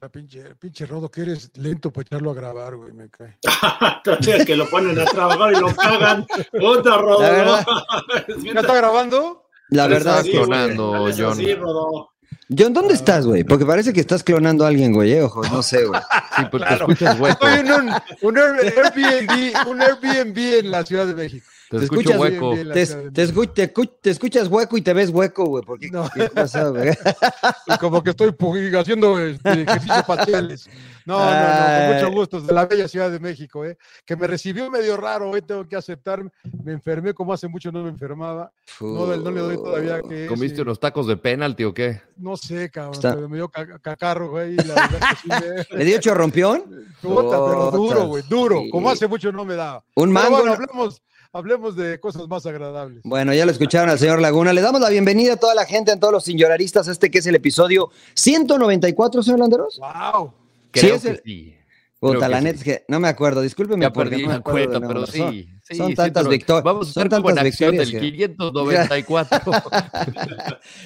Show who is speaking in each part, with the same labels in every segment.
Speaker 1: Puta, pinche, pinche rodo que eres lento para echarlo a grabar, güey, me cae.
Speaker 2: Entonces, que lo ponen a trabajar y lo cagan. Puta, Rodo.
Speaker 3: Verdad.
Speaker 1: ¿Ya está grabando?
Speaker 3: La verdad,
Speaker 2: así, güey,
Speaker 4: clonando,
Speaker 2: eres
Speaker 4: John.
Speaker 2: así, Rodo.
Speaker 3: John, ¿dónde estás, güey? Porque parece que estás clonando a alguien, güey. eh, Ojo, no sé, güey.
Speaker 4: Sí, pues te escuchas hueco.
Speaker 1: Estoy en un, un Airbnb, un Airbnb en la Ciudad de México.
Speaker 4: Te
Speaker 3: Te
Speaker 4: escucho
Speaker 3: escuchas
Speaker 4: hueco.
Speaker 1: bien, bien.
Speaker 3: Te, te escu- te escu- te escuchas hueco y te ves hueco, güey. ¿Por qué?
Speaker 1: No.
Speaker 3: ¿Qué pasa, güey?
Speaker 1: Como que estoy haciendo este, ejercicios faciales. No, no, no, con mucho gusto, de la bella Ciudad de México, ¿eh? que me recibió medio raro, hoy tengo que aceptar, me enfermé como hace mucho no me enfermaba, no, no le doy todavía que...
Speaker 4: ¿Comiste
Speaker 1: sí,
Speaker 4: unos tacos de penalti o qué?
Speaker 1: No sé, cabrón,
Speaker 3: Está-
Speaker 1: pero me dio ca- cacarro, güey, la verdad que sí me-
Speaker 3: ¿Le dio chorrompión?
Speaker 1: Puta, pero duro, güey, duro,
Speaker 3: sí.
Speaker 1: como hace mucho no me daba.
Speaker 3: Un
Speaker 1: Pero
Speaker 3: mango.
Speaker 1: bueno,
Speaker 3: no-
Speaker 1: hablemos, de cosas más agradables.
Speaker 3: Bueno, ya lo escucharon al señor Laguna. Le damos la bienvenida a toda la gente, a todos los señoraristas, a este que es el episodio 194, señor Landeros.
Speaker 1: ¡Wow!
Speaker 3: Sí,
Speaker 4: Creo
Speaker 3: es
Speaker 4: que
Speaker 3: el-
Speaker 4: sí.
Speaker 3: Puta, la
Speaker 4: sí.
Speaker 3: neta es que no me acuerdo, discúlpeme
Speaker 4: Ya
Speaker 3: porque
Speaker 4: perdí
Speaker 3: no me acuerdo
Speaker 4: cuenta, pero sí.
Speaker 3: Son-
Speaker 4: sí,
Speaker 3: son tantas victorias.
Speaker 4: Vamos a
Speaker 3: Son
Speaker 4: estar como en
Speaker 3: tantas
Speaker 4: acción
Speaker 3: victorias
Speaker 4: del
Speaker 3: que-
Speaker 4: 594.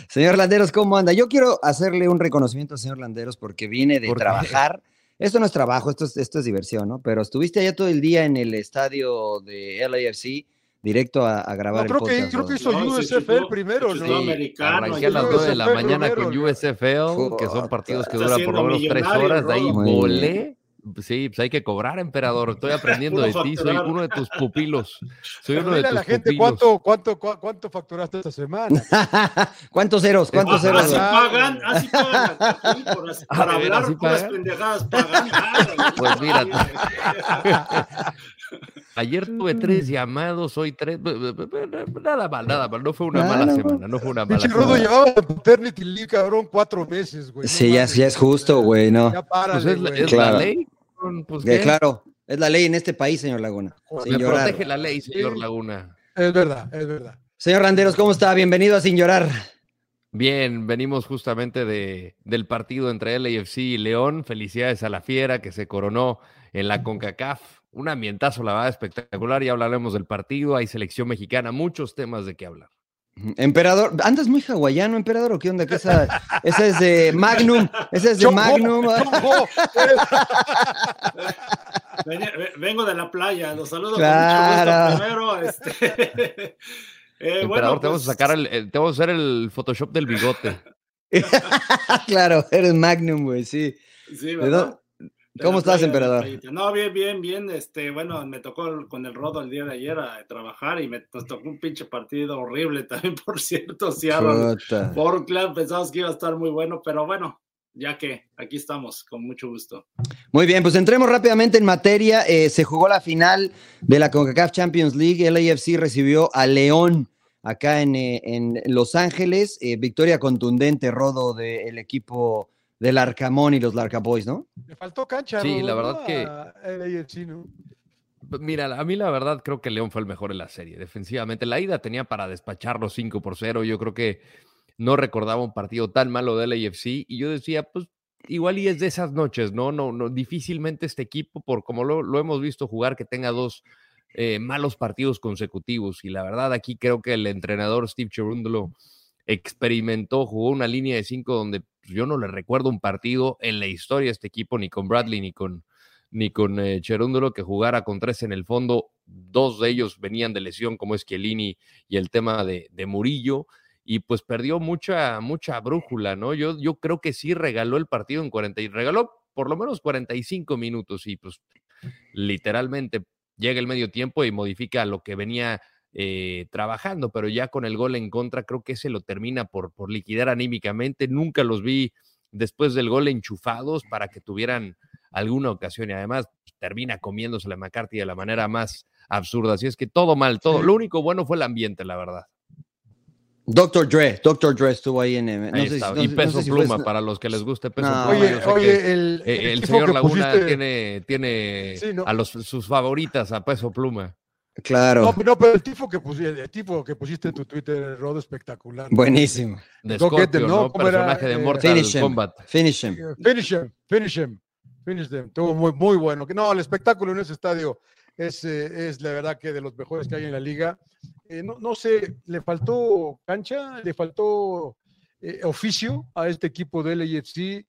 Speaker 3: Señor Landeros, ¿cómo anda? Yo quiero hacerle un reconocimiento al señor Landeros porque viene de
Speaker 4: ¿Por qué?
Speaker 3: Esto no es trabajo, esto es, esto es diversión, ¿no? Pero estuviste allá todo el día en el estadio de LAFC, directo a, a grabar
Speaker 1: No, creo
Speaker 3: el
Speaker 1: que,
Speaker 3: podcast.
Speaker 1: creo que hizo
Speaker 2: No,
Speaker 1: USFL primero, ¿no?
Speaker 4: Sí,
Speaker 2: americano.
Speaker 4: Arranqué a las
Speaker 2: yo-
Speaker 4: 9 de la mañana
Speaker 1: primero,
Speaker 4: con. USFL, que son partidos que duran por lo menos 3
Speaker 2: millonario,
Speaker 4: horas. De ahí volé. Sí, pues hay que cobrar, emperador. Estoy aprendiendo de ti. Soy uno de tus pupilos. Soy uno de
Speaker 1: dile a
Speaker 4: tus
Speaker 1: la gente
Speaker 4: pupilos.
Speaker 1: cuánto, cuánto, cuánto facturaste esta semana.
Speaker 3: ¿Cuántos ceros? ¿Cuántos ceros?
Speaker 2: Así
Speaker 1: Ah,
Speaker 2: pagan, así pagan. por,
Speaker 4: ¿de veras
Speaker 2: hablar puras pendejadas pagan.
Speaker 4: Pues mira. Ayer tuve tres llamados, hoy tres. Nada mal, nada mal. No fue una
Speaker 3: Nada
Speaker 4: mala
Speaker 3: mal.
Speaker 4: semana. No fue una mala semana.
Speaker 1: llevaba de paternity leave, cabrón, cuatro meses, güey. No
Speaker 3: Sí, ya,
Speaker 1: mames.
Speaker 3: ya es justo, güey, ¿no?
Speaker 1: Ya
Speaker 4: Pues
Speaker 1: párale,
Speaker 4: es, la,
Speaker 1: güey.
Speaker 4: es
Speaker 3: Claro.
Speaker 4: la ley. Pues,
Speaker 3: Eh,
Speaker 4: ¿qué?
Speaker 3: claro, es la ley en este país, señor Laguna. Sin
Speaker 4: Me
Speaker 3: llorar.
Speaker 4: protege la ley, señor
Speaker 1: Sí.
Speaker 4: Laguna.
Speaker 1: Es verdad, es verdad.
Speaker 3: Señor Landeros, ¿cómo está? Bienvenido a Sin Llorar.
Speaker 4: Bien, venimos justamente de, del partido entre LAFC y León. Felicidades a la Fiera que se coronó en la CONCACAF. Un ambientazo, la verdad, espectacular. Ya hablaremos del partido. Hay selección mexicana, muchos temas de qué hablar.
Speaker 3: Emperador, ¿andas muy hawaiano, emperador, o qué onda? Que esa, esa es de Magnum, esa es de Magnum.
Speaker 2: Vengo de la playa, los saludo
Speaker 3: Claro.
Speaker 2: con mucho gusto primero. Este, eh,
Speaker 4: Emperador,
Speaker 2: bueno,
Speaker 4: te vamos a
Speaker 2: pues,
Speaker 4: sacar el, te vamos a hacer el Photoshop del bigote.
Speaker 3: claro, eres Magnum, güey, sí.
Speaker 2: sí,
Speaker 3: ¿De
Speaker 2: ¿verdad?
Speaker 3: ¿Cómo estás,
Speaker 2: playa,
Speaker 3: emperador?
Speaker 2: No, bien, bien, bien. Este, bueno, me tocó con el rodo el día de ayer a trabajar y me nos tocó un pinche partido horrible también, por cierto. Seattle. Portland, pensamos que iba a estar muy bueno, pero bueno, ya que aquí estamos, con mucho gusto.
Speaker 3: Muy bien, pues entremos rápidamente en materia. Eh, se jugó la final de la CONCACAF Champions League. El AFC recibió a León acá en, eh, en Los Ángeles. Eh, victoria contundente, rodo del equipo del Arcamón y los Larca Boys, ¿no?
Speaker 1: Le faltó cancha,
Speaker 4: Sí, la
Speaker 1: ¿no?
Speaker 4: verdad que-
Speaker 1: A LAFC, ¿no?
Speaker 4: Mira, a mí la verdad creo que León fue el mejor en la serie, defensivamente. La ida tenía para despacharlo 5 por 0. Yo creo que no recordaba un partido tan malo del AFC y yo decía, pues igual y es de esas noches, ¿no? No, no difícilmente este equipo, por como lo, lo hemos visto jugar, que tenga dos eh, malos partidos consecutivos. Y la verdad aquí creo que el entrenador Steve Cherundolo experimentó, jugó una línea de 5 donde pues, yo no le recuerdo un partido en la historia de este equipo, ni con Bradley, ni con ni con eh, que jugara con tres en el fondo. Dos de ellos venían de lesión, como es Chiellini y el tema de, de Murillo, y pues perdió mucha, mucha brújula, ¿no? Yo, yo creo que sí regaló el partido en 40 y regaló por lo menos 45 minutos y pues literalmente llega el medio tiempo y modifica lo que venía eh, trabajando, pero ya con el gol en contra creo que ese lo termina por, por liquidar anímicamente. Nunca los vi después del gol enchufados para que tuvieran alguna ocasión y además termina comiéndose la McCarthy de la manera más absurda. Así es que todo mal, todo. Lo único bueno fue el ambiente, la verdad.
Speaker 3: Dr. Dre, Dr. Dre estuvo ahí en. eh, No
Speaker 4: Ahí
Speaker 3: sé no
Speaker 4: y
Speaker 3: no
Speaker 4: peso
Speaker 3: sé si fue-
Speaker 4: pluma, para los que les guste peso pluma.
Speaker 1: Oye, oye,
Speaker 4: que,
Speaker 1: el, el
Speaker 4: señor Laguna
Speaker 1: pusiste-
Speaker 4: tiene, tiene a los, sus favoritas a peso pluma.
Speaker 3: Claro.
Speaker 1: No, no, pero el tipo que pusiste, el tipo que pusiste en tu Twitter, Rodo, espectacular.
Speaker 3: Buenísimo.
Speaker 4: De Scorpion,
Speaker 1: ¿no?
Speaker 4: Personaje de
Speaker 1: Eh,
Speaker 4: Mortal
Speaker 3: Finish him.
Speaker 4: Kombat.
Speaker 3: Finish him.
Speaker 1: Finish him, finish him, finish them. Estuvo muy, muy bueno. No, el espectáculo en ese estadio es, eh, es la verdad que de los mejores que hay en la liga. Eh, no, no sé, le faltó cancha, le faltó eh, oficio a este equipo del LAFC.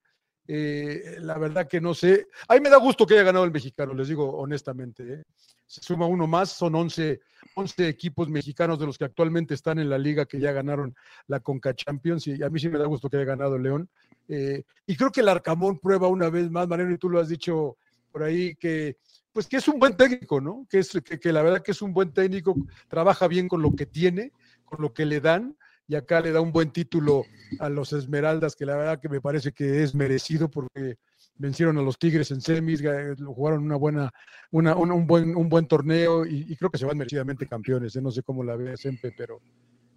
Speaker 1: Eh, la verdad que no sé. A mí me da gusto que haya ganado el mexicano, les digo honestamente. ¿eh? Se suma uno más, son 11, 11 equipos mexicanos de los que actualmente están en la liga que ya ganaron la Conca Champions y a mí sí me da gusto que haya ganado León. Eh, y creo que el Arcamón prueba una vez más, Mariano, y tú lo has dicho por ahí, que pues que es un buen técnico, ¿no? Que, es, que, que la verdad que es un buen técnico, trabaja bien con lo que tiene, con lo que le dan, y acá le da un buen título a los Esmeraldas, que la verdad que me parece que es merecido porque vencieron a los Tigres en semis, ga- jugaron una buena, una, una- un, buen, un buen torneo y, y creo que se van merecidamente campeones. ¿eh? No sé cómo la ve Sempe, pero,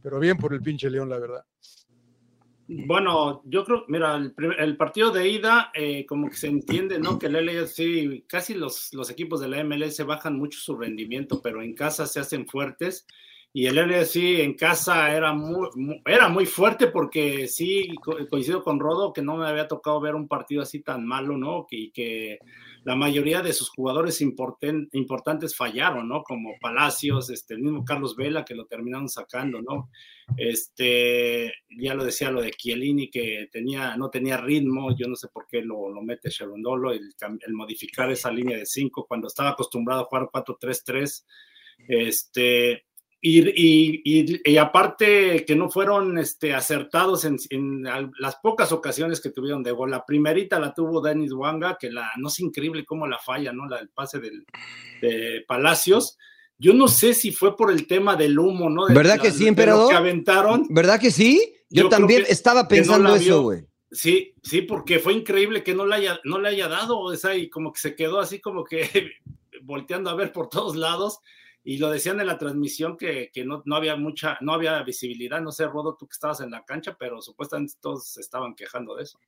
Speaker 1: pero bien por el pinche León, la verdad.
Speaker 2: Bueno, yo creo, mira, el, el partido de ida, eh, como que se entiende, ¿no? Que el LAFC, casi los, los equipos de la MLS bajan mucho su rendimiento, pero en casa se hacen fuertes. Y el LAFC en casa era muy, mu- era muy fuerte porque sí, co- coincido con Rodo, que no me había tocado ver un partido así tan malo, ¿no? Y que la mayoría de sus jugadores importen- importantes fallaron, ¿no? Como Palacios, este, el mismo Carlos Vela, que lo terminaron sacando, ¿no? Este, ya lo decía lo de Chiellini, que tenía, no tenía ritmo, yo no sé por qué lo, mete Cherundolo, el modificar esa línea de 5 cuando estaba acostumbrado a jugar 4-3-3. Este, y, y, y- y aparte que no fueron este, acertados en, las pocas ocasiones que tuvieron de gol. La primerita la tuvo Denis Wanga, que la, no es increíble cómo la falla, ¿no? La, el pase del, de Palacios. Yo no sé si fue por el tema del humo, ¿no? De-
Speaker 3: ¿Verdad
Speaker 2: la-
Speaker 3: que sí, emperador?
Speaker 2: que aventaron.
Speaker 3: ¿Verdad que sí? Yo, también
Speaker 2: que-
Speaker 3: estaba
Speaker 2: no
Speaker 3: pensando eso, güey.
Speaker 2: Sí, sí, porque fue increíble que no le haya, no le haya dado, o sea, y como que se quedó así como que volteando a ver por todos lados. Y lo decían en la transmisión que, que no, no había mucha, no había visibilidad. No sé, Rodo, tú que estabas en la cancha, pero supuestamente todos se estaban quejando de eso.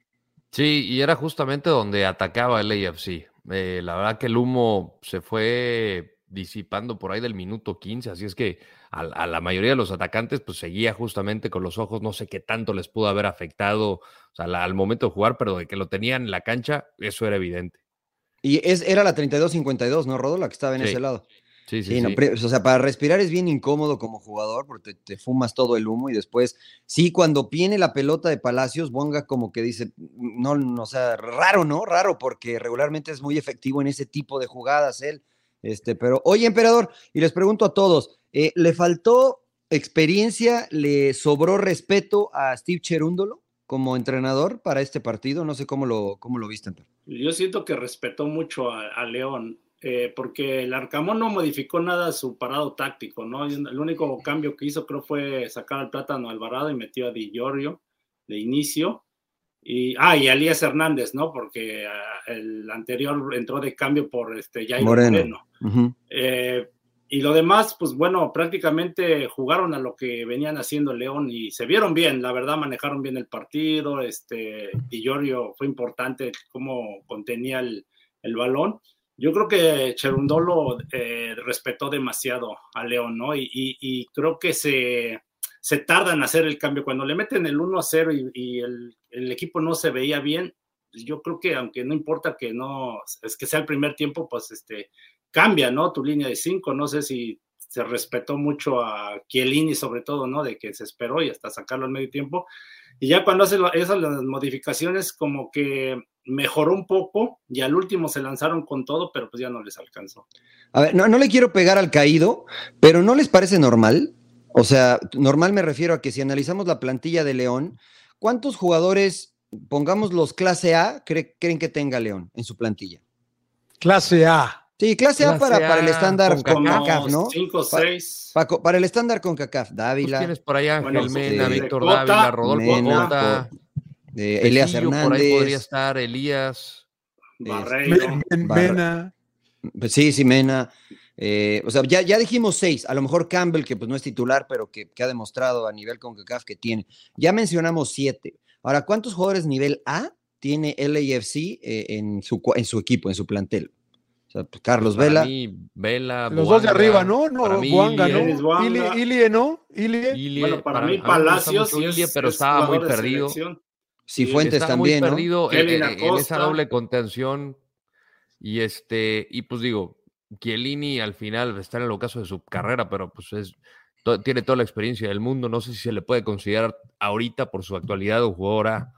Speaker 4: Sí, y era justamente donde atacaba el AFC. Eh, la verdad que el humo se fue disipando por ahí del minuto 15, así es que a, a la mayoría de los atacantes pues seguía justamente con los ojos, no sé qué tanto les pudo haber afectado o sea, la- al momento de jugar, pero de que lo tenían en la cancha, eso era evidente.
Speaker 3: Y es, era la 32-52, ¿no, Rodo? La que estaba en
Speaker 4: Sí.
Speaker 3: ese lado.
Speaker 4: Sí, sí,
Speaker 3: Sí, no,
Speaker 4: sí.
Speaker 3: pre- o sea, para respirar es bien incómodo como jugador porque te, te fumas todo el humo y después, sí, cuando viene la pelota de Palacios, Bonga como que dice, no, no, o sea, raro, ¿no? Raro porque regularmente es muy efectivo en ese tipo de jugadas él. Este, pero, oye, emperador, y les pregunto a todos, eh, ¿le faltó experiencia, le sobró respeto a Steve Cherúndolo como entrenador para este partido? No sé cómo lo, cómo lo viste.
Speaker 2: Yo siento que respetó mucho a, a León, eh, porque el Arcamón no modificó nada su parado táctico, ¿no? El único cambio que hizo creo fue sacar al plátano Alvarado y metió a Di Giorgio de inicio. Y, ah, y Elías Hernández, ¿no? Porque ah, el anterior entró de cambio por este Jair
Speaker 3: Moreno.
Speaker 2: Moreno.
Speaker 3: Ujú.
Speaker 2: Eh, y lo demás, pues bueno, prácticamente jugaron a lo que venían haciendo León y se vieron bien, la verdad, manejaron bien el partido. Este, Di Giorgio fue importante cómo contenía el, el balón. Yo creo que Cherundolo eh, respetó demasiado a León, ¿no? Y, y- y creo que se, se tarda en hacer el cambio. Cuando le meten el 1 a 0 y, el, equipo no se veía bien, pues yo creo que aunque no importa que no, es que sea el primer tiempo, pues este, cambia, ¿no? Tu línea de cinco, no sé si se respetó mucho a Chiellini sobre todo, ¿no? De que se esperó y hasta sacarlo al medio tiempo. Y ya cuando hace esas las modificaciones como que mejoró un poco y al último se lanzaron con todo, pero pues ya no les alcanzó.
Speaker 3: A ver, no, no le quiero pegar al caído, pero ¿no les parece normal? O sea, normal me refiero a que si analizamos la plantilla de León, ¿cuántos jugadores, pongamos los clase A, cre- creen que tenga León en su plantilla?
Speaker 1: Clase A.
Speaker 3: Sí, clase A para, para el estándar
Speaker 4: con
Speaker 3: con
Speaker 4: CACAF,
Speaker 3: CACAF, ¿no?
Speaker 2: Cinco,
Speaker 3: Pa-
Speaker 2: seis.
Speaker 3: Paco, para el estándar con CACAF,
Speaker 4: Pues
Speaker 3: Dávila,
Speaker 4: tienes por ahí a Ángel
Speaker 2: Bueno,
Speaker 4: Mena,
Speaker 3: sí.
Speaker 4: Víctor
Speaker 2: Cota,
Speaker 4: Dávila, Rodolfo
Speaker 3: Mena,
Speaker 4: Cota,
Speaker 3: eh, Elias
Speaker 4: Tecillo, por ahí podría
Speaker 3: Hernández,
Speaker 4: estar, Elías.
Speaker 2: Barreiro.
Speaker 1: Men- Mena.
Speaker 3: pues sí, sí, Mena, Eh, o sea, ya, ya dijimos seis. A lo mejor Campbell, que pues no es titular, pero que, que ha demostrado a nivel con CACAF que tiene. Ya mencionamos siete. Ahora, ¿cuántos jugadores nivel A tiene LAFC eh, en, su, en su equipo, en su plantel? O sea, pues, Carlos
Speaker 4: Para
Speaker 3: Vela.
Speaker 4: mí, Vela,
Speaker 1: Los dos de arriba, ¿no? No,
Speaker 4: para mí, Ilie,
Speaker 1: ¿no? Ilie, Ilie, ¿no? Ilie.
Speaker 4: Ilie,
Speaker 2: Bueno, para mí
Speaker 4: a
Speaker 2: Palacios
Speaker 4: Ilie,
Speaker 2: es-
Speaker 4: pero
Speaker 2: es
Speaker 4: estaba muy
Speaker 2: jugador
Speaker 4: perdido.
Speaker 3: Cifuentes
Speaker 4: Estaba
Speaker 3: también,
Speaker 4: muy
Speaker 3: ¿no?
Speaker 4: perdido en, en esa doble contención. Y este, y pues digo, Chiellini al final está en el ocaso de su carrera, pero pues es, to- tiene toda la experiencia del mundo. No sé si se le puede considerar ahorita por su actualidad o jugadora,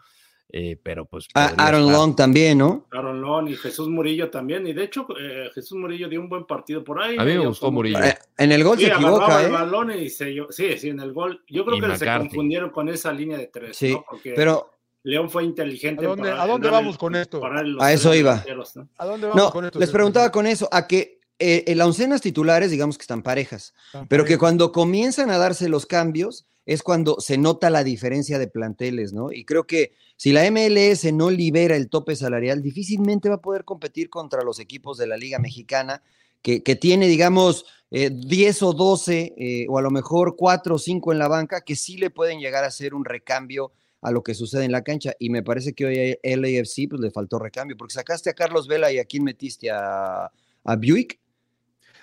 Speaker 4: eh, pero pues.
Speaker 3: A-
Speaker 4: podría
Speaker 3: Aaron
Speaker 4: estar.
Speaker 3: Long también, ¿no?
Speaker 2: Aaron Long y Jesús Murillo también. Y de hecho, eh, Jesús Murillo dio un buen partido por ahí.
Speaker 4: A mí me gustó
Speaker 2: como
Speaker 4: Murillo.
Speaker 3: Eh, en el gol
Speaker 2: Sí,
Speaker 3: se
Speaker 2: agarraba
Speaker 3: equivoca,
Speaker 2: el balón y se yo- sí, sí, en el gol. Yo creo
Speaker 4: Y
Speaker 2: que se confundieron con esa línea de tres,
Speaker 3: Sí,
Speaker 2: ¿no? Porque
Speaker 3: pero
Speaker 2: León fue inteligente.
Speaker 1: ¿A dónde-
Speaker 2: para
Speaker 1: a dónde
Speaker 2: darle-
Speaker 1: vamos con esto?
Speaker 3: A eso iba.
Speaker 2: ¿no?
Speaker 1: ¿A dónde vamos
Speaker 3: no,
Speaker 1: con esto?
Speaker 3: les preguntaba con eso, a que eh, en las oncenas titulares, digamos que están parejas,
Speaker 1: Están
Speaker 3: pero que cuando comienzan a darse los cambios es cuando se nota la diferencia de planteles, ¿no? Y creo que si la MLS no libera el tope salarial, difícilmente va a poder competir contra los equipos de la Liga Mexicana, que, que tiene, digamos, eh, 10 o 12, eh, o a lo mejor 4 o 5 en la banca, que sí le pueden llegar a hacer un recambio a lo que sucede en la cancha. Y me parece que hoy a LAFC pues, le faltó recambio, porque sacaste a Carlos Vela y a quién metiste a, a Buick.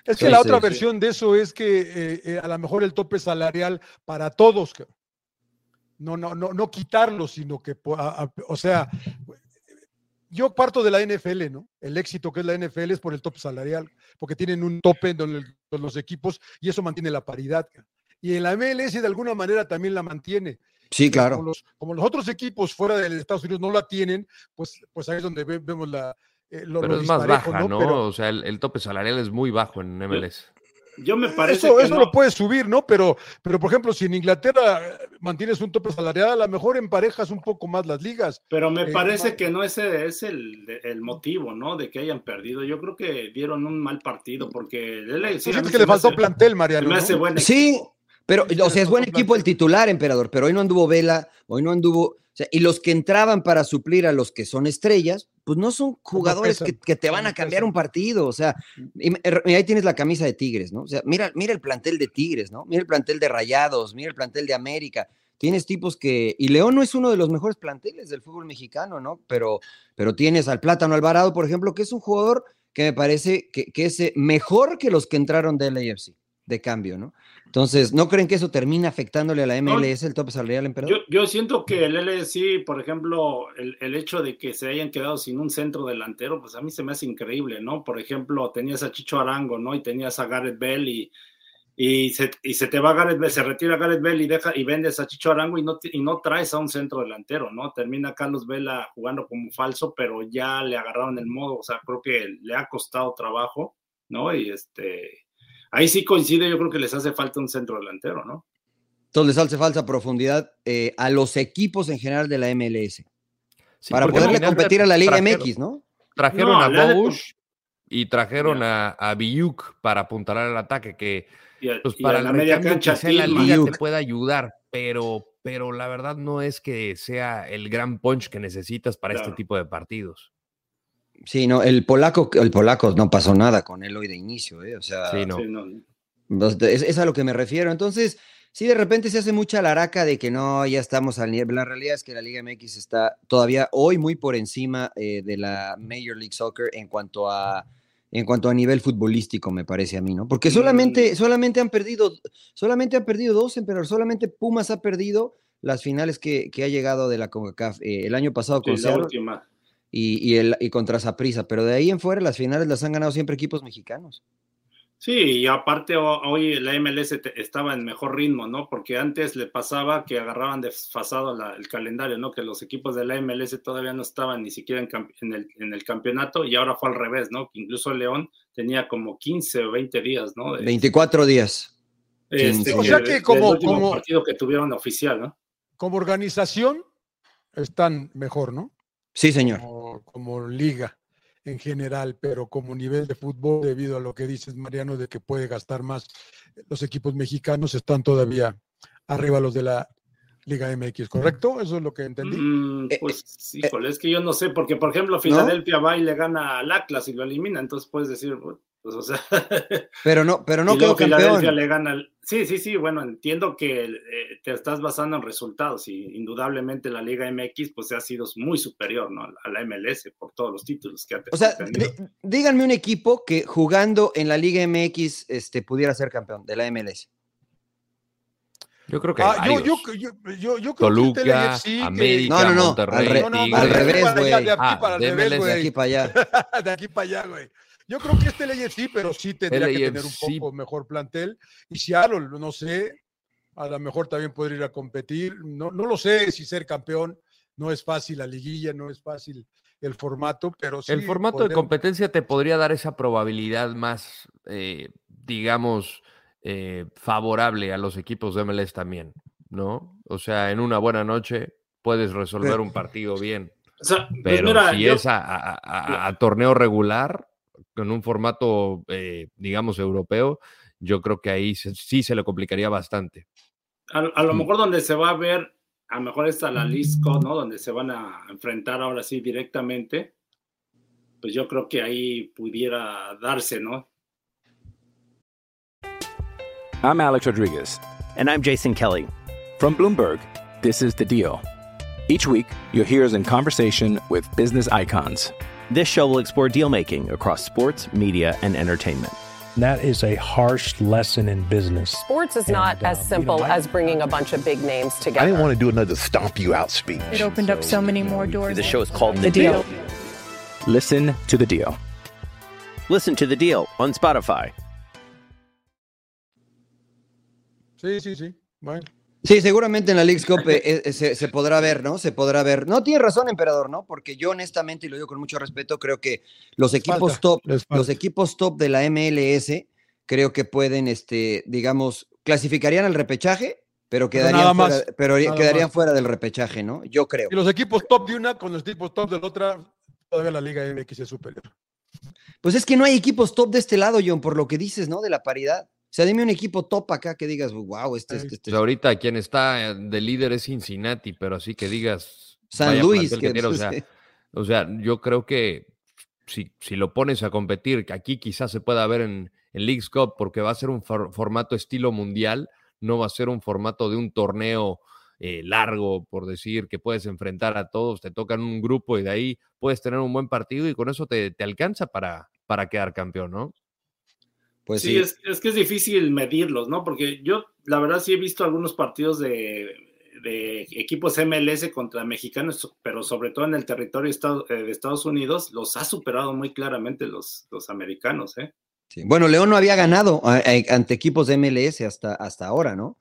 Speaker 1: Es que la otra versión de eso es que eh, eh, a lo mejor el tope salarial para todos. No, no, no, no quitarlo, sino que, a- a- o sea, yo parto de la NFL, ¿no? El éxito que es la NFL es por el tope salarial, porque tienen un tope donde los equipos y eso mantiene la paridad. Y en la MLS de alguna manera también la mantiene.
Speaker 3: Sí,
Speaker 1: Como
Speaker 3: claro.
Speaker 1: los, como los otros equipos fuera de Estados Unidos no la tienen, pues, pues ahí es donde ve- vemos la, eh, lo,
Speaker 4: Pero
Speaker 1: lo
Speaker 4: es más baja, ¿no?
Speaker 1: Pero-
Speaker 4: O sea, el, el tope salarial es muy bajo en MLS.
Speaker 2: Yo me parece
Speaker 1: eso
Speaker 2: que
Speaker 1: eso
Speaker 2: no.
Speaker 1: lo puedes subir, ¿no? Pero, pero, por ejemplo, si en Inglaterra eh, mantienes un tope salarial, a lo mejor emparejas un poco más las ligas.
Speaker 2: Pero me
Speaker 1: Eh,
Speaker 2: parece que no ese es el, el motivo, ¿no? De que hayan perdido. Yo creo que dieron un mal partido porque el LAFC
Speaker 1: ¿Tú
Speaker 2: a
Speaker 1: sientes
Speaker 2: mí
Speaker 1: que le
Speaker 2: me
Speaker 1: faltó
Speaker 2: hace-
Speaker 1: plantel, Mariano?
Speaker 2: me
Speaker 1: ¿no?
Speaker 2: hace buen
Speaker 3: Sí,
Speaker 2: equipo.
Speaker 3: Pero,
Speaker 1: Sí,
Speaker 3: o sea, es buen equipo el titular, emperador, pero hoy no anduvo Vela, hoy no anduvo. o sea, y los que entraban para suplir a los que son estrellas, pues no son jugadores que, te van a cambiar un partido. O sea, y, y ahí tienes la camisa de Tigres, ¿no? O sea, mira, mira el plantel de Tigres, ¿no? Mira el plantel de Rayados, mira el plantel de América. Tienes tipos que. Y León no es uno de los mejores planteles del fútbol mexicano, ¿no? Pero, pero tienes al Plátano Alvarado, por ejemplo, que es un jugador que me parece que, que es eh, mejor que los que entraron del AFC, de cambio, ¿no? Entonces, ¿no creen que eso termina afectándole a la MLS el tope salarial, emperador?
Speaker 2: Yo, yo siento que el LSI, por ejemplo, el, el hecho de que se hayan quedado sin un centro delantero, pues a mí se me hace increíble, ¿no? Por ejemplo, tenías a Chicho Arango, ¿no? Y tenías a Gareth Bell y, y, se, y se te va Gareth Bell, se retira Gareth Bell y deja y vendes a Chicho Arango y no, y no traes a un centro delantero, ¿no? Termina Carlos Vela jugando como falso, pero ya le agarraron el modo, o sea, creo que le ha costado trabajo, ¿no? Y este, ahí sí coincide, yo creo que les hace falta un centro delantero, ¿no?
Speaker 3: Entonces les hace falsa profundidad eh, a los equipos en general de la MLS.
Speaker 4: Sí,
Speaker 3: para poderle competir a la Liga
Speaker 4: trajeron-
Speaker 3: MX, ¿no?
Speaker 4: Trajeron
Speaker 2: No,
Speaker 4: a Bogusch y trajeron a, a Biuk para apuntalar el ataque, que
Speaker 2: Y, a-
Speaker 4: pues
Speaker 2: y
Speaker 4: para
Speaker 2: a la media cancha,
Speaker 4: en la liga te
Speaker 3: Biuk.
Speaker 4: puede ayudar, pero, pero la verdad no es que sea el gran punch que necesitas para este
Speaker 2: Claro.
Speaker 4: tipo de partidos.
Speaker 3: Sí, no, el polaco, el polaco no pasó nada con él hoy de inicio, ¿eh? O sea,
Speaker 4: Sí, no.
Speaker 2: Sí, no.
Speaker 3: Es, es a lo que me refiero. Entonces, sí, de repente se hace mucha laraca de que no, ya estamos al nivel. La realidad es que la Liga MX está todavía hoy muy por encima eh, de la Major League Soccer en cuanto a en cuanto a nivel futbolístico, me parece a mí, ¿no? Porque solamente, solamente han perdido, solamente han perdido dos, pero solamente Pumas ha perdido las finales que, que ha llegado de la CONCACAF eh, el año pasado con
Speaker 2: Sí, la
Speaker 3: Seattle
Speaker 2: última.
Speaker 3: Y, y, el, y contra Saprissa, pero de ahí en fuera las finales las han ganado siempre equipos mexicanos.
Speaker 2: Sí, y aparte ho- hoy la MLS te- estaba en mejor ritmo, ¿no? Porque antes le pasaba que agarraban desfasado la- el calendario, ¿no? Que los equipos de la MLS todavía no estaban ni siquiera en, el, en el campeonato y ahora fue al revés, ¿no? Que incluso León tenía como 15 o 20 días, ¿no? De-
Speaker 3: 24 días.
Speaker 2: este,
Speaker 3: O
Speaker 1: sea que como-
Speaker 2: último
Speaker 1: como-
Speaker 2: partido que tuvieron oficial, ¿no?
Speaker 1: Como organización, están mejor, ¿no?
Speaker 3: Sí, señor.
Speaker 1: Como, como liga en general, pero como nivel de fútbol, debido a lo que dices, Mariano, de que puede gastar más, los equipos mexicanos están todavía arriba los de la Liga MX, ¿correcto? Eso es lo que entendí.
Speaker 2: Mm,
Speaker 3: Eh,
Speaker 2: pues, híjole, es que yo no sé, porque por ejemplo, Filadelfia va y le gana al Atlas y lo elimina, entonces puedes decir, Pues, o sea,
Speaker 3: Pero no, pero no
Speaker 2: Filadelfia
Speaker 3: campeón.
Speaker 2: le gana el- Sí, sí, sí, bueno, entiendo que eh, te estás basando en resultados y indudablemente la Liga MX pues ha sido muy superior, ¿no? A la MLS por todos los títulos que ha
Speaker 3: O sea,
Speaker 2: tenido.
Speaker 3: dí- díganme un equipo que jugando en la Liga MX este, pudiera ser campeón de la MLS.
Speaker 4: Yo creo que
Speaker 1: Ah, yo, yo,
Speaker 4: varios.
Speaker 1: yo, yo, yo creo
Speaker 4: Toluca,
Speaker 1: que LAFC que-
Speaker 4: América,
Speaker 3: No, no, no,
Speaker 4: Monterrey,
Speaker 3: al re-
Speaker 1: No, no,
Speaker 3: al
Speaker 1: de
Speaker 3: revés, güey.
Speaker 1: De aquí
Speaker 4: Ah, de
Speaker 3: De
Speaker 1: güey.
Speaker 3: aquí para allá.
Speaker 1: de aquí para allá, güey. Yo creo que este LAFC, pero sí tendría que tener un poco mejor plantel. Y Seattle, no sé, a lo mejor también podría ir a competir. No, no lo sé si ser campeón no es fácil la liguilla, no es fácil el formato, pero sí.
Speaker 4: el formato de competencia te podría dar esa probabilidad más, eh, digamos, eh, favorable a los equipos de MLS también, ¿no? O sea, en una buena noche puedes resolver un partido bien,
Speaker 2: O sea, pues
Speaker 4: pero
Speaker 2: mira,
Speaker 4: si
Speaker 2: yo-
Speaker 4: es a, a- a- a torneo regular, con un formato, eh, digamos, europeo, yo creo que ahí se- sí se le complicaría bastante.
Speaker 2: A, a lo
Speaker 4: Mm.
Speaker 2: mejor donde se va a ver, a lo mejor está la Lisco, ¿no? Donde se van a enfrentar ahora sí directamente. Pues yo creo que ahí pudiera darse, ¿no?
Speaker 5: I'm Alex Rodriguez.
Speaker 6: And I'm Jason Kelly.
Speaker 5: From Bloomberg, this is The Deal. Each week, you'll hear us in conversation with business icons.
Speaker 6: This show will explore deal making across sports, media, and entertainment.
Speaker 7: That is a harsh lesson in business.
Speaker 8: Sports is not
Speaker 7: And,
Speaker 8: as
Speaker 7: um, you
Speaker 8: simple
Speaker 7: know, I-
Speaker 8: as bringing a bunch of big names together.
Speaker 9: I didn't want to do another stomp you out speech.
Speaker 10: It opened up so many more doors.
Speaker 6: The show is called
Speaker 10: The Deal.
Speaker 5: Listen to The Deal.
Speaker 6: Listen to the deal on Spotify.
Speaker 1: Sí, sí, sí. Bueno.
Speaker 3: Sí, seguramente en la League's Cup eh, eh, se, se podrá ver, ¿no? Se podrá ver. No, tiene razón, emperador, ¿no? Porque yo honestamente, y lo digo con mucho respeto, creo que los equipos
Speaker 1: falta,
Speaker 3: top, los equipos top de la MLS, creo que pueden, este, digamos, clasificarían al repechaje, pero quedarían, fuera, pero quedarían
Speaker 1: más.
Speaker 3: fuera del repechaje, ¿no? Yo creo.
Speaker 1: Y los equipos top de una con los equipos top de la otra, todavía la Liga MX es superior.
Speaker 3: Pues es que no hay equipos top de este lado, John, por lo que dices, ¿no? De la paridad. O sea, dime un equipo top acá que digas, wow, este, este, este.
Speaker 4: Pues ahorita quien está de líder es Cincinnati, pero así que digas.
Speaker 3: San Luis,
Speaker 4: que
Speaker 3: que-
Speaker 4: tiene, o, sea, o sea, yo creo que si, si lo pones a competir, que aquí quizás se pueda ver en, en League's Cup, porque va a ser un for- formato estilo mundial, no va a ser un formato de un torneo eh, largo, por decir, que puedes enfrentar a todos, te tocan un grupo y de ahí puedes tener un buen partido y con eso te, te alcanza para, para quedar campeón, ¿no?
Speaker 3: Pues
Speaker 2: sí,
Speaker 3: sí.
Speaker 2: Es, es que es difícil medirlos, ¿no? Porque yo, la verdad, sí he visto algunos partidos de, de equipos MLS contra mexicanos, pero sobre todo en el territorio eh, de Estados Unidos, los ha superado muy claramente los, los americanos, ¿eh?
Speaker 3: Sí. Bueno, León no había ganado ante equipos de MLS hasta, hasta ahora, ¿no?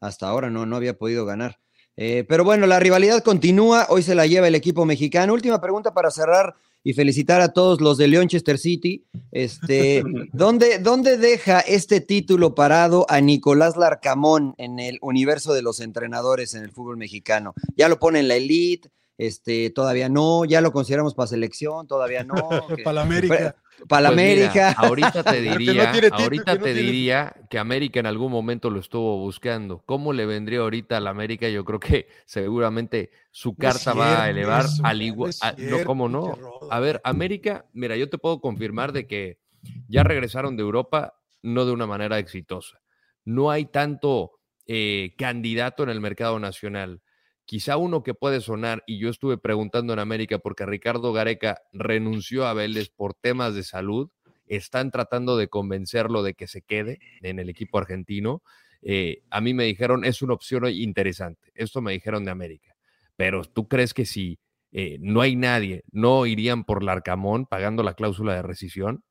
Speaker 3: Hasta ahora no, no había podido ganar. Eh, pero bueno, la rivalidad continúa. Hoy se la lleva el equipo mexicano. Última pregunta para cerrar y felicitar a todos los de Leonchester City. Este, ¿dónde, ¿Dónde deja este título parado a Nicolás Larcamón en el universo de los entrenadores en el fútbol mexicano? Ya lo pone en la elite, este, todavía no, ya lo consideramos para selección, todavía no.
Speaker 1: Para la América.
Speaker 3: Para la
Speaker 4: Pues mira,
Speaker 3: América.
Speaker 4: ahorita te
Speaker 1: no
Speaker 4: diría,
Speaker 1: título,
Speaker 4: ahorita
Speaker 1: no
Speaker 4: te
Speaker 1: tiene-
Speaker 4: diría que América en algún momento lo estuvo buscando. ¿Cómo le vendría ahorita a la América? Yo creo que seguramente su
Speaker 1: No
Speaker 4: carta va a elevar
Speaker 1: eso,
Speaker 4: al igual. No, ¿cómo no? A ver, América, mira, yo te puedo confirmar de que ya regresaron de Europa, no de una manera exitosa. No hay tanto eh, candidato en el mercado nacional. Quizá uno que puede sonar, y yo estuve preguntando en América porque Ricardo Gareca renunció a Vélez por temas de salud, están tratando de convencerlo de que se quede en el equipo argentino. Eh, a mí me dijeron, es una opción interesante. Esto me dijeron de América. Pero tú crees que si eh, no hay nadie, no irían por Larcamón pagando la cláusula de rescisión?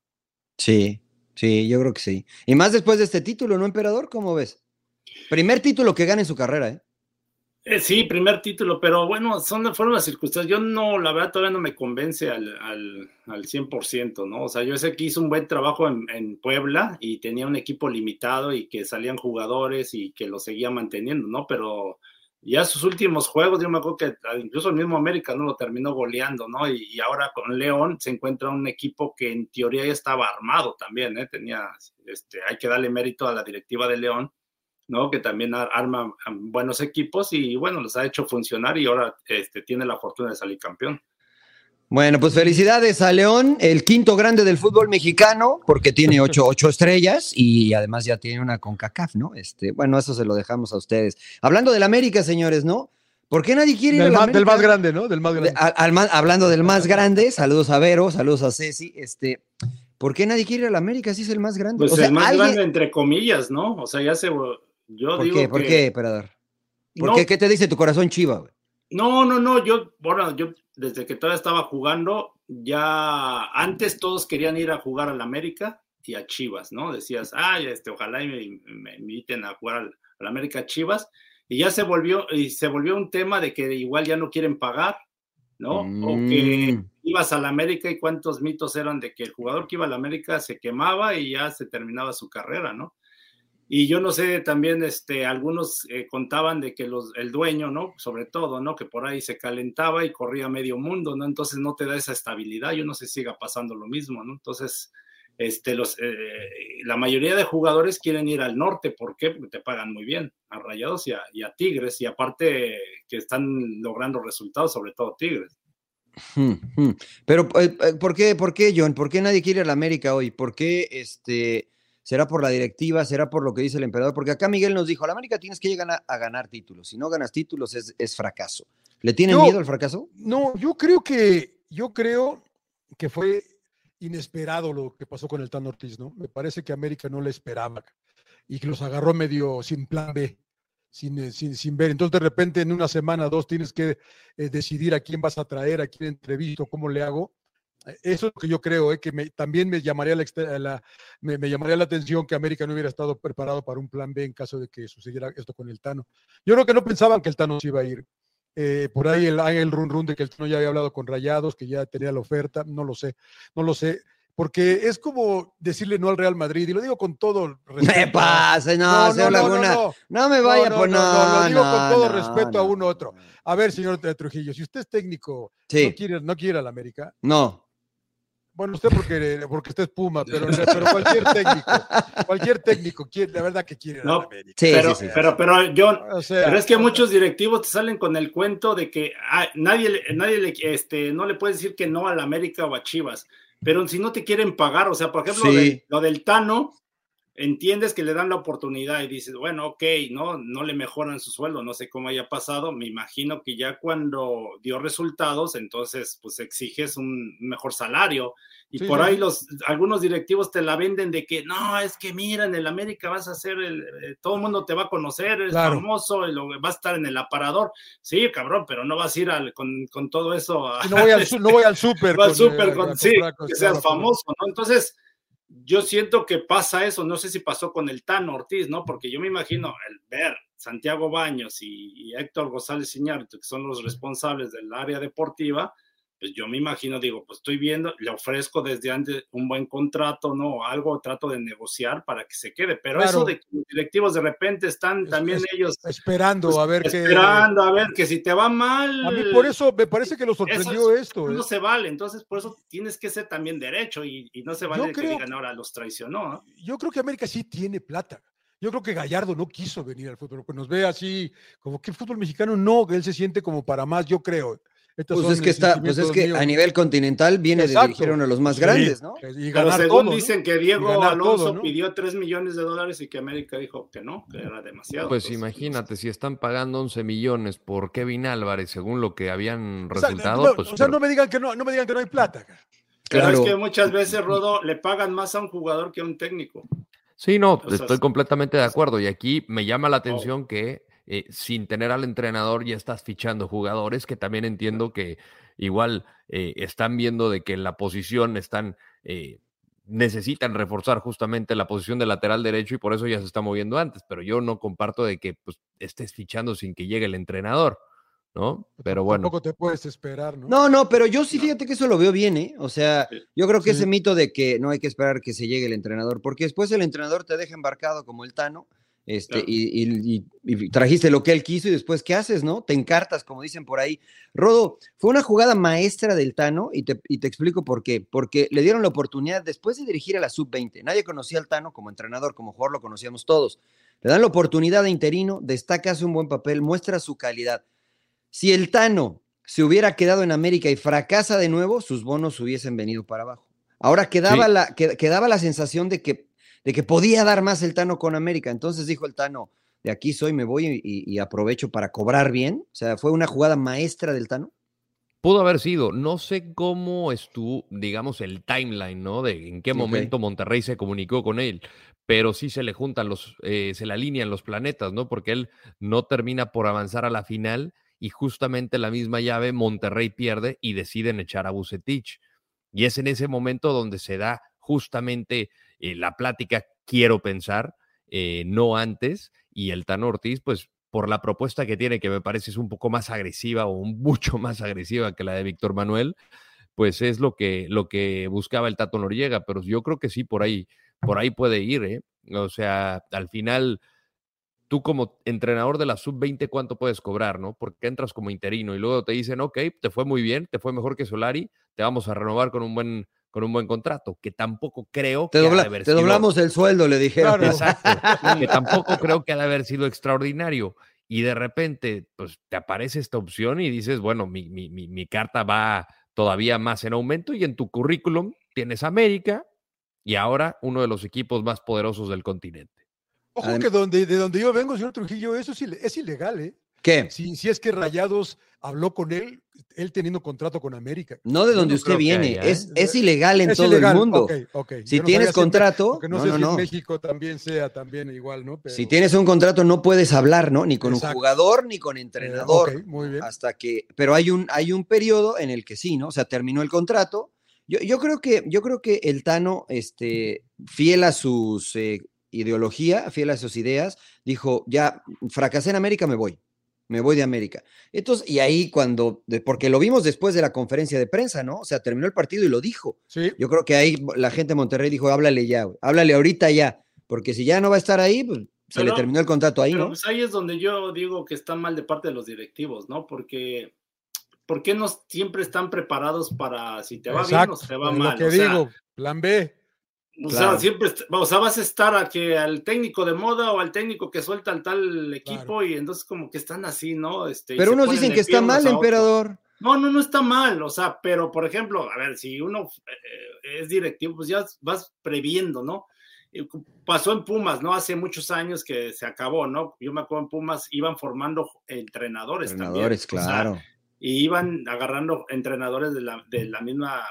Speaker 3: Sí, sí, yo creo que sí. Y más después de este título, ¿no, emperador? ¿Cómo ves? Primer título que gana en su carrera, ¿eh?
Speaker 2: Eh, sí, primer título, pero bueno, son, fueron las circunstancias. Yo no, la verdad, todavía no me convence al, al, al 100%, ¿no? O sea, yo sé que hizo un buen trabajo en, en, Puebla y tenía un equipo limitado y que salían jugadores y que lo seguía manteniendo, ¿no? Pero ya sus últimos juegos, yo me acuerdo que incluso el mismo América no lo terminó goleando, ¿no? Y, y ahora con León se encuentra un equipo que en teoría ya estaba armado también, ¿eh? Tenía, este, hay que darle mérito a la directiva de León ¿no? Que también arma buenos equipos y bueno, los ha hecho funcionar y ahora este, tiene la fortuna de salir campeón.
Speaker 3: Bueno, pues felicidades a León, el quinto grande del fútbol mexicano, porque tiene ocho, ocho estrellas y además ya tiene una con CACAF, ¿no? Este, bueno, eso se lo dejamos a ustedes. Hablando del América, señores, ¿no? ¿Por qué nadie quiere ir
Speaker 1: Del,
Speaker 3: al
Speaker 1: más,
Speaker 3: América?
Speaker 1: del más grande, ¿no? Del más grande.
Speaker 3: De- al- al más- hablando del más grande, saludos a Vero, saludos a Ceci, este, ¿por qué nadie quiere ir al América si es el más grande?
Speaker 2: Pues
Speaker 3: o sea,
Speaker 2: el más
Speaker 3: alguien-
Speaker 2: grande entre comillas, ¿no? O sea, ya se... Yo
Speaker 3: ¿Por
Speaker 2: digo
Speaker 3: qué? ¿Por
Speaker 2: que-
Speaker 3: qué, Emperador? ¿Por
Speaker 2: No,
Speaker 3: qué? ¿Qué te dice tu corazón chiva? güey?
Speaker 2: No, no, no, yo, bueno, yo desde que todavía estaba jugando, ya antes todos querían ir a jugar al América y a Chivas, ¿no? Decías, ay, este, ojalá y me, me inviten a jugar al, al América Chivas, y ya se volvió, y se volvió un tema de que igual ya no quieren pagar, ¿no? O que
Speaker 3: Mm.
Speaker 2: ibas al América y cuántos mitos eran de que el jugador que iba al América se quemaba y ya se terminaba su carrera, ¿no? Y yo no sé, también este, algunos eh, contaban de que los, el dueño, ¿no? Sobre todo, ¿no? Que por ahí se calentaba y corría medio mundo, ¿no? Entonces no te da esa estabilidad. Yo no sé si siga pasando lo mismo, ¿no? Entonces, este, los, eh, la mayoría de jugadores quieren ir al norte. ¿Por qué? Porque te pagan muy bien a Rayados y a, y a Tigres. Y aparte que están logrando resultados, sobre todo Tigres.
Speaker 3: Hmm, hmm. Pero, eh, eh, ¿por qué, por qué, John? ¿Por qué nadie quiere ir a la América hoy? ¿Por qué este, será por la directiva? ¿Será por lo que dice el emperador? Porque acá Miguel nos dijo, a la América tienes que llegar a, a ganar títulos. Si no ganas títulos es, es fracaso. ¿Le tienen miedo al fracaso?
Speaker 1: No, yo creo que, yo creo que fue inesperado lo que pasó con el Tan Ortiz, ¿no? Me parece que América no le esperaba y que los agarró medio sin plan B, sin, eh, sin, sin ver. Entonces, de repente, en una semana, dos, tienes que eh, decidir a quién vas a traer, a quién entrevisto, cómo le hago. Eh, Eso es lo que yo creo, eh, que me- también me llamaría la, me, me llamaría la atención que América no hubiera estado preparado para un plan B en caso de que sucediera esto con el Tano. Yo creo que no pensaban que el Tano se iba a ir. Eh, por ahí el, hay el run run de que el Tano ya había hablado con Rayados, que ya tenía la oferta, no lo sé, no lo sé, porque es como decirle no al Real Madrid, y lo digo con todo respeto.
Speaker 3: Me pasa, no, Laguna. No, me vaya
Speaker 1: no,
Speaker 3: por
Speaker 1: no,
Speaker 3: no,
Speaker 1: no, lo digo con
Speaker 3: no,
Speaker 1: todo
Speaker 3: no,
Speaker 1: respeto a
Speaker 3: no.
Speaker 1: uno otro. A ver, señor Trujillo, si usted es técnico,
Speaker 3: Sí.
Speaker 1: no quiere, no quiere a la América.
Speaker 3: No.
Speaker 1: Bueno, usted porque, porque usted es Puma, pero, pero cualquier técnico, cualquier técnico quiere, la verdad que quiere
Speaker 2: No,
Speaker 1: América.
Speaker 2: pero, pero, pero, John,
Speaker 1: O sea,
Speaker 2: pero es que muchos directivos te salen con el cuento de que ah, nadie, le- nadie le, este, no le puede decir que no a la América o a Chivas, pero si no te quieren pagar, o sea, por ejemplo,
Speaker 3: Sí.
Speaker 2: lo del Tano, entiendes que le dan la oportunidad y dices, bueno, ok, no, no le mejoran su sueldo, no sé cómo haya pasado, me imagino que ya cuando dio resultados, entonces pues exiges un mejor salario y
Speaker 1: Sí,
Speaker 2: por ahí los algunos directivos te la venden de que no, es que mira, en el América vas a ser el, eh, todo el mundo te va a conocer, eres
Speaker 1: Claro.
Speaker 2: famoso y lo, vas a estar en el aparador. Sí, cabrón, pero no vas a ir al- con, con todo eso a,
Speaker 1: no voy al, no voy al
Speaker 2: al
Speaker 1: con, eh,
Speaker 2: sí, que seas famoso, ¿no? Entonces, yo siento que pasa eso, no sé si pasó con el Tano Ortiz, ¿no? Porque yo me imagino el ver Santiago Baños y, y Héctor González Iñárritu, que son los responsables del área deportiva, pues yo me imagino, digo, pues estoy viendo, le ofrezco desde antes un buen contrato, ¿no? O algo, trato de negociar para que se quede, pero eso de que los directivos de repente están también
Speaker 1: es-
Speaker 2: ellos
Speaker 1: Esperando
Speaker 2: pues,
Speaker 1: a ver qué.
Speaker 2: esperando a ver que si te va mal.
Speaker 1: A mí por eso me parece que lo sorprendió
Speaker 2: es-
Speaker 1: esto.
Speaker 2: No
Speaker 1: ¿eh?
Speaker 2: se vale, entonces por eso tienes que ser también derecho y, y no se vale que digan ahora los traicionó.
Speaker 1: Yo creo que América sí tiene plata. Yo creo que Gallardo no quiso venir al fútbol, que nos ve así, como que el fútbol mexicano no, que él se siente como para más, yo creo. Estos
Speaker 3: Pues
Speaker 1: son,
Speaker 3: es que está, pues es que
Speaker 1: míos.
Speaker 3: a nivel continental viene de
Speaker 1: Exacto.
Speaker 3: dirigir a uno de los más
Speaker 1: Sí,
Speaker 3: grandes, ¿no?
Speaker 1: Y
Speaker 2: Pero según
Speaker 1: todo, ¿no?
Speaker 2: dicen que Diego Alonso
Speaker 1: todo, ¿no?
Speaker 2: pidió 3 millones de dólares y que América dijo que no, que era demasiado.
Speaker 4: Pues
Speaker 2: Entonces,
Speaker 4: imagínate, si están pagando 11 millones por Kevin Álvarez, según lo que habían
Speaker 1: O sea,
Speaker 4: resultado,
Speaker 1: no,
Speaker 4: pues
Speaker 1: o sea,
Speaker 4: pero-
Speaker 1: no me digan que no, no me digan que no hay plata. cara.
Speaker 2: Pero
Speaker 3: Claro.
Speaker 2: es que muchas veces, Rodo, le pagan más a un jugador que a un técnico.
Speaker 4: Sí, no,
Speaker 2: O sea,
Speaker 4: estoy completamente de acuerdo. Y aquí me llama la atención que eh, sin tener al entrenador ya estás fichando jugadores que también entiendo que igual eh, están viendo de que en la posición están, eh, necesitan reforzar justamente la posición de lateral derecho y por eso ya se está moviendo antes. Pero yo no comparto de que pues, estés fichando sin que llegue el entrenador, ¿no? Pero bueno.
Speaker 1: Tampoco te puedes esperar, ¿no?
Speaker 3: No, no, pero yo sí fíjate que eso lo veo bien, ¿eh? O sea, yo creo que
Speaker 1: Sí.
Speaker 3: ese mito de que no hay que esperar que se llegue el entrenador, porque después el entrenador te deja embarcado como el Tano, este,
Speaker 2: Claro.
Speaker 3: y, y- y- y trajiste lo que él quiso y después, ¿qué haces, no? Te encartas, como dicen por ahí. Rodo, fue una jugada maestra del Tano y te, y te explico por qué. Porque le dieron la oportunidad después de dirigir a la sub-20. Nadie conocía al Tano como entrenador, como jugador lo conocíamos todos. Le dan la oportunidad de interino, destaca, hace un buen papel, muestra su calidad. Si el Tano se hubiera quedado en América y fracasa de nuevo, sus bonos hubiesen venido para abajo. Ahora quedaba,
Speaker 4: Sí.
Speaker 3: la, que- quedaba la sensación de que, de que podía dar más el Tano con América. Entonces dijo el Tano, de aquí soy, me voy y, y aprovecho para cobrar bien. O sea, fue una jugada maestra del Tano.
Speaker 4: Pudo haber sido. No sé cómo estuvo, digamos, el timeline, ¿no? De en qué momento Monterrey se comunicó con él. Pero sí se le juntan los, eh, se le alinean los planetas, ¿no? Porque él no termina por avanzar a la final y justamente la misma llave Monterrey pierde y deciden echar a Bucetich. Y es en ese momento donde se da justamente eh, la plática, quiero pensar, eh, no antes, y el Tan Ortiz, pues por la propuesta que tiene, que me parece es un poco más agresiva o mucho más agresiva que la de Víctor Manuel, pues es lo que, lo que buscaba el Tato Noriega, pero yo creo que sí, por ahí, por ahí puede ir, ¿eh? O sea, al final, tú como entrenador de la sub-20, ¿cuánto puedes cobrar, no? Porque entras como interino y luego te dicen, ok, te fue muy bien, te fue mejor que Solari, te vamos a renovar con un buen, con un buen contrato, que tampoco creo
Speaker 3: Te,
Speaker 4: que ha de
Speaker 3: dobla-
Speaker 4: haber
Speaker 3: te
Speaker 4: sido-
Speaker 3: doblamos el sueldo, le dijeron.
Speaker 1: Claro.
Speaker 4: Exacto, que tampoco creo que ha de haber sido extraordinario. Y de repente, pues te aparece esta opción y dices, bueno, mi, mi- mi- mi carta va todavía más en aumento y en tu currículum tienes América y ahora uno de los equipos más poderosos del continente.
Speaker 1: Ojo que donde, de donde yo vengo, señor Trujillo, eso es, es ilegal, ¿eh?
Speaker 3: ¿Qué?
Speaker 1: Si, si es que Rayados habló con él, él teniendo contrato con América.
Speaker 3: No de donde
Speaker 4: no
Speaker 3: usted viene,
Speaker 4: haya, ¿eh?
Speaker 3: es, es ilegal en
Speaker 1: Es
Speaker 3: todo
Speaker 1: ilegal,
Speaker 3: el mundo.
Speaker 1: ok, ok.
Speaker 3: Si
Speaker 1: Yo
Speaker 3: tienes contrato,
Speaker 1: Porque no,
Speaker 3: no,
Speaker 1: sé
Speaker 3: no,
Speaker 1: si
Speaker 3: no.
Speaker 1: en México también sea también igual, ¿no? Pero-
Speaker 3: Si tienes un contrato no puedes hablar, ¿no? Ni con
Speaker 1: Exacto.
Speaker 3: un jugador ni con
Speaker 1: eh,
Speaker 3: entrenador.
Speaker 1: muy bien.
Speaker 3: Hasta que, pero hay un, hay un periodo en el que sí, ¿no? O sea, terminó el contrato. Yo, yo creo que, yo creo que el Tano, este, fiel a sus eh, ideología, fiel a sus ideas, dijo, ya fracasé en América, me voy. Me voy de América. Entonces, y ahí cuando, porque lo vimos después de la conferencia de prensa, ¿no? O sea, terminó el partido y lo dijo.
Speaker 1: Sí,
Speaker 3: Yo creo que ahí la gente de Monterrey dijo, háblale ya, güey, háblale ahorita ya, porque si ya no va a estar ahí, pues se le terminó el contrato ahí,
Speaker 2: Pero
Speaker 3: ¿no?
Speaker 2: pues ahí es donde yo digo que están mal de parte de los directivos, ¿no? Porque ¿por qué no siempre están preparados para si te va bien o te va
Speaker 1: es
Speaker 2: mal?
Speaker 1: Lo que
Speaker 2: o sea,
Speaker 1: digo, plan B.
Speaker 2: O sea, siempre, o sea, vas a estar a que al técnico de moda o al técnico que suelta al tal equipo y entonces como que están así, ¿no? Este,
Speaker 3: Pero unos dicen que está mal, emperador.
Speaker 2: No, no, no está mal, o sea, pero por ejemplo, a ver, si uno eh, es directivo, pues ya vas previendo, ¿no? Pasó en Pumas, ¿no? Hace muchos años que se acabó, ¿no? Yo me acuerdo en Pumas iban formando entrenadores,
Speaker 3: Entrenadores,
Speaker 2: también. o sea,
Speaker 3: claro.
Speaker 2: y iban agarrando entrenadores de la, de la misma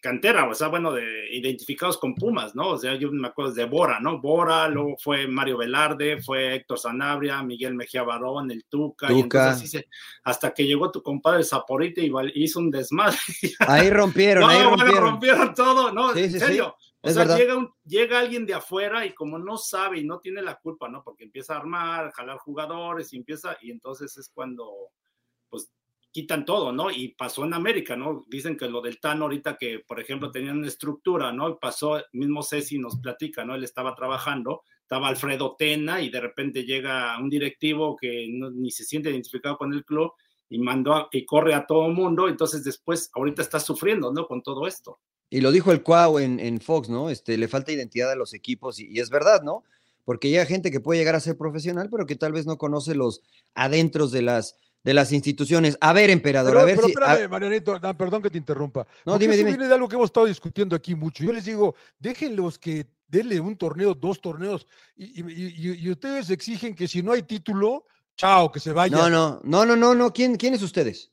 Speaker 2: cantera, o sea, bueno, de, identificados con Pumas, ¿no? O sea, yo me acuerdo de Bora, ¿no? Bora, luego fue Mario Velarde, fue Héctor Sanabria, Miguel Mejía Barón, el Tuca, y entonces así se- hasta que llegó tu compadre Zaporite y hizo un desmadre.
Speaker 3: Ahí rompieron,
Speaker 2: no,
Speaker 3: ahí
Speaker 2: bueno,
Speaker 3: rompieron.
Speaker 2: rompieron todo, ¿no?
Speaker 3: Sí,
Speaker 2: en
Speaker 3: sí, sí.
Speaker 2: serio. O
Speaker 3: Es
Speaker 2: sea, llega, un- llega alguien de afuera y como no sabe y no tiene la culpa, ¿no? Porque empieza a armar, jalar jugadores y empieza, y entonces es cuando, pues, quitan todo, ¿no? Y pasó en América, ¿no? Dicen que lo del Tano ahorita que, por ejemplo, tenían una estructura, ¿no? Pasó, mismo Ceci nos platica, ¿no? Él estaba trabajando, estaba Alfredo Tena y de repente llega un directivo que ni se siente identificado con el club y mandó a- y corre a todo mundo, entonces después ahorita está sufriendo, ¿no? Con todo esto.
Speaker 3: Y lo dijo el Cuau en, Fox, ¿no? Este, le falta identidad a los equipos y, es verdad, ¿no? Porque llega gente que puede llegar a ser profesional, pero que tal vez no conoce los adentros de las, de las instituciones. A ver, emperador,
Speaker 1: Pero,
Speaker 3: a ver
Speaker 1: pero
Speaker 3: si... a-
Speaker 1: espérame, Marianito, no, perdón que te interrumpa.
Speaker 3: No,
Speaker 1: Porque
Speaker 3: dime,
Speaker 1: eso
Speaker 3: dime.
Speaker 1: viene de algo que hemos estado discutiendo aquí mucho. Yo les digo, déjenlos que denle un torneo, dos torneos, y, y- y- y ustedes exigen que si no hay título, chao, que se vaya.
Speaker 3: no, no, no, no, no, no. ¿Quién, ¿Quiénes ustedes?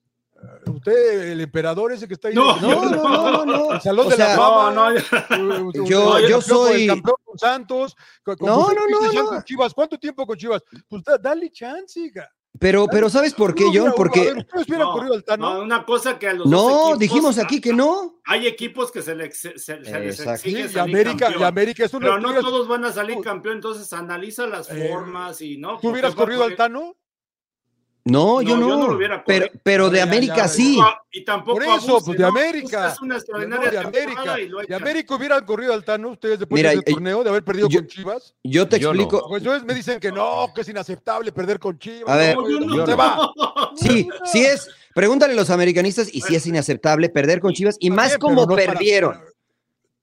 Speaker 1: Usted, el emperador ese que está ahí.
Speaker 2: No,
Speaker 3: No, no, no, no, no.
Speaker 1: El Salón
Speaker 3: O
Speaker 1: de la
Speaker 2: No,
Speaker 1: Fama.
Speaker 2: no,
Speaker 3: Yo- yo soy-
Speaker 1: El campeón con Santos.
Speaker 3: No, no, no,
Speaker 1: decían
Speaker 3: no.
Speaker 1: con Chivas. ¿Cuánto tiempo con Chivas? Pues da- dale chance, hija.
Speaker 3: Pero, pero ¿sabes por qué, John? Porque...
Speaker 1: ¿Ustedes hubieran
Speaker 2: No,
Speaker 1: corrido al Tano?
Speaker 2: no, una cosa que a los
Speaker 3: No,
Speaker 2: equipos-
Speaker 3: dijimos aquí que no.
Speaker 2: Hay equipos que se, le, se, se- se les exige
Speaker 1: y
Speaker 2: salir
Speaker 1: América, y
Speaker 2: campeón.
Speaker 1: América es una
Speaker 2: Pero no todos van a salir campeón, entonces analiza las
Speaker 1: Eh,
Speaker 2: formas y no.
Speaker 1: ¿Tú hubieras corrido al Tano?
Speaker 3: No, yo
Speaker 2: No,
Speaker 3: no.
Speaker 2: yo no lo hubiera
Speaker 3: pero, pero de América
Speaker 1: ya,
Speaker 3: sí.
Speaker 2: Y tampoco
Speaker 1: Por eso,
Speaker 2: abuse,
Speaker 1: pues de
Speaker 2: ¿no?
Speaker 1: América.
Speaker 2: Es una
Speaker 1: No,
Speaker 2: extraordinaria
Speaker 1: de América.
Speaker 2: y lo
Speaker 1: De. América hubieran corrido al Tano ustedes después
Speaker 3: Mira,
Speaker 1: del
Speaker 3: eh,
Speaker 1: torneo de haber perdido
Speaker 3: yo-
Speaker 1: con Chivas.
Speaker 3: Yo te
Speaker 4: Yo no.
Speaker 3: explico.
Speaker 1: Pues me dicen que no, que es inaceptable perder con Chivas.
Speaker 3: A ver,
Speaker 2: No, yo no.
Speaker 1: se va.
Speaker 3: Sí, sí es. Pregúntale a los americanistas y sí es inaceptable perder con Chivas y más como
Speaker 1: no
Speaker 3: perdieron.
Speaker 1: para-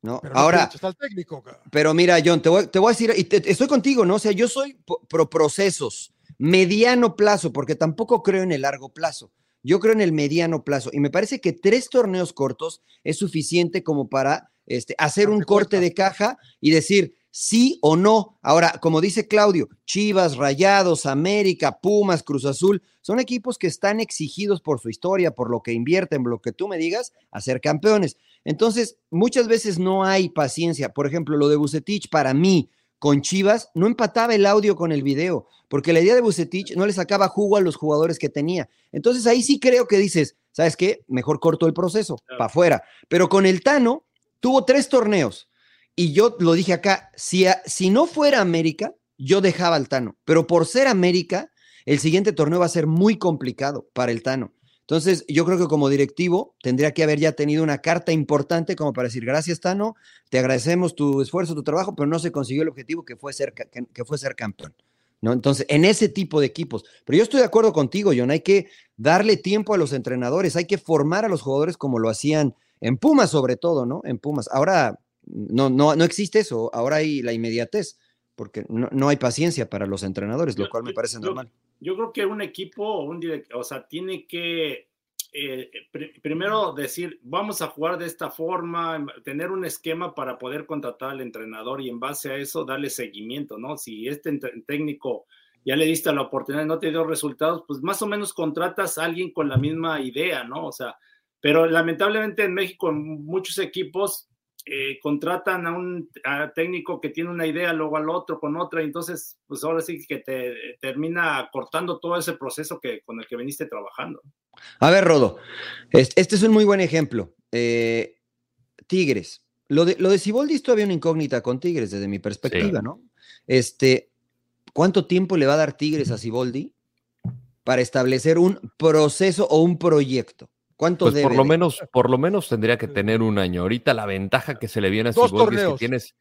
Speaker 3: ¿no?
Speaker 1: pero no
Speaker 3: Ahora,
Speaker 1: técnico. ca.
Speaker 3: pero mira, John, te voy, te voy a decir, y te- estoy contigo, ¿no? O sea, yo soy pro procesos, mediano plazo, porque tampoco creo en el largo plazo. Yo creo en el mediano plazo y me parece que tres torneos cortos es suficiente como para este, hacer un corte de caja y decir sí o no. Ahora, como dice Claudio, Chivas, Rayados, América, Pumas, Cruz Azul, son equipos que están exigidos por su historia, por lo que invierten, lo que tú me digas, a ser campeones. Entonces, muchas veces no hay paciencia. Por ejemplo, lo de Bucetich para mí con Chivas no empataba el audio con el video, porque la idea de Bucetich no le sacaba jugo a los jugadores que tenía. Entonces ahí sí creo que dices, ¿sabes qué? Mejor corto el proceso, para afuera. Pero con el Tano tuvo tres torneos y yo lo dije acá, si, si no fuera América, yo dejaba al Tano, pero por ser América, el siguiente torneo va a ser muy complicado para el Tano. Entonces, yo creo que como directivo tendría que haber ya tenido una carta importante como para decir, gracias Tano, te agradecemos tu esfuerzo, tu trabajo, pero no se consiguió el objetivo que fue ser, que, fue ser campeón. ¿no? Entonces, en ese tipo de equipos. Pero yo estoy de acuerdo contigo, John, hay que darle tiempo a los entrenadores, hay que formar a los jugadores como lo hacían en Pumas sobre todo, ¿no? En Pumas. Ahora no, no, no existe eso, ahora hay la inmediatez, porque no, no hay paciencia para los entrenadores, lo cual me parece normal
Speaker 2: yo creo que un equipo, un director, o sea, tiene que eh, primero decir, vamos a jugar de esta forma, tener un esquema para poder contratar al entrenador y en base a eso darle seguimiento, ¿no? Si este técnico ya le diste la oportunidad y no te dio resultados, pues más o menos contratas a alguien con la misma idea, ¿no? O sea, pero lamentablemente en México muchos equipos eh, contratan a un técnico que tiene una idea, luego al otro con otra, y entonces, pues ahora sí que te termina cortando todo ese proceso que, con el que veniste trabajando.
Speaker 3: A ver, Rodo, este es un muy buen ejemplo. Eh, Tigres. Lo de, lo de Ciboldi es todavía una incógnita con Tigres desde mi perspectiva, ¿no? Este, ¿Cuánto tiempo le va a dar Tigres a Ciboldi para establecer un proceso o un proyecto? ¿Cuánto
Speaker 4: pues por lo menos, por lo menos tendría que tener un año. Ahorita la ventaja que se le viene a Siboldi es que tienes,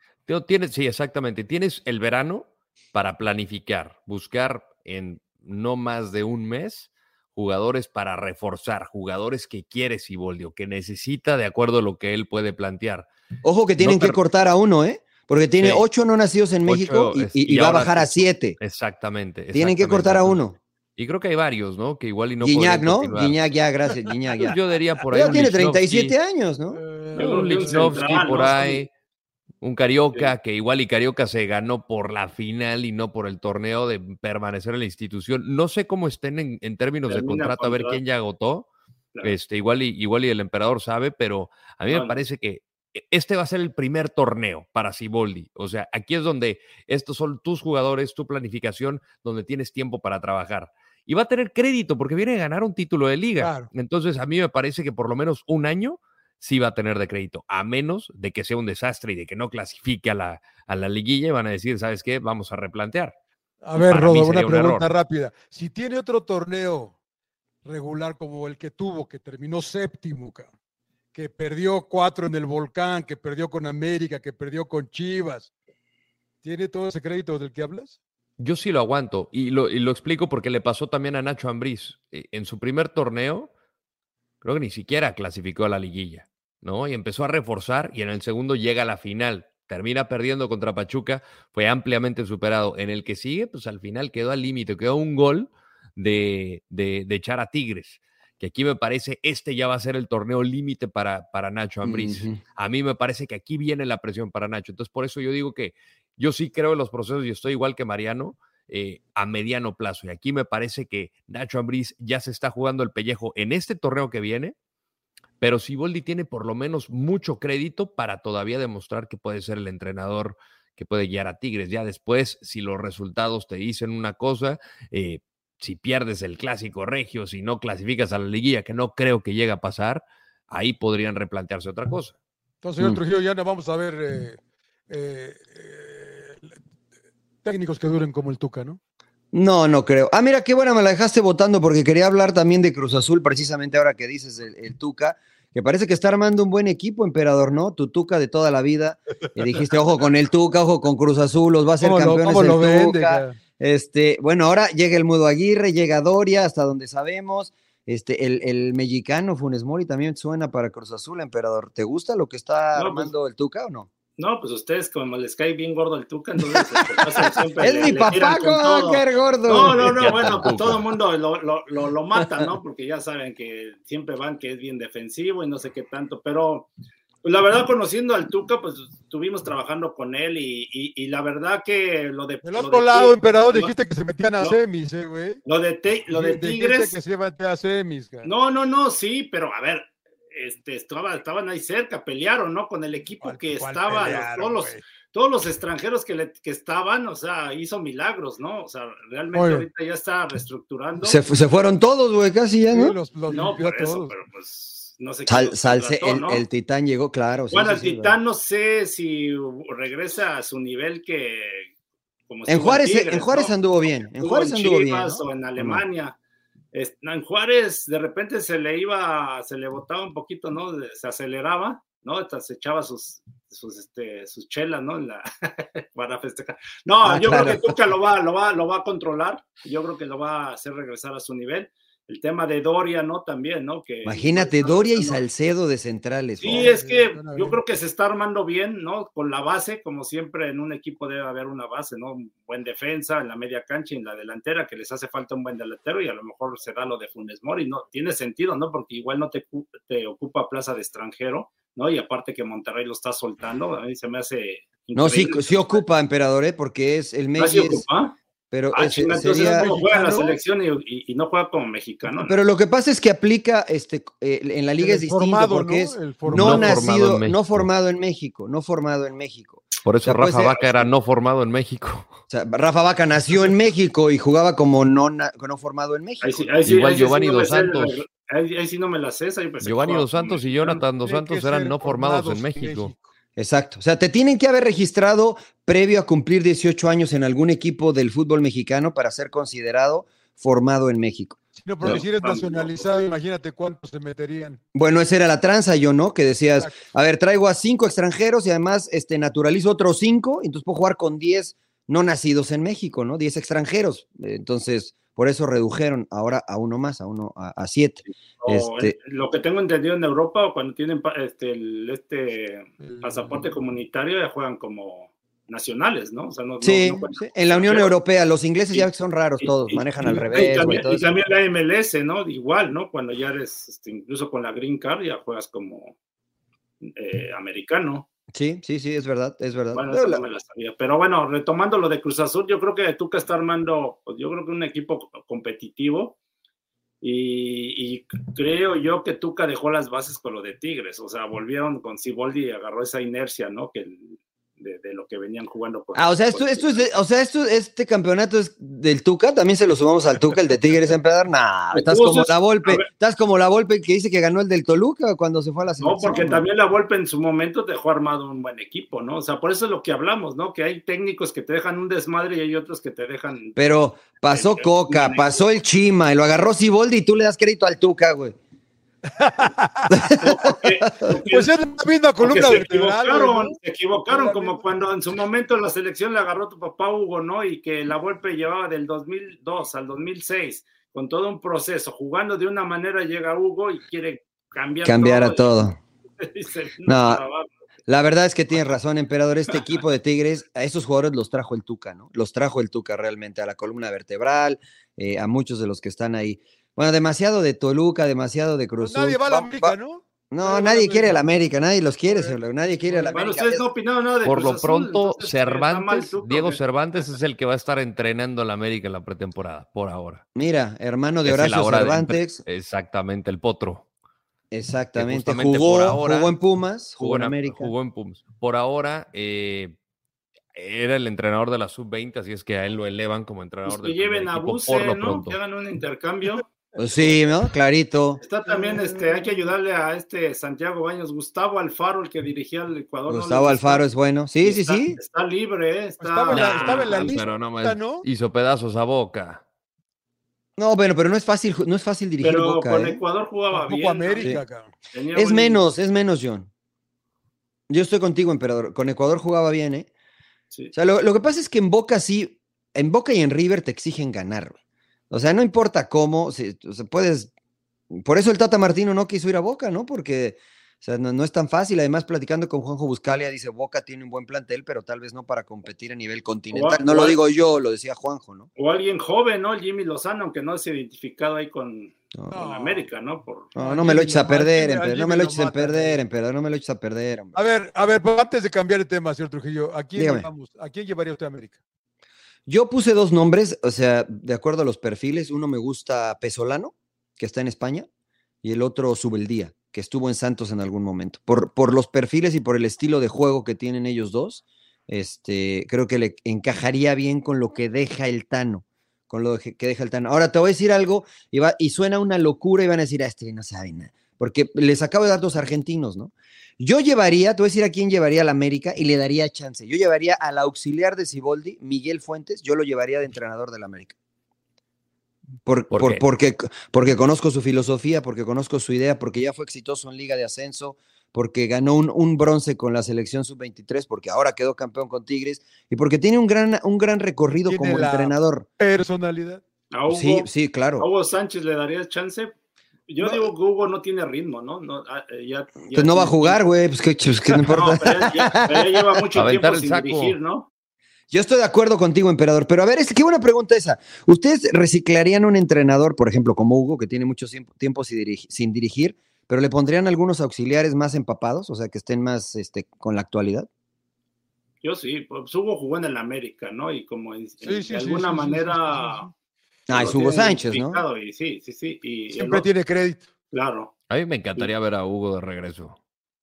Speaker 4: tienes, sí, exactamente, tienes el verano para planificar, buscar en no más de un mes jugadores para reforzar, jugadores que quiere Siboldi o que necesita de acuerdo a lo que él puede plantear.
Speaker 3: Ojo que tienen que cortar a uno, ¿eh? Porque tiene ocho no nacidos en México y, va a bajar a siete.
Speaker 4: Exactamente,
Speaker 3: Tienen que cortar a uno.
Speaker 4: Y creo que hay varios, ¿no? Que igual y no
Speaker 3: Guiñac, ¿no? Guiñac ya, gracias, Guiñac ya.
Speaker 4: Yo diría por ahí.
Speaker 3: Ya tiene 37 años, ¿no?
Speaker 4: un Lichnowsky por ahí. Un Carioca, que igual y Carioca se ganó por la final y no por el torneo de permanecer en la institución. No sé cómo estén en, términos de contrato, a ver quién ya agotó. Este, igual, y, igual y el emperador sabe, pero a mí me parece que e, este va a ser el primer torneo para Siboldi. O sea, aquí es donde estos son tus jugadores, tu planificación, donde tienes tiempo para trabajar y va a tener crédito porque viene a ganar un título de liga. Entonces, a mí me parece que por lo menos un año sí va a tener de crédito, a menos de que sea un desastre y de que no clasifique a la, a la liguilla y van a decir, ¿sabes qué? Vamos a replantear.
Speaker 1: A ver, Rodo, una pregunta rápida. Si tiene otro torneo regular como el que tuvo, que terminó séptimo, que perdió cuatro en el volcán, que perdió con América, que perdió con Chivas, ¿tiene todo ese crédito del que hablas?
Speaker 4: Yo sí lo aguanto y lo, explico porque le pasó también a Nacho Ambriz. E, en su primer torneo, creo que ni siquiera clasificó a la liguilla, ¿no? Y empezó a reforzar y en el segundo llega a la final. Termina perdiendo contra Pachuca, fue ampliamente superado. En el que sigue, pues al final quedó al límite, quedó un gol de, de, echar a Tigres que aquí me parece este ya va a ser el torneo límite para, para Nacho Ambriz. A mí me parece que aquí viene la presión para Nacho. Entonces, por eso yo digo que yo sí creo en los procesos y estoy igual que Mariano eh, a mediano plazo. Y aquí me parece que Nacho Ambriz ya se está jugando el pellejo en este torneo que viene, pero Siboldi tiene por lo menos mucho crédito para todavía demostrar que puede ser el entrenador que puede guiar a Tigres. Ya después, si los resultados te dicen una cosa, eh, si pierdes el clásico regio, si no clasificas a la liguilla, que no creo que llegue a pasar, ahí podrían replantearse otra cosa.
Speaker 1: Entonces, señor mm. Trujillo, ya no vamos a ver eh, técnicos que duren como el Tuca, ¿no?
Speaker 3: No, no creo. Ah, mira, qué buena me la dejaste votando porque quería hablar también de Cruz Azul, precisamente ahora que dices el, Tuca, que parece que está armando un buen equipo, emperador, ¿no? Tu Tuca de toda la vida. Y dijiste, ojo con el Tuca, ojo con Cruz Azul, los va a hacer campeones el Tuca. este, bueno, ahora llega el Mudo Aguirre, llega Doria, hasta donde sabemos. Este, el, el mexicano Funes Mori también suena para Cruz Azul, emperador. ¿Te gusta lo que está pues armando el Tuca o no?
Speaker 2: No, pues ustedes como les cae bien gordo el Tuca, entonces este, pasan siempre
Speaker 3: Es
Speaker 2: le-
Speaker 3: mi
Speaker 2: le
Speaker 3: papá,
Speaker 2: con
Speaker 3: ¿cómo va a
Speaker 2: todo.
Speaker 3: caer gordo?
Speaker 2: No, no, no, bueno, pues todo el mundo lo, lo, lo, lo mata, ¿no? Porque ya saben que siempre van que es bien defensivo y no sé qué tanto, pero pues, la verdad conociendo al Tuca, pues estuvimos trabajando con él y, y, y la verdad que lo de...
Speaker 1: Del otro
Speaker 2: de
Speaker 1: lado, emperador, dijiste que se metían a semis, eh, güey.
Speaker 2: Lo de, Te- lo de
Speaker 1: Dijiste
Speaker 2: Tigres...
Speaker 1: que se a semis, cara.
Speaker 2: No, no, no, sí, pero a ver, este, estaba, estaban ahí cerca, pelearon, ¿no? Con el equipo
Speaker 1: ¿Cuál-
Speaker 2: que estaba, los- todos, los, todos los extranjeros que, le- que estaban, o sea, hizo milagros, ¿no? O sea, realmente ahorita ya está reestructurando.
Speaker 3: Se, se fueron todos, güey, casi ya,
Speaker 1: Sí,
Speaker 3: ¿no?
Speaker 1: los, los
Speaker 2: no,
Speaker 1: limpió a
Speaker 2: por eso,
Speaker 1: todos.
Speaker 2: pero pues no sé
Speaker 3: Sal- Salce- el,
Speaker 2: ¿no?
Speaker 3: el titán llegó, claro. sí,
Speaker 2: bueno,
Speaker 3: sí,
Speaker 2: el
Speaker 3: sí,
Speaker 2: Titán no sé si regresa a su nivel que... Como
Speaker 3: En Juárez,
Speaker 2: Tigres,
Speaker 3: en Juárez
Speaker 2: ¿no?
Speaker 3: anduvo bien. En Juárez anduvo bien.
Speaker 2: Chivas
Speaker 3: ¿no?
Speaker 2: o en Alemania. Es- no, en Juárez de repente se le iba, se le botaba un poquito, ¿no? Se aceleraba, ¿no? Se echaba sus, sus, este, sus chelas, ¿no? La- para festejar. No,
Speaker 3: Ah,
Speaker 2: yo
Speaker 3: claro.
Speaker 2: creo que Tuca lo va, lo va, lo va a controlar. Yo creo que lo va a hacer regresar a su nivel. El tema de Doria, ¿no? También, ¿no? Que
Speaker 3: Imagínate, Doria y Salcedo de centrales.
Speaker 2: Sí,
Speaker 3: oh.
Speaker 2: es que yo creo que se está armando bien, ¿no? Con la base, como siempre en un equipo debe haber una base, ¿no? Un buen defensa en la media cancha y en la delantera, que les hace falta un buen delantero y a lo mejor se da lo de Funes Mori, ¿no? Tiene sentido, ¿no? Porque igual no te, te ocupa plaza de extranjero, ¿no? Y aparte que Monterrey lo está soltando, a mí se me hace...
Speaker 3: No, sí, sí ocupa, emperador, ¿eh? porque es el
Speaker 2: ¿Ah, sí
Speaker 3: Messi. es-
Speaker 2: ocupa?
Speaker 3: Pero
Speaker 2: Ah,
Speaker 3: ese
Speaker 2: chinga, entonces
Speaker 3: sería.
Speaker 2: no juega en la selección y, y- y no juega como mexicano. ¿no?
Speaker 3: Pero lo que pasa es que aplica este, eh, en la liga
Speaker 1: El
Speaker 3: es distinto
Speaker 1: formado,
Speaker 3: porque
Speaker 1: ¿no?
Speaker 3: es no,
Speaker 1: formado.
Speaker 4: No formado
Speaker 3: nacido,
Speaker 4: en México.
Speaker 3: no formado en México, no formado en México.
Speaker 4: Por eso
Speaker 3: sea,
Speaker 4: Rafa
Speaker 3: ser-
Speaker 4: Vaca era no formado en México.
Speaker 3: O sea, Rafa Vaca nació en México y jugaba como no, no formado en México.
Speaker 2: Ahí sí- ahí sí-
Speaker 4: Igual
Speaker 2: ahí sí
Speaker 4: Giovanni
Speaker 2: no
Speaker 4: Dos Santos.
Speaker 2: Ahí, ahí sí no me la sé.
Speaker 4: Giovanni Dos Santos y. Jonathan Dos Santos eran no formados en México.
Speaker 3: Exacto. O sea, te tienen que haber registrado previo a cumplir 18 años en algún equipo del fútbol mexicano para ser considerado formado en México.
Speaker 1: No, porque
Speaker 2: No,
Speaker 1: si eres nacionalizado, imagínate cuántos se meterían.
Speaker 3: Bueno, esa era la tranza, yo, ¿no? Que decías,
Speaker 1: Exacto.
Speaker 3: a ver, traigo a cinco extranjeros y además este, naturalizo otros cinco, entonces puedo jugar con 10 no nacidos en México, ¿no? 10 extranjeros. Entonces, por eso redujeron ahora a uno más, a uno, a, a siete.
Speaker 2: O
Speaker 3: Este-
Speaker 2: lo que tengo entendido en Europa, cuando tienen este, el, este
Speaker 1: El-
Speaker 2: pasaporte comunitario, ya juegan como nacionales, ¿no? O sea, no, no-
Speaker 3: Sí,
Speaker 2: no
Speaker 3: en la Unión. Europea, los ingleses ya son raros
Speaker 2: Y-
Speaker 3: todos,
Speaker 2: y-
Speaker 3: manejan
Speaker 2: y-
Speaker 3: al revés,
Speaker 2: también, y también la MLS, ¿no? Igual, ¿no? Cuando ya eres, este, incluso con la Green Card, ya juegas como eh, americano.
Speaker 3: Sí, sí, sí, es verdad, es verdad.
Speaker 2: Bueno,
Speaker 3: Pero
Speaker 2: no me la sabía. Pero bueno, retomando lo de Cruz Azul, yo creo que Tuca está armando, pues, yo creo que un equipo co- competitivo. Y, y creo yo que Tuca dejó las bases con lo de Tigres. O sea, volvieron con Siboldi y agarró esa inercia, ¿no? Que de, de lo que venían jugando. con-
Speaker 3: Ah, o sea, esto, esto es, de- o sea, esto, este campeonato es del Tuca, también se lo sumamos al Tuca, el de Tigres Emperador. Nah, estás
Speaker 2: Entonces,
Speaker 3: como la Volpe, estás como la Volpe que dice que ganó el del Toluca cuando se fue a la
Speaker 2: No,
Speaker 3: selección.
Speaker 2: porque también la Volpe en su momento dejó armado un buen equipo, ¿no? O sea, por eso es lo que hablamos, ¿no? Que hay técnicos que te dejan un desmadre y hay otros que te dejan.
Speaker 3: Pero pasó
Speaker 2: El-
Speaker 3: Coca, pasó el Chima, y lo agarró Siboldi y tú le das crédito al Tuca, güey.
Speaker 2: Porque- porque-
Speaker 1: Pues es la misma columna
Speaker 2: se
Speaker 1: vertebral.
Speaker 2: equivocaron,
Speaker 1: ¿no?
Speaker 2: se equivocaron
Speaker 1: Era
Speaker 2: como cuando en su momento la selección le agarró tu papá Hugo, ¿no? Y que la Volpe llevaba del 2002 al 2006 con todo un proceso, jugando de una manera llega Hugo y quiere cambiar
Speaker 3: Cambiar a todo.
Speaker 2: Dice,
Speaker 3: No. La verdad es que tienes razón, Emperador. Este equipo de Tigres, a esos jugadores los trajo el Tuca, ¿no? Los trajo el Tuca realmente a la columna vertebral, eh, a muchos de los que están ahí. Bueno, demasiado de Toluca, demasiado de Cruz
Speaker 1: Pues nadie
Speaker 3: Azul.
Speaker 1: va a la América, ¿no?
Speaker 3: No,
Speaker 1: Nadie va a
Speaker 3: nadie
Speaker 1: la
Speaker 3: quiere
Speaker 1: América.
Speaker 3: América, nadie los quiere,
Speaker 1: A
Speaker 3: nadie quiere el
Speaker 2: Bueno,
Speaker 3: América.
Speaker 2: ustedes no opinaron nada de
Speaker 4: Por
Speaker 2: Cruz
Speaker 4: lo
Speaker 2: Azul,
Speaker 4: pronto, Cervantes, Diego. Cervantes es el que va a estar entrenando en la América en la pretemporada, por ahora.
Speaker 3: Mira, hermano de Horacio
Speaker 4: de-
Speaker 3: Cervantes,
Speaker 4: Exactamente, el potro.
Speaker 3: exactamente, jugó,
Speaker 4: por ahora-
Speaker 3: jugó en Pumas, jugó,
Speaker 4: Jugó
Speaker 3: en
Speaker 4: en,
Speaker 3: América.
Speaker 4: jugó en Pumas. Por ahora, eh, era el entrenador de la sub-20, así es que a él lo elevan como
Speaker 2: Pues
Speaker 4: entrenador
Speaker 2: que
Speaker 4: del primer
Speaker 2: lleven a Buse,
Speaker 4: por lo
Speaker 2: ¿no?
Speaker 4: pronto.
Speaker 2: Que hagan un intercambio.
Speaker 3: Pues sí, ¿no? Clarito.
Speaker 2: Está también, este, hay que ayudarle a este Santiago Baños, Gustavo Alfaro, el que dirigía al Ecuador.
Speaker 3: Gustavo Alfaro es bueno. Sí, sí,
Speaker 2: está-
Speaker 3: sí.
Speaker 2: Está libre, ¿eh? Está,
Speaker 1: Estaba en la-
Speaker 4: Nah,
Speaker 1: estaba en la lista,
Speaker 4: pero no
Speaker 1: ¿no?
Speaker 4: hizo pedazos a boca.
Speaker 3: No, bueno, pero no es fácil, no es fácil dirigir
Speaker 2: pero
Speaker 3: Boca,
Speaker 2: con
Speaker 3: ¿eh?
Speaker 2: Ecuador jugaba bien.
Speaker 3: Es
Speaker 2: buen-
Speaker 3: menos, es menos, John. Yo estoy contigo, emperador. Con Ecuador jugaba bien, ¿eh?
Speaker 2: sí.
Speaker 3: O sea, lo, lo que pasa es que en Boca sí, en Boca y en River te exigen ganar, güey. O sea, no importa cómo, si, o sea, puedes. Por eso el Tata Martino no quiso ir a Boca, ¿no? Porque O sea, no, no es tan fácil. Además, platicando con Juanjo Buscalia, dice Boca tiene un buen plantel, pero tal vez no para competir a nivel continental. No lo digo yo, lo decía Juanjo, ¿no?
Speaker 2: O alguien joven, ¿no? El Jimmy Lozano, aunque no se ha identificado ahí con,
Speaker 3: No,
Speaker 2: con América, ¿no? Por,
Speaker 3: no, no me lo eches a perder, emperador, no me lo eches a perder, emperador, no me lo eches a perder, hombre.
Speaker 1: A ver, a ver, pero antes de cambiar de tema, señor Trujillo, ¿a quién, llevamos? ¿A quién llevaría usted a América?
Speaker 3: Yo puse dos nombres, o sea, de acuerdo a los perfiles. Uno me gusta Pesolano, que está en España, y el otro Subeldía, que estuvo en Santos en algún momento. Por, por los perfiles y por el estilo de juego que tienen ellos dos, este, creo que le encajaría bien con lo que deja el Tano. Con lo que deja el Tano. Ahora te voy a decir algo y, va, y suena una locura y van a decir, ah, este no sabe nada. Porque les acabo de dar dos argentinos, ¿no? Yo llevaría, te voy a decir a quién llevaría a la América y le daría chance. Yo llevaría al auxiliar de Siboldi, Miguel Fuentes, yo lo llevaría de entrenador del América. Por,
Speaker 4: ¿Por
Speaker 3: por-
Speaker 4: qué?
Speaker 3: porque, porque conozco su filosofía, porque conozco su idea, porque ya fue exitoso en Liga de Ascenso, porque ganó un, un bronce con la selección sub-23, porque ahora quedó campeón con Tigres y porque tiene un gran, un gran recorrido
Speaker 1: Tiene
Speaker 3: como
Speaker 1: la-
Speaker 3: entrenador.
Speaker 1: Personalidad.
Speaker 2: a Hugo,
Speaker 3: Sí, sí,
Speaker 2: a
Speaker 3: claro.
Speaker 2: Hugo Sánchez le daría chance. Yo
Speaker 3: No.
Speaker 2: digo que Hugo no tiene ritmo, ¿no? no ah, eh, ya, ya
Speaker 3: Pues no va a jugar, güey, pues que, pues no importa.
Speaker 2: No, pero ya, ya- pero ya lleva mucho
Speaker 4: Aventar
Speaker 2: tiempo sin
Speaker 4: saco.
Speaker 2: dirigir, ¿no?
Speaker 3: Yo estoy de acuerdo contigo, emperador, pero a ver, es, qué buena pregunta esa. ¿Ustedes reciclarían un entrenador, por ejemplo, como Hugo, que tiene mucho tiempo, sin, dirigi- sin dirigir, pero le pondrían algunos auxiliares más empapados, o sea, que estén más este, con la actualidad?
Speaker 2: Yo sí, pues Hugo jugó en el América, ¿no? Y como en-
Speaker 1: Sí,
Speaker 2: en-
Speaker 1: sí, sí,
Speaker 2: de alguna
Speaker 1: sí, sí, sí,
Speaker 2: manera.
Speaker 3: Ah, es Hugo Sánchez, ¿no?
Speaker 2: Y sí, sí, sí. Y
Speaker 1: Siempre tiene crédito.
Speaker 2: Claro.
Speaker 4: A mí me encantaría ver a Hugo de regreso.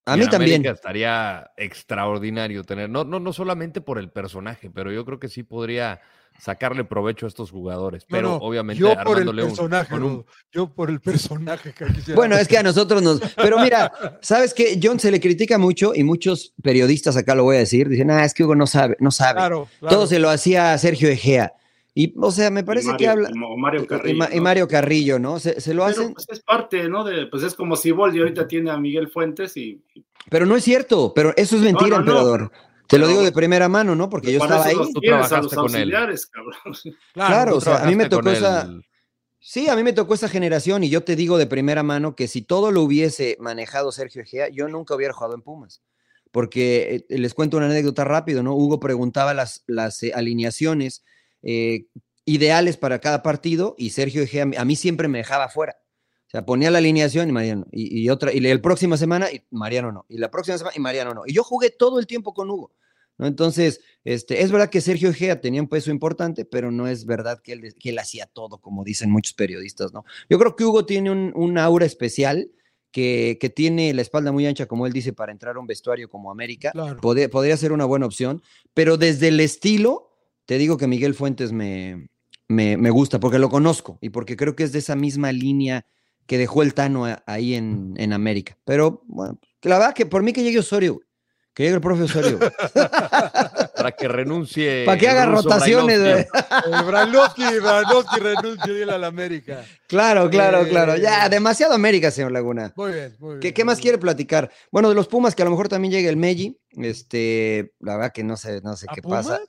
Speaker 3: A
Speaker 4: Y
Speaker 3: mí
Speaker 4: en
Speaker 3: también.
Speaker 4: América estaría extraordinario tener, no, no, no solamente por el personaje, pero yo creo que sí podría sacarle provecho a estos jugadores.
Speaker 1: No,
Speaker 4: Pero
Speaker 1: no,
Speaker 4: obviamente
Speaker 1: yo por el
Speaker 4: un-
Speaker 1: personaje,
Speaker 4: un-
Speaker 1: yo por el personaje que quisiera.
Speaker 3: Bueno, es que a nosotros nos... Pero mira, ¿sabes qué? John se le critica mucho y muchos periodistas acá lo voy a decir, dicen, ah, es que Hugo no sabe, no sabe.
Speaker 1: Claro, claro.
Speaker 3: Todo se lo hacía a Sergio Egea. Y, o sea, me parece
Speaker 2: Y
Speaker 3: que
Speaker 2: Mario-
Speaker 3: habla...
Speaker 2: Mario
Speaker 3: y-
Speaker 2: Carrillo,
Speaker 3: y, Ma- y
Speaker 2: ¿no?
Speaker 3: Mario Carrillo, ¿no? Se, se lo
Speaker 2: Pero,
Speaker 3: hacen...
Speaker 2: pues, es parte, ¿no? De, pues es como si Boldi ahorita tiene a Miguel Fuentes y.
Speaker 3: Pero no es cierto, pero eso es mentira,
Speaker 2: no, no,
Speaker 3: emperador. Te lo digo de primera mano, ¿no? Porque yo
Speaker 2: para
Speaker 3: estaba ahí.
Speaker 4: Tú trabajaste con él.
Speaker 2: cabrón.
Speaker 3: Claro, o sea, a mí me tocó esa...
Speaker 4: él.
Speaker 3: Sí, a mí me tocó esa generación y yo te digo de primera mano que si todo lo hubiese manejado Sergio Egea, yo nunca hubiera jugado en Pumas. Porque eh, les cuento una anécdota rápido, ¿no? Hugo preguntaba las, las eh, alineaciones eh, ideales para cada partido y Sergio Egea a mí siempre me dejaba fuera. O sea, ponía la alineación y Mariano, y, y otra, y la próxima semana y Mariano no, y la próxima semana y Mariano no. Y yo jugué todo el tiempo con Hugo. ¿no? Entonces, este, es verdad que Sergio Egea tenía un peso importante, pero no es verdad que él, que él hacía todo, como dicen muchos periodistas, ¿no? Yo creo que Hugo tiene un, un aura especial que, que, tiene la espalda muy ancha, como él dice, para entrar a un vestuario como América.
Speaker 1: Claro.
Speaker 3: Podría, podría ser una buena opción, pero desde el estilo, te digo que Miguel Fuentes me, me, me gusta, porque lo conozco y porque creo que es de esa misma línea que dejó el Tano a, ahí en, en, América. Pero, bueno, la verdad que por mí que llegue Osorio, güey. Que llegue el profe Osorio.
Speaker 4: Para que renuncie.
Speaker 3: Para que haga rotaciones, güey.
Speaker 1: Brailovsky, Brailovsky renuncie a la América.
Speaker 3: Claro, claro, eh, claro. Ya, demasiado América, señor Laguna.
Speaker 1: Muy bien, muy bien.
Speaker 3: ¿Qué, qué más quiere platicar? Bueno, de los Pumas, que a lo mejor también llegue el Meji. Este, la verdad que no sé, no sé qué
Speaker 1: Pumas?
Speaker 3: pasa.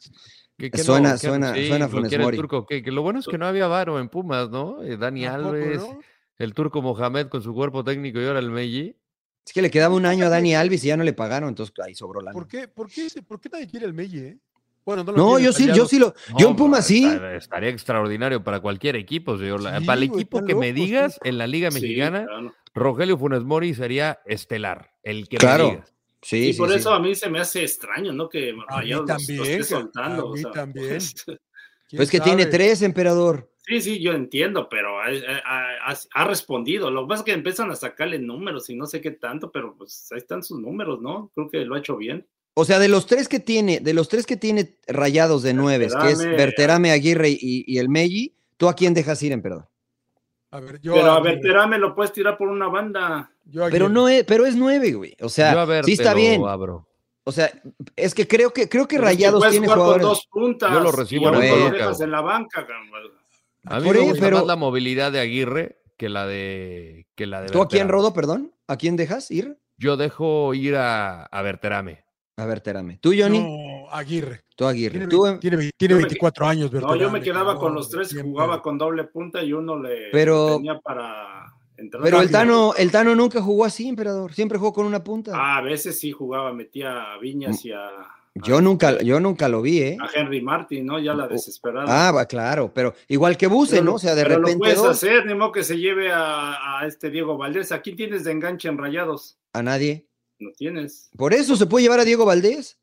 Speaker 4: Que, que
Speaker 3: suena,
Speaker 4: no, que,
Speaker 3: suena,
Speaker 4: sí,
Speaker 3: suena
Speaker 4: lo
Speaker 3: Funes
Speaker 4: turco, que, lo bueno es que no había varo en Pumas, ¿no? Eh, Dani Alves,
Speaker 1: ¿no?
Speaker 4: el turco Mohamed con su cuerpo técnico y ahora el Meji.
Speaker 3: Es que le quedaba un año a Dani Alves y ya no le pagaron, entonces ahí sobró la.
Speaker 1: ¿Por qué, por qué, por qué nadie quiere el Melle? Eh? Bueno, no, lo
Speaker 3: No,
Speaker 1: quiere
Speaker 3: yo sí, yo sí lo. yo en Pumas sí.
Speaker 4: Estaría, estaría extraordinario para cualquier equipo, señor.
Speaker 1: Sí,
Speaker 4: para el equipo que me digas en la Liga
Speaker 2: Sí,
Speaker 4: Mexicana,
Speaker 2: claro.
Speaker 4: Rogelio Funes Mori sería estelar. El que
Speaker 3: Claro.
Speaker 4: me digas.
Speaker 3: Sí,
Speaker 2: Y
Speaker 3: sí,
Speaker 2: por
Speaker 3: sí.
Speaker 2: eso a mí se me hace extraño, ¿no? Que Rayados los- los
Speaker 1: también,
Speaker 2: esté
Speaker 1: ca-
Speaker 2: soltando.
Speaker 1: a
Speaker 2: o
Speaker 1: mí
Speaker 2: sea,
Speaker 1: también.
Speaker 2: pues,
Speaker 1: ¿Quién
Speaker 3: Pues que tiene tres, emperador.
Speaker 2: Sí, sí, yo entiendo, pero ha, ha- ha- ha respondido. Lo que pasa es que empiezan a sacarle números y no sé qué tanto, pero pues ahí están sus números, ¿no? Creo que lo ha hecho bien.
Speaker 3: O sea, de los tres que tiene, de los tres que tiene rayados de nueve, que es
Speaker 2: Berterame,
Speaker 3: Berterame, Aguirre y, y el Meji, ¿tú a quién dejas ir, emperador?
Speaker 1: A ver, yo
Speaker 2: pero a
Speaker 1: Aguirre,
Speaker 2: Berterame lo puedes tirar por una banda.
Speaker 1: yo
Speaker 3: Pero no es, pero es nueve, güey. O sea,
Speaker 4: Yo a ver,
Speaker 3: sí está bien.
Speaker 4: abro.
Speaker 3: O sea, es que creo que creo que
Speaker 2: Pero es
Speaker 3: Rayados tiene
Speaker 2: jugar con
Speaker 3: jugadores.
Speaker 2: dos puntas.
Speaker 4: Yo lo recibo
Speaker 2: y a
Speaker 3: en la
Speaker 2: lo
Speaker 3: banca,
Speaker 2: dejas
Speaker 4: güey.
Speaker 2: en la banca. cabrón.
Speaker 4: A mí
Speaker 3: Por
Speaker 4: me gusta
Speaker 3: pero-
Speaker 4: más la movilidad de Aguirre que la de que la de
Speaker 3: ¿Tú a quién. Rodo, perdón? ¿A quién dejas ir?
Speaker 4: Yo dejo ir a, a Berterame.
Speaker 3: A Berterame. ¿Tú, Johnny?
Speaker 1: No, Aguirre.
Speaker 3: Tú, Aguirre.
Speaker 1: Tiene,
Speaker 3: Tú,
Speaker 1: tiene, tiene
Speaker 2: Yo me
Speaker 1: 24 años,
Speaker 2: No, yo me quedaba con los tres,
Speaker 1: siempre.
Speaker 2: jugaba con doble punta y uno le
Speaker 3: Pero-
Speaker 2: tenía para entró
Speaker 3: Pero el. Tano, el Tano nunca jugó así, emperador. Siempre jugó con una punta.
Speaker 2: Ah, a veces sí jugaba, metía a Viñas y a,
Speaker 3: yo nunca, yo nunca lo vi, ¿eh?
Speaker 2: a Henry Martin, ¿no? Ya la desesperada.
Speaker 3: Ah, va, claro, pero igual que Buse,
Speaker 2: Pero
Speaker 3: ¿no? O sea, de
Speaker 2: pero
Speaker 3: repente.
Speaker 2: Lo puedes
Speaker 3: dos,
Speaker 2: hacer, ni modo que se lleve a, a este Diego Valdés. ¿A quién tienes de enganche en rayados?
Speaker 3: A nadie.
Speaker 2: No tienes.
Speaker 3: Por eso se puede llevar a Diego Valdés.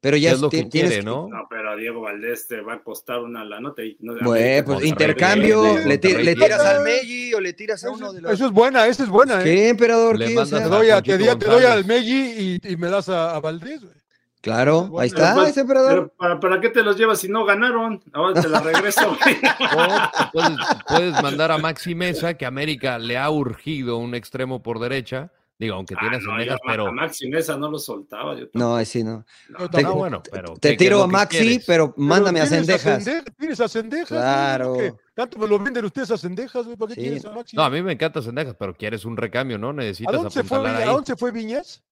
Speaker 3: Pero ya
Speaker 4: es lo que
Speaker 3: tienes
Speaker 4: quiere, ¿no?
Speaker 2: No, pero a Diego Valdés te va a costar una la nota. Y no,
Speaker 3: Bueno, pues intercambio, le, le tiras al Meji o le tiras a
Speaker 1: Eso,
Speaker 3: uno de los.
Speaker 1: eso es buena, esa es buena. ¿eh?
Speaker 3: ¿Qué, emperador?
Speaker 4: Le
Speaker 3: ¿Qué? O
Speaker 1: Te doy, a- te doy a- te doy al Meji y, y me das a, a Valdés. güey.
Speaker 3: Claro,
Speaker 1: Bueno,
Speaker 3: ahí está,
Speaker 2: pues,
Speaker 3: ese emperador.
Speaker 2: Pero ¿para, ¿para qué te los llevas si no ganaron? Ahora te la regreso.
Speaker 4: O puedes, puedes mandar a Maxi Mesa, que América le ha urgido un extremo por derecha. Digo, aunque
Speaker 2: Ah,
Speaker 4: tiene
Speaker 2: no,
Speaker 4: pero.
Speaker 2: a Maxi Mesa no lo soltaba. yo tampoco.
Speaker 3: No, sí, no.
Speaker 1: Tampoco.
Speaker 4: bueno, pero.
Speaker 3: Te
Speaker 4: ¿qué- qué
Speaker 3: tiro a Maxi,
Speaker 4: quieres?
Speaker 3: pero mándame a
Speaker 1: tienes
Speaker 3: Cendejas.
Speaker 1: Cende- Tienes a Cendejas.
Speaker 3: Claro.
Speaker 1: ¿no? Tanto me lo venden ustedes a Cendejas, güey. ¿Para qué
Speaker 3: Sí.
Speaker 1: quieres a Maxi?
Speaker 4: No, a mí me encanta Cendejas, pero quieres un recambio, ¿no?
Speaker 1: ¿A
Speaker 4: Necesitas
Speaker 1: dónde, se fue, ¿A dónde se fue Viñas?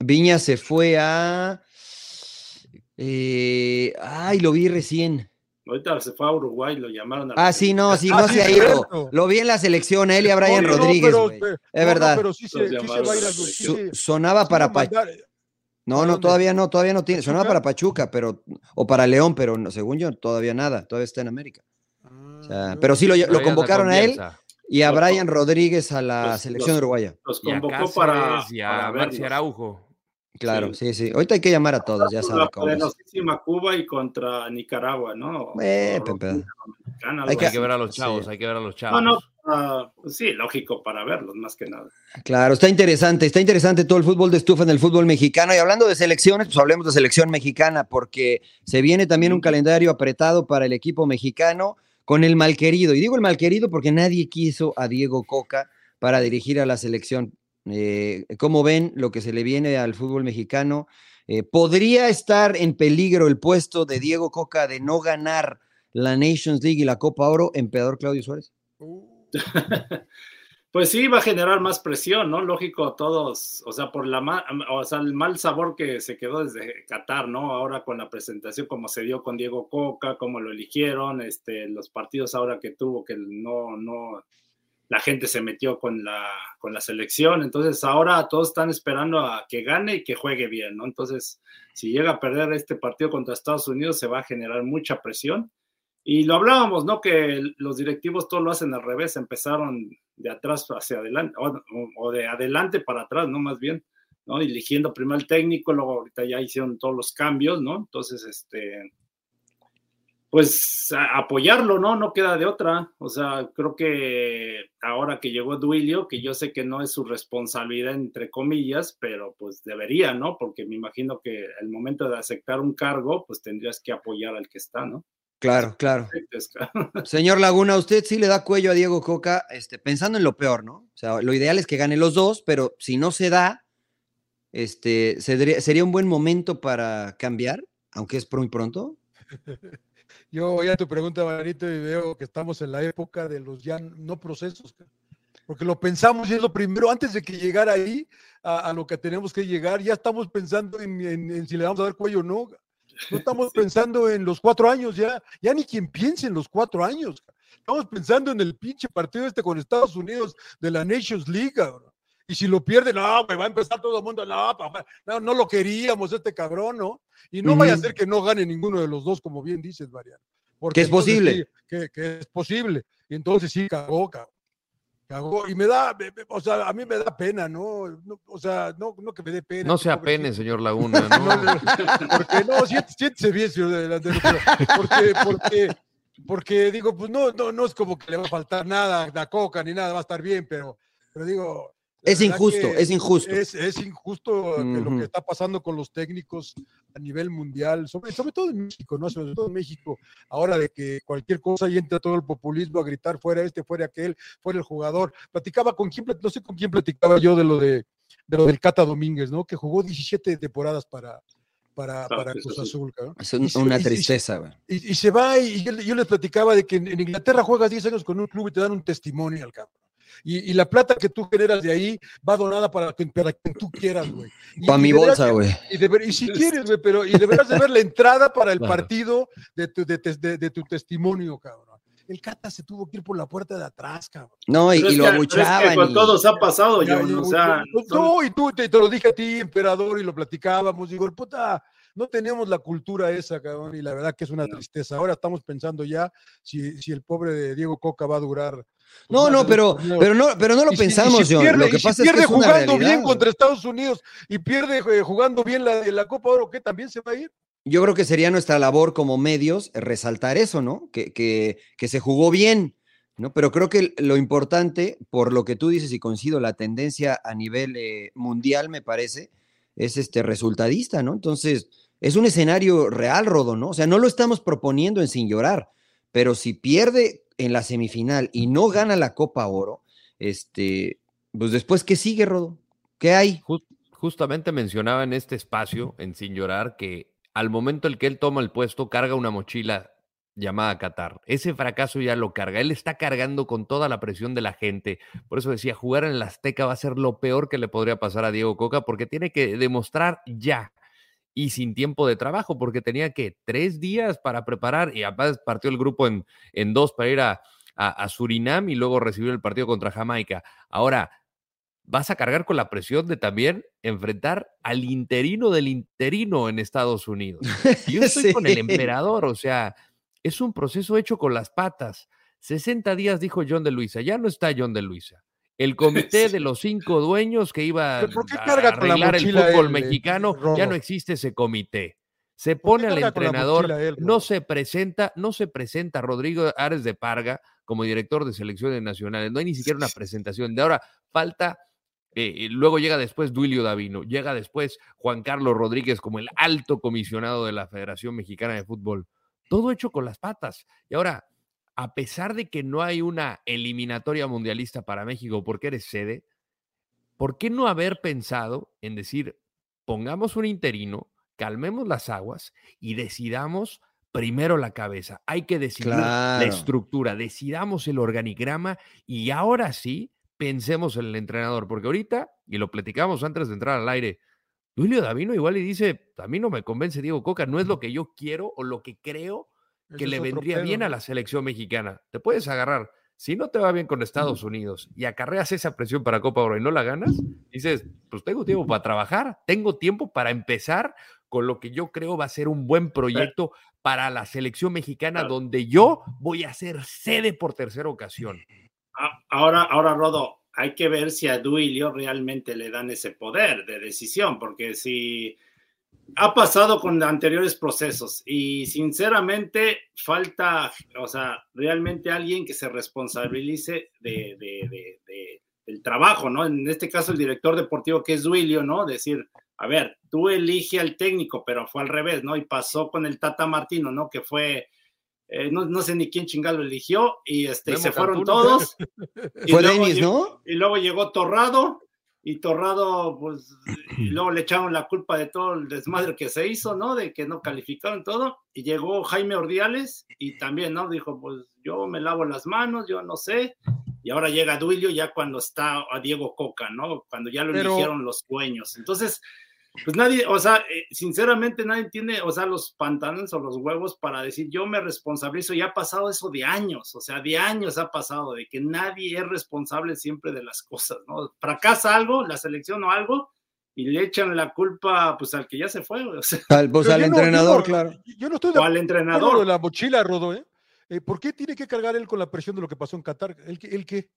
Speaker 3: Viña se fue a. eh, ay, lo vi recién.
Speaker 2: Ahorita se fue a Uruguay, lo llamaron. a
Speaker 3: Ah, sí, no, sí,
Speaker 1: Ah,
Speaker 3: no
Speaker 1: sí,
Speaker 3: se ha ido.
Speaker 1: cierto.
Speaker 3: Lo vi en la selección, a él y a Brian
Speaker 1: No, no,
Speaker 3: Rodríguez.
Speaker 1: pero-
Speaker 3: güey.
Speaker 1: pero-
Speaker 3: Es
Speaker 1: no,
Speaker 3: verdad.
Speaker 1: pero sí se, sí se
Speaker 2: llamaron.
Speaker 1: va a ir a
Speaker 2: Su-
Speaker 1: sí
Speaker 3: Su-
Speaker 1: se-
Speaker 3: sonaba para Pachuca. No,
Speaker 1: ¿Para
Speaker 3: no, todavía no, todavía no tiene. Sonaba para Pachuca, pero. O para León, pero no, según yo, todavía nada. Todavía está en América. O sea,
Speaker 1: Ah,
Speaker 3: pero sí lo, convocaron
Speaker 4: con
Speaker 3: a él y a Brian Rodríguez a la
Speaker 2: los-
Speaker 3: selección
Speaker 2: los-
Speaker 3: uruguaya.
Speaker 2: Los
Speaker 4: Y a
Speaker 2: convocó para,
Speaker 4: y a
Speaker 2: para.
Speaker 4: Araujo.
Speaker 3: Claro,
Speaker 2: Sí.
Speaker 3: sí, sí. Ahorita hay que llamar a todos, ya saben
Speaker 2: la
Speaker 3: cómo
Speaker 2: poderosísima Cuba y contra Nicaragua, ¿no?
Speaker 3: Eh, Pepe. Hay que-
Speaker 4: Hay que ver a los
Speaker 3: Sí.
Speaker 4: chavos, hay que ver a los
Speaker 2: No,
Speaker 4: chavos.
Speaker 2: no, ah, pues sí, lógico para verlos, más que nada.
Speaker 3: Claro, está interesante, está interesante todo el fútbol de estufa en el fútbol mexicano. Y hablando de selecciones, pues hablemos de selección mexicana, porque se viene también un calendario apretado para el equipo mexicano con el malquerido. Y digo el malquerido porque nadie quiso a Diego Coca para dirigir a la selección. Eh, ¿Cómo ven lo que se le viene al fútbol mexicano? Eh, ¿Podría estar en peligro el puesto de Diego Coca de no ganar la Nations League y la Copa Oro, emperador Claudio Suárez?
Speaker 2: Pues sí, va a generar más presión, ¿no? Lógico, todos, o sea, por la o sea, el mal sabor que se quedó desde Qatar, ¿no? Ahora con la presentación, como se dio con Diego Coca, cómo lo eligieron, este, los partidos ahora que tuvo, que no, no, la gente se metió con la, con la selección, entonces ahora todos están esperando a que gane y que juegue bien, ¿no? Entonces, si llega a perder este partido contra Estados Unidos, se va a generar mucha presión. Y lo hablábamos, ¿no? Que los directivos todo lo hacen al revés, empezaron de atrás hacia adelante, o, o de adelante para atrás, ¿no? Más bien, ¿no? Eligiendo primero el técnico, luego ahorita ya hicieron todos los cambios, ¿no? Entonces, este, pues apoyarlo, ¿no? No queda de otra. O sea, creo que ahora que llegó Duilio, que yo sé que no es su responsabilidad, entre comillas, pero pues debería, ¿no? Porque me imagino que el momento de aceptar un cargo, pues tendrías que apoyar al que está, ¿no?
Speaker 3: Claro, claro. Señor Laguna, usted sí le da cuello a Diego Coca, este, pensando en lo peor, ¿no? O sea, lo ideal es que gane los dos, pero si no se da, este, ¿sería, sería un buen momento para cambiar, aunque es muy pronto.
Speaker 1: Yo oí a tu pregunta, Marito, y veo que estamos en la época de los ya no procesos. Porque lo pensamos y es lo primero, antes de que llegara ahí a, a lo que tenemos que llegar, ya estamos pensando en, en- en si le vamos a dar cuello o no. No estamos pensando en los cuatro años ya, ya ni quien piense en los cuatro años. Estamos pensando en el pinche partido este con Estados Unidos de la Nations League. cabrón. Y si lo pierde, no, me va a empezar todo el mundo, no, papá, no, no lo queríamos este cabrón, ¿no? Y no vaya a ser que no gane ninguno de los dos, como bien dices, Mariano. Porque
Speaker 3: Que es posible.
Speaker 1: sí, que, que es posible. Y entonces sí, cagó, cabrón. Cagó. Y me da, me- me- o sea, a mí me da pena, ¿no? No, o sea, no, no que me dé pena.
Speaker 4: No se apene, señor Laguna.
Speaker 1: No,
Speaker 4: ¿no?
Speaker 1: porque no, siéntese, siéntese bien, señor delantero, porque, porque, porque digo, pues no, no, no es como que le va a faltar nada, la coca ni nada, va a estar bien, pero, pero digo.
Speaker 3: Es injusto, es injusto.
Speaker 1: Es, es injusto lo que está pasando con los técnicos a nivel mundial, sobre, sobre todo en México, ¿no? Sobre todo en México, ahora de que cualquier cosa y entra todo el populismo a gritar fuera este, fuera aquel, fuera el jugador. Platicaba con quién, no sé con quién platicaba yo de lo de, de lo del Cata Domínguez, ¿no? Que jugó 17 temporadas para, para,
Speaker 2: para Cruz Azul.
Speaker 1: Cabrón.
Speaker 3: Es un-
Speaker 1: Y se-
Speaker 3: una
Speaker 1: y-
Speaker 3: tristeza.
Speaker 1: Y, y se va y yo, yo les platicaba de que en, en Inglaterra juegas 10 años con un club y te dan un testimonio al campo. Y, y la plata que tú generas de ahí va donada para, quien- para quien tú quieras, güey.
Speaker 3: Para mi bolsa, güey.
Speaker 1: Y, y si quieres, güey, pero y deberás de ver la entrada para el
Speaker 4: Claro.
Speaker 1: partido de tu, de, de- de tu testimonio, cabrón. el Cata se tuvo que ir por la puerta de atrás, cabrón.
Speaker 3: No, y, y lo
Speaker 2: pero es que
Speaker 3: abuchaban.
Speaker 2: con
Speaker 3: y-
Speaker 2: todos ha pasado,
Speaker 1: Ya,
Speaker 2: John,
Speaker 1: ya,
Speaker 2: o sea,
Speaker 1: no,
Speaker 2: son-
Speaker 1: no, y tú te, te lo dije a ti, emperador, y lo platicábamos. Digo, el puta, no tenemos la cultura esa, cabrón, y la verdad que es una tristeza. Ahora estamos pensando ya si, si el pobre de Diego Coca va a durar. pues,
Speaker 3: No, no, pero, pero no, pero no lo
Speaker 1: Y
Speaker 3: pensamos,
Speaker 1: si
Speaker 3: John.
Speaker 1: pierde-
Speaker 3: Lo que
Speaker 1: si
Speaker 3: pasa es que
Speaker 1: pierde
Speaker 3: es
Speaker 1: jugando bien contra Estados Unidos y pierde eh, jugando bien la, la Copa Oro, ¿qué también se va a ir?
Speaker 3: Yo creo que sería nuestra labor como medios eh, resaltar eso, ¿no? Que, que, que se jugó bien, ¿no? Pero creo que lo importante, por lo que tú dices y coincido, la tendencia a nivel eh, mundial, me parece, es este resultadista, ¿no? Entonces, es un escenario real, Rodo, ¿no? O sea, no lo estamos proponiendo en sin llorar, pero si pierde en la semifinal y no gana la Copa Oro, este, pues después, ¿qué sigue, Rodo? ¿Qué hay?
Speaker 4: Jus- justamente mencionaba en este espacio, en Sin Llorar, que al momento en que él toma el puesto, carga una mochila llamada Qatar. Ese fracaso ya lo carga. Él está cargando con toda la presión de la gente. Por eso decía, jugar en el Azteca va a ser lo peor que le podría pasar a Diego Coca, porque tiene que demostrar ya y sin tiempo de trabajo, porque tenía que tres días para preparar y además partió el grupo en, en dos para ir a, a- a Surinam y luego recibir el partido contra Jamaica. Ahora, vas a cargar con la presión de también enfrentar al interino del interino en Estados Unidos. Yo estoy con el emperador, o sea, es un proceso hecho con las patas. 60 días dijo John de Luisa, ya no está John de Luisa. El comité
Speaker 2: Sí.
Speaker 4: de los cinco dueños que iba a
Speaker 1: ¿Pero por qué carga con la
Speaker 4: arreglar el fútbol
Speaker 1: él, eh,
Speaker 4: mexicano, ya no existe ese comité. Se
Speaker 1: ¿Por
Speaker 4: pone al entrenador,
Speaker 1: él,
Speaker 4: no se presenta, no se presenta Rodrigo Ares de Parga como director de selecciones nacionales. No hay ni siquiera una presentación. De ahora falta, eh, luego llega después Duilio Davino, llega después Juan Carlos Rodríguez como el alto comisionado de la Federación Mexicana de Fútbol. Todo hecho con las patas. Y ahora, a pesar de que no hay una eliminatoria mundialista para México porque eres sede, ¿por qué no haber pensado en decir, pongamos un interino, calmemos las aguas y decidamos primero la cabeza? Hay que decidir la estructura, decidamos el organigrama y ahora sí pensemos en el entrenador, porque ahorita, y lo platicamos antes de entrar al aire, Julio Davino igual y dice, a mí no me convence Diego Coca, no es lo que yo quiero o lo que creo que le vendría
Speaker 1: pedo,
Speaker 4: bien a la selección mexicana. Te puedes agarrar. Si no te va bien con Estados Unidos y acarreas esa presión para Copa Oro y no la ganas, dices, pues tengo tiempo para trabajar, tengo tiempo para empezar con lo que yo creo va a ser un buen proyecto para la selección mexicana, donde yo voy a ser sede por tercera ocasión.
Speaker 2: A- Ahora, ahora, Rodo, hay que ver si a Duilio realmente le dan ese poder de decisión, porque si ha pasado con anteriores procesos y sinceramente falta, o sea, realmente alguien que se responsabilice de, de- de- de- del trabajo, ¿no? En este caso el director deportivo que es Duilio, ¿no? Decir, a ver, tú elige al técnico, pero fue al revés, ¿no? Y pasó con el Tata Martino, ¿no? Que fue... eh, no, no sé ni quién chingado eligió y, este,
Speaker 4: Memo
Speaker 2: se fueron todos. Y
Speaker 3: Fue
Speaker 2: luego
Speaker 3: Denis,
Speaker 2: llegó-
Speaker 3: ¿no?
Speaker 2: y luego llegó Torrado, y Torrado, pues, y luego le echaron la culpa de todo el desmadre que se hizo, ¿no? De que no calificaron todo, y llegó Jaime Ordiales, y también, ¿no? Dijo, pues, yo me lavo las manos, yo no sé, y ahora llega Duilio ya cuando está a Diego Coca, ¿no? Cuando ya lo
Speaker 1: Pero-
Speaker 2: eligieron los dueños. Entonces, pues nadie, o sea, eh, sinceramente nadie tiene, o sea, los pantalones o los huevos para decir yo me responsabilizo. Ya ha pasado eso de años, o sea, de años ha pasado, de que nadie es responsable siempre de las cosas, ¿no? Fracasa algo, la selección o algo, y le echan la culpa, pues, al que ya se fue, o sea,
Speaker 3: Al, pues al
Speaker 1: yo no- yo
Speaker 3: entrenador,
Speaker 1: no-
Speaker 3: claro.
Speaker 1: Yo no estoy de
Speaker 2: o al entrenador.
Speaker 1: de la mochila, Rodo, ¿eh? Eh, ¿Por qué tiene que cargar él con la presión de lo que pasó en Qatar? ¿El qué? ¿El qué?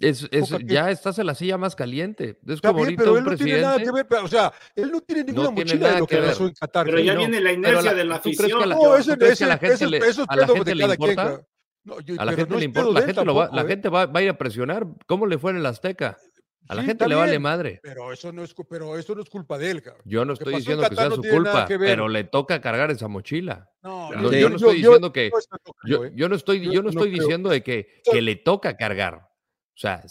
Speaker 4: Es, es- ya estás en la silla más caliente. Es
Speaker 1: Está
Speaker 4: como
Speaker 1: bien, pero él no tiene nada que ver, pero, o sea, él no tiene ninguna mochila de lo que pasó en Qatar.
Speaker 2: Pero ya
Speaker 1: no.
Speaker 2: viene la inercia
Speaker 4: la-
Speaker 2: de la
Speaker 4: ¿tú crees que
Speaker 2: afición.
Speaker 4: la-
Speaker 1: No,
Speaker 4: ¿tú
Speaker 1: ese,
Speaker 4: crees
Speaker 1: ese,
Speaker 4: que a la gente
Speaker 1: ese-
Speaker 4: le-
Speaker 1: eso es
Speaker 4: a la gente
Speaker 1: de
Speaker 4: le
Speaker 1: cada quien,
Speaker 4: importa?
Speaker 1: No, yo-
Speaker 4: A la gente
Speaker 1: no
Speaker 4: le importa, la gente, va,
Speaker 1: ¿eh?
Speaker 4: gente va, va a ir a presionar. ¿Cómo le fue en el Azteca? A la
Speaker 1: Sí,
Speaker 4: gente le vale madre.
Speaker 1: Pero eso no es, pero eso no es culpa de él, cabrón.
Speaker 4: Yo no estoy diciendo que sea
Speaker 1: no
Speaker 4: su culpa, pero le toca cargar esa mochila.
Speaker 1: No,
Speaker 4: Yo, no estoy diciendo que, yo, yo no estoy,
Speaker 1: Yo
Speaker 4: yo no estoy diciendo de que le toca cargar. O sea,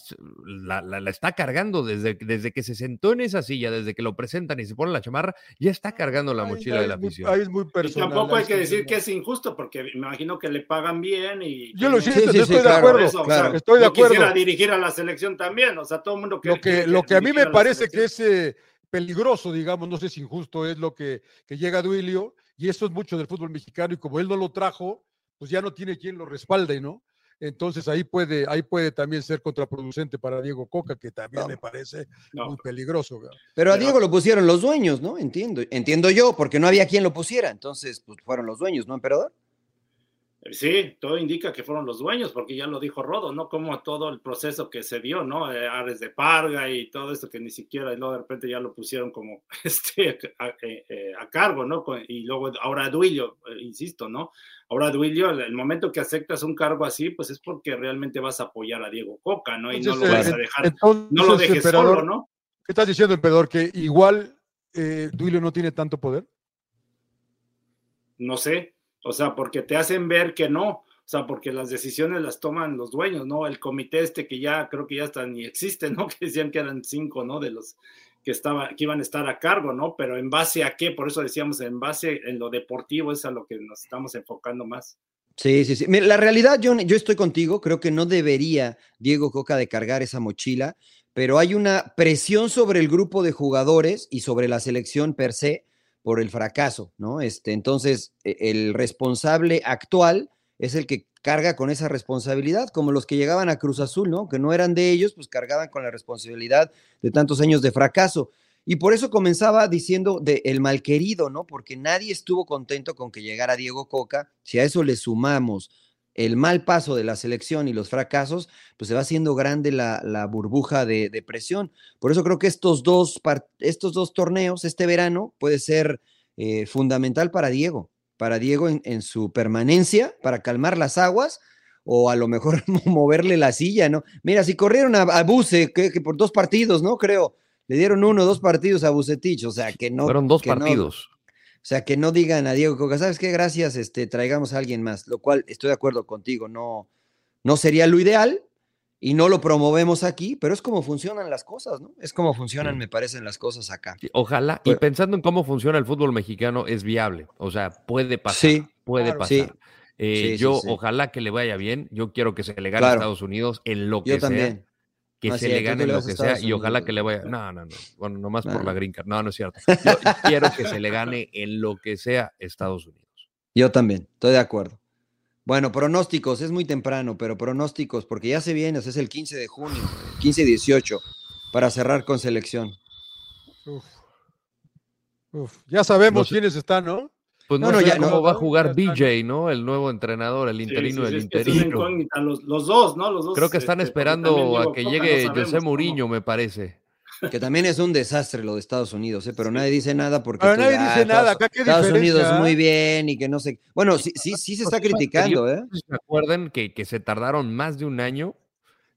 Speaker 4: la, la- la está cargando desde, desde que se sentó en esa silla, desde que lo presentan y se pone la chamarra, ya está cargando la mochila
Speaker 1: ahí
Speaker 4: de la afición.
Speaker 1: Ahí es muy
Speaker 2: Y
Speaker 1: personal.
Speaker 2: tampoco
Speaker 1: ahí
Speaker 2: hay que decir que es injusto, porque me imagino que le pagan bien y...
Speaker 1: Yo lo siento,
Speaker 3: Sí,
Speaker 1: yo estoy
Speaker 3: sí,
Speaker 1: de
Speaker 3: claro,
Speaker 1: acuerdo.
Speaker 2: o sea,
Speaker 1: Estoy de
Speaker 2: yo quisiera
Speaker 1: acuerdo.
Speaker 2: dirigir a la selección también, o sea, todo el mundo que
Speaker 1: Lo que, lo que a mí me parece que es eh, peligroso, digamos, no sé si injusto, es lo que, que llega Duilio, y eso es mucho del fútbol mexicano, y como él no lo trajo, pues ya no tiene quien lo respalde, ¿no? Entonces ahí puede, ahí puede también ser contraproducente para Diego Coca, que también me parece muy peligroso. ¿verdad?
Speaker 3: Pero a Diego lo pusieron los dueños, ¿no? Entiendo, entiendo yo, porque no había quien lo pusiera. Entonces, pues fueron los dueños, ¿no, emperador?
Speaker 2: Sí, todo indica que fueron los dueños, porque ya lo dijo Rodo, ¿no? Como todo el proceso que se dio, ¿no? Eh, Ares de Parga y todo esto que ni siquiera, y luego de repente ya lo pusieron como este, a, eh, eh, a cargo, ¿no? Y luego ahora Duilio, insisto, ¿no? Ahora Duilio, el, momento que aceptas un cargo así, pues es porque realmente vas a apoyar a Diego Coca, ¿no? Y no lo vas a dejar, no lo dejes solo, ¿no?
Speaker 1: ¿Qué estás diciendo, emperador? ¿Que igual Duilio no tiene tanto poder?
Speaker 2: No sé, o sea, porque te hacen ver que no, o sea, porque las decisiones las toman los dueños, ¿no? El comité este que ya creo que ya hasta ni existe, ¿no? Que decían que eran cinco, ¿no? De los que estaba, que iban a estar a cargo, ¿no? Pero en base a qué, por eso decíamos, en base en lo deportivo es a lo que nos estamos enfocando más.
Speaker 3: Sí, sí, sí. La realidad, yo, yo estoy contigo, creo que no debería Diego Coca de cargar esa mochila, pero hay una presión sobre el grupo de jugadores y sobre la selección per se por el fracaso, ¿no? Este, entonces, e, el responsable actual es el que carga con esa responsabilidad, como los que llegaban a Cruz Azul, ¿no? Que no eran de ellos, pues cargaban con la responsabilidad de tantos años de fracaso. Y por eso comenzaba diciendo de el malquerido, ¿no? Porque nadie estuvo contento con que llegara Diego Coca. Si a eso le sumamos el mal paso de la selección y los fracasos, pues se va haciendo grande la, burbuja de, presión. Por eso creo que estos dos, estos dos torneos, este verano, puede ser eh, fundamental para Diego, para Diego en, su permanencia, para calmar las aguas o a lo mejor moverle la silla, ¿no? Mira, si corrieron a, Buse, que, por dos partidos, ¿no? Creo, le dieron uno o dos partidos a Bucetich, o sea, que no.
Speaker 4: Fueron dos partidos.
Speaker 3: O sea, que no digan a Diego Coca, ¿sabes qué? Gracias, este, traigamos a alguien más, lo cual estoy de acuerdo contigo, no, no sería lo ideal y no lo promovemos aquí, pero es como funcionan las cosas, ¿no? Es como funcionan, me parecen, las cosas acá.
Speaker 4: Ojalá, y pensando en cómo funciona el fútbol mexicano, es viable, o sea, puede pasar, sí, puede pasar. Eh, yo ojalá que le vaya bien, yo quiero que se le gane a Estados Unidos en lo que yo También que se le gane lo que sea y ojalá que le vaya. No, no, no. Bueno, nomás por la green card. No, no es cierto. Yo quiero que se le gane en lo que sea Estados Unidos.
Speaker 3: Yo también, estoy de acuerdo. Bueno, pronósticos, es muy temprano, pero pronósticos, porque ya se viene, es el 15 de junio, 15 y 18, para cerrar con selección.
Speaker 1: Uf. Uf. Ya sabemos quiénes están, ¿no?
Speaker 4: Pues no, no, ya no va a jugar BJ, ¿no? El nuevo entrenador, el interino del interino.
Speaker 2: Los, los, dos, ¿no? Los dos,
Speaker 4: Creo que están este, esperando a que llegue José Mourinho, me parece.
Speaker 3: Que también es un desastre lo de Estados Unidos, ¿eh? pero nadie dice nada porque.
Speaker 1: Pero nadie dice nada.
Speaker 3: Acá, ¿qué Estados Unidos muy bien y que no sé. Bueno, sí, sí, sí se está criticando, ¿eh?
Speaker 4: ¿Se acuerdan que, que se tardaron más de un año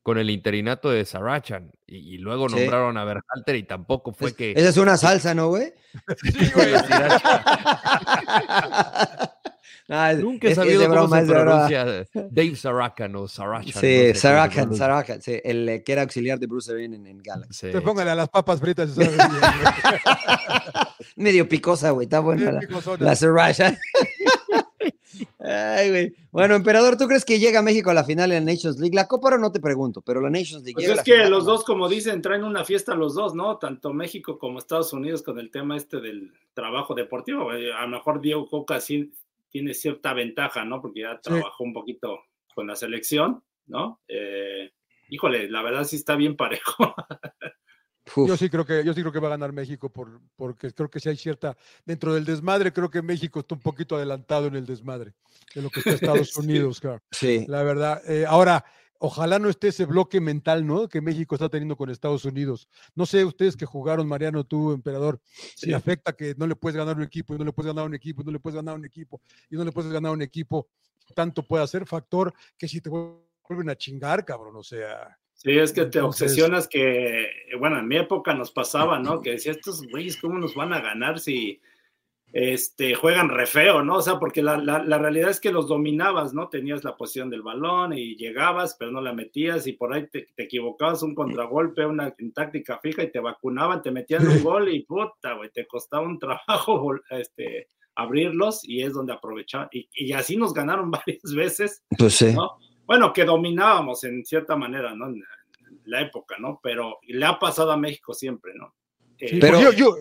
Speaker 4: con el interinato de Sarachan y, luego nombraron a Berhalter y tampoco fue que.
Speaker 3: Esa es una salsa, ¿no, güey? sí, güey.
Speaker 4: Nunca he sabido cómo se pronuncia Dave Saracan o Sarachan.
Speaker 3: Sí, no Saracan, sí, el eh, que era auxiliar de Bruce Wayne en, en Galaxy.
Speaker 1: Te póngale a las papas fritas.
Speaker 3: Medio picosa, güey, está buena la, la Saracan. Ay, güey. Bueno, emperador, ¿tú crees que llega a México a la final en la Nations League? La Copa no te pregunto, pero la Nations League.
Speaker 2: Pues es que los dos, como dicen, traen una fiesta los dos, ¿no? Tanto México como Estados Unidos con el tema este del trabajo deportivo. A lo mejor Diego Coca sí tiene cierta ventaja, ¿no? Porque ya trabajó un poquito con la selección, ¿no? Eh, híjole, la verdad sí está bien parejo.
Speaker 1: Yo sí creo que yo sí creo que va a ganar México por, porque creo que si hay cierta dentro del desmadre creo que México está un poquito adelantado en el desmadre de lo que está Estados Unidos, claro.
Speaker 3: Sí.
Speaker 1: La verdad. Eh, ahora, ojalá no esté ese bloque mental, ¿no? Que México está teniendo con Estados Unidos. No sé ustedes que jugaron, Mariano, tú, emperador, si afecta que no le puedes ganar un equipo, y no le puedes ganar un equipo, y no le puedes ganar un equipo, y no le puedes ganar un equipo, tanto puede ser factor que si te vuelven a chingar, cabrón, o sea.
Speaker 2: Sí, es que te obsesionas que, bueno, en mi época nos pasaba, ¿no? Que decía, estos güeyes, ¿cómo nos van a ganar si este, juegan re feo, ¿no? O sea, porque la, la, realidad es que los dominabas, ¿no? Tenías la posición del balón y llegabas, pero no la metías y por ahí te, equivocabas un contragolpe, una táctica fija y te vacunaban, te metían un gol y puta, güey, te costaba un trabajo este, abrirlos y es donde aprovechaban. Y, y así nos ganaron varias veces.
Speaker 3: Pues sí.
Speaker 2: ¿no? Bueno, que dominábamos en cierta manera, ¿no? En la época, ¿no? Pero le ha pasado a México siempre, ¿no?
Speaker 1: Eh, pero yo, yo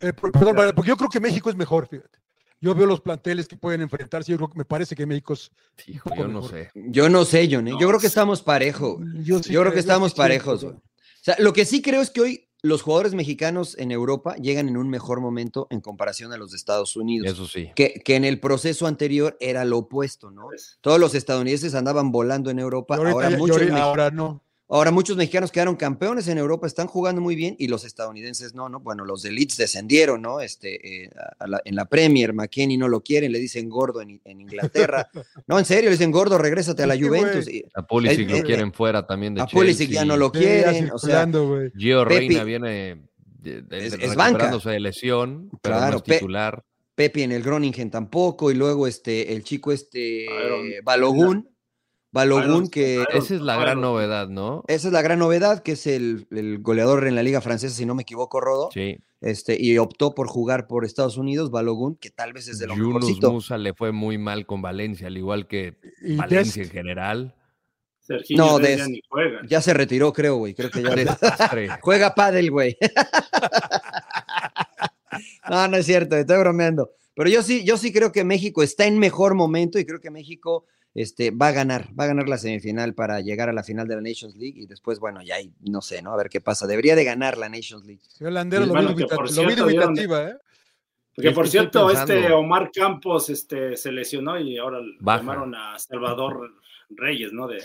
Speaker 1: eh, perdón, porque yo creo que México es mejor, fíjate. yo veo los planteles que pueden enfrentarse. Yo creo que me parece que México es.
Speaker 4: Hijo, yo no
Speaker 1: mejor.
Speaker 4: sé.
Speaker 3: Yo no sé, John. ¿eh? Yo creo que estamos parejos.
Speaker 1: Yo, sí
Speaker 3: Yo creo que estamos
Speaker 1: sí
Speaker 3: parejos.
Speaker 1: güey.
Speaker 3: O sea, lo que sí creo es que hoy los jugadores mexicanos en Europa llegan en un mejor momento en comparación a los de Estados Unidos.
Speaker 4: Eso sí.
Speaker 3: Que, que en el proceso anterior era lo opuesto, ¿no? Todos los estadounidenses andaban volando en Europa.
Speaker 1: Ahorita
Speaker 3: ahora, muchos
Speaker 1: ahora no.
Speaker 3: Ahora muchos mexicanos quedaron campeones en Europa, están jugando muy bien y los estadounidenses no, ¿no? Bueno, los de Leeds descendieron, ¿no? Este, eh, a- la- en la Premier, McKenny no lo quieren, le dicen gordo en, en Inglaterra. No, en serio, le dicen gordo, regrésate a la Juventus. Y
Speaker 4: A Pulisic
Speaker 3: Eh,
Speaker 4: lo
Speaker 3: eh,
Speaker 4: quieren fuera también de
Speaker 3: a Pulisic ya no lo quieren. O sea.
Speaker 4: Gio
Speaker 3: Pepe-
Speaker 4: Reina viene de, de-
Speaker 3: Es-
Speaker 4: de-
Speaker 3: es banca.
Speaker 4: recuperándose de lesión, pero
Speaker 3: Claro,
Speaker 4: no es
Speaker 3: Pe-
Speaker 4: titular.
Speaker 3: Pepe en el Groningen tampoco, y luego este, el chico este
Speaker 2: Aaron-
Speaker 3: Balogun, que
Speaker 4: Esa es la gran novedad, ¿no?
Speaker 3: esa es la gran novedad, que es el, el goleador en la liga francesa, si no me equivoco, Rodo,
Speaker 4: Sí.
Speaker 3: este, y optó por jugar por Estados Unidos, Balogun, que tal vez es de lo
Speaker 4: Yunus
Speaker 3: mejorcito.
Speaker 4: Musa le fue muy mal con Valencia, al igual que
Speaker 1: Y
Speaker 4: Valencia en general.
Speaker 2: Serginho
Speaker 3: No,
Speaker 2: ya ni juega.
Speaker 3: Ya se retiró, creo, güey, creo que ya
Speaker 4: Desastre.
Speaker 3: juega pádel, güey. no, no es cierto, estoy bromeando. Pero yo sí, yo sí creo que México está en mejor momento y creo que México este, va a ganar, va a ganar la semifinal para llegar a la final de la Nations League y después, bueno, ya ahí no sé, ¿no? A ver qué pasa. Debería de ganar la Nations League.
Speaker 1: Señor Landero, lo
Speaker 2: bueno,
Speaker 1: vi
Speaker 2: por de-
Speaker 1: dubitativa, ¿eh?
Speaker 2: Por
Speaker 4: que estoy
Speaker 2: cierto, este. Omar Campos este, se lesionó y ahora
Speaker 4: Baja.
Speaker 2: llamaron a Salvador Reyes, ¿no? De,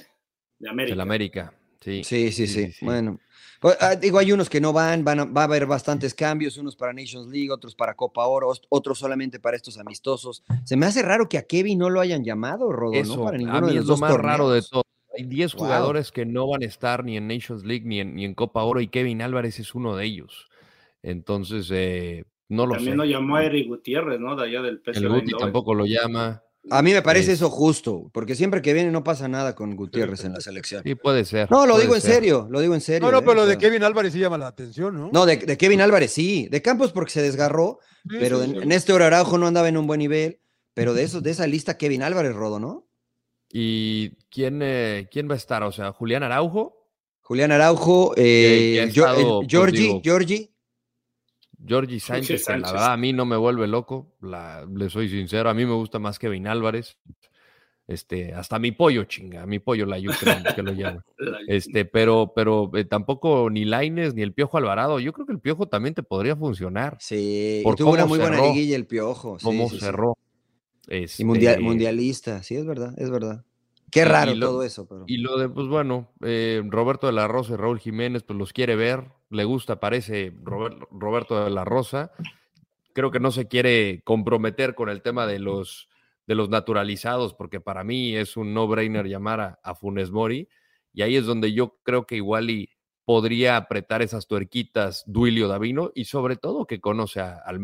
Speaker 2: de América.
Speaker 4: Del América. Sí.
Speaker 3: Sí, sí, sí. Bueno, pues, ah, digo, hay unos que no van, van a- va a haber bastantes cambios, unos para Nations League, otros para Copa Oro, os- otros solamente para estos amistosos. Se me hace raro que a Kevin no lo hayan llamado, Rodo,
Speaker 4: Eso,
Speaker 3: ¿no? Para
Speaker 4: a
Speaker 3: ninguno
Speaker 4: mí
Speaker 3: de
Speaker 4: es
Speaker 3: los
Speaker 4: lo
Speaker 3: dos
Speaker 4: más raro de todo. Hay 10
Speaker 3: Wow.
Speaker 4: jugadores que no van a estar ni en Nations League ni en, ni en Copa Oro y Kevin Álvarez es uno de ellos. Entonces, eh, no lo
Speaker 2: También
Speaker 4: sé.
Speaker 2: lo llamó a Eric Gutiérrez, ¿no? De allá del PSV
Speaker 4: El Guti tampoco lo llama.
Speaker 3: A mí me parece
Speaker 4: Es-
Speaker 3: eso justo, porque siempre que viene no pasa nada con Gutiérrez en la selección.
Speaker 4: Sí, puede ser.
Speaker 3: No, lo
Speaker 4: puede
Speaker 3: digo en
Speaker 4: ser.
Speaker 3: serio, lo digo en serio.
Speaker 1: No, no,
Speaker 3: ¿eh?
Speaker 1: pero lo
Speaker 3: O
Speaker 1: de
Speaker 3: sea,
Speaker 1: Kevin Álvarez sí llama la atención, ¿no?
Speaker 3: No, de, de Kevin Álvarez sí, de Campos porque se desgarró,
Speaker 1: Sí,
Speaker 3: pero
Speaker 1: sí,
Speaker 3: en,
Speaker 1: sí.
Speaker 3: en este hora Araujo no andaba en un buen nivel, pero de esos, de esa lista Kevin Álvarez, Rodo, ¿no?
Speaker 4: ¿Y quién, eh, quién va a estar? O sea, Julián Araujo,
Speaker 3: Julián Araujo, eh,
Speaker 4: estado, pues,
Speaker 3: Georgie,
Speaker 4: Sánchez, que la verdad a mí no me vuelve loco, la- le soy sincero, a mí me gusta más Kevin Álvarez. Este, hasta mi pollo, chinga, mi pollo la yuca que lo llama.
Speaker 2: La-
Speaker 4: Este, pero, pero eh, tampoco ni Laines ni el Piojo Alvarado. Yo creo que el Piojo también te podría funcionar.
Speaker 3: sí, y
Speaker 4: Por
Speaker 3: tuvo una muy buena liguilla el Piojo. sí,
Speaker 4: Cómo
Speaker 3: sí, sí.
Speaker 4: cerró.
Speaker 3: Y
Speaker 4: Este,
Speaker 3: mundial, mundialista, sí, es verdad, es verdad. Qué
Speaker 4: Y-
Speaker 3: raro
Speaker 4: y lo-
Speaker 3: todo eso, pero...
Speaker 4: Y lo de, pues bueno, eh, Roberto de la Rosa y Raúl Jiménez, pues los quiere ver, le gusta, parece Robert- Roberto de la Rosa. Creo que no se quiere comprometer con el tema de los, de los naturalizados, porque para mí es un no-brainer llamar a, a Funes Mori. Y ahí es donde yo creo que igual y podría apretar esas tuerquitas Duilio Davino y sobre todo que conoce a, al.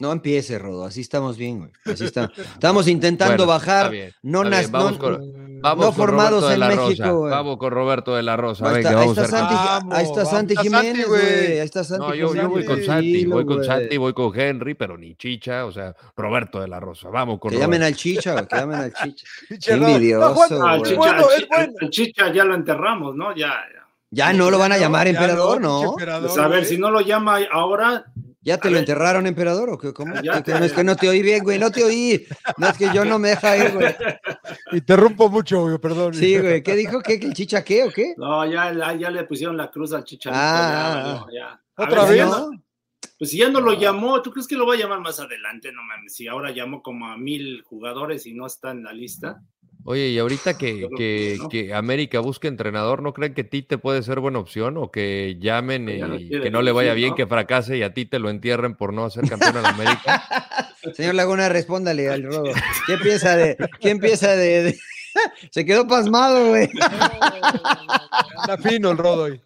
Speaker 3: No empiece, Rodo, así estamos bien, güey. Así está. Estamos intentando
Speaker 4: Bueno,
Speaker 3: bajar,
Speaker 4: bien,
Speaker 3: no,
Speaker 4: bien, vamos
Speaker 3: no-
Speaker 4: con- Vamos
Speaker 3: no
Speaker 4: con
Speaker 3: formados en México,
Speaker 4: Rosa.
Speaker 3: güey.
Speaker 4: Vamos con Roberto de la Rosa.
Speaker 3: Ahí
Speaker 4: venga,
Speaker 3: está, ahí
Speaker 4: vamos
Speaker 3: está Santi,
Speaker 1: Vamos,
Speaker 3: ahí está
Speaker 1: vamos,
Speaker 3: Santi
Speaker 1: está Santi,
Speaker 3: Jiménez,
Speaker 1: güey.
Speaker 3: güey. Ahí está Santi
Speaker 4: No, yo, yo voy con Santi, voy con
Speaker 3: güey.
Speaker 4: Santi, voy con Henry, pero ni Chicha, o sea, Roberto de la Rosa. Vamos con
Speaker 3: Que llamen al Chicha, güey, que llamen al Chicha. Qué envidioso,
Speaker 1: No, Juan,
Speaker 2: el
Speaker 3: güey.
Speaker 2: Chicha,
Speaker 1: bueno, bueno.
Speaker 2: Chicha- el Chicha ya lo enterramos, ¿no? Ya, ya.
Speaker 3: Ya no lo van a llamar emperador, ¿no?
Speaker 1: emperador,
Speaker 2: Pues a ver,
Speaker 1: güey.
Speaker 2: si no lo llama ahora,
Speaker 3: ¿Ya te
Speaker 2: A
Speaker 3: lo
Speaker 2: ver.
Speaker 3: enterraron, emperador? ¿O qué? ¿Cómo?
Speaker 2: Ya
Speaker 3: no, es que no te oí bien, güey, no te oí. No, es que yo no me deja ir, güey.
Speaker 1: Interrumpo mucho, güey, perdón.
Speaker 3: Sí, güey, ¿qué dijo? ¿Qué? ¿Que el chicha qué o qué?
Speaker 2: no, ya, ya, le pusieron la cruz al Chicharito.
Speaker 3: Ah,
Speaker 2: ya, ya. A
Speaker 1: ¿Otra
Speaker 2: ver,
Speaker 1: vez?
Speaker 2: no- Pues si ya no lo llamó, ¿tú crees que lo va a llamar más adelante? No mames, si ahora llamó como a mil jugadores y no está en la lista.
Speaker 4: Oye, y ahorita que, que,
Speaker 2: que no.
Speaker 4: que América busque entrenador, ¿no creen que Tite puede ser buena opción? O que llamen
Speaker 2: no
Speaker 4: y que no le vaya bien,
Speaker 2: ¿no?
Speaker 4: que fracase y a Tite lo entierren por no ser campeón en América.
Speaker 3: Señor Laguna, respóndale al rodo. ¿Qué piensa de.? ¿Quién piensa de.? de- Se quedó pasmado, güey.
Speaker 1: Anda fino el rodo hoy.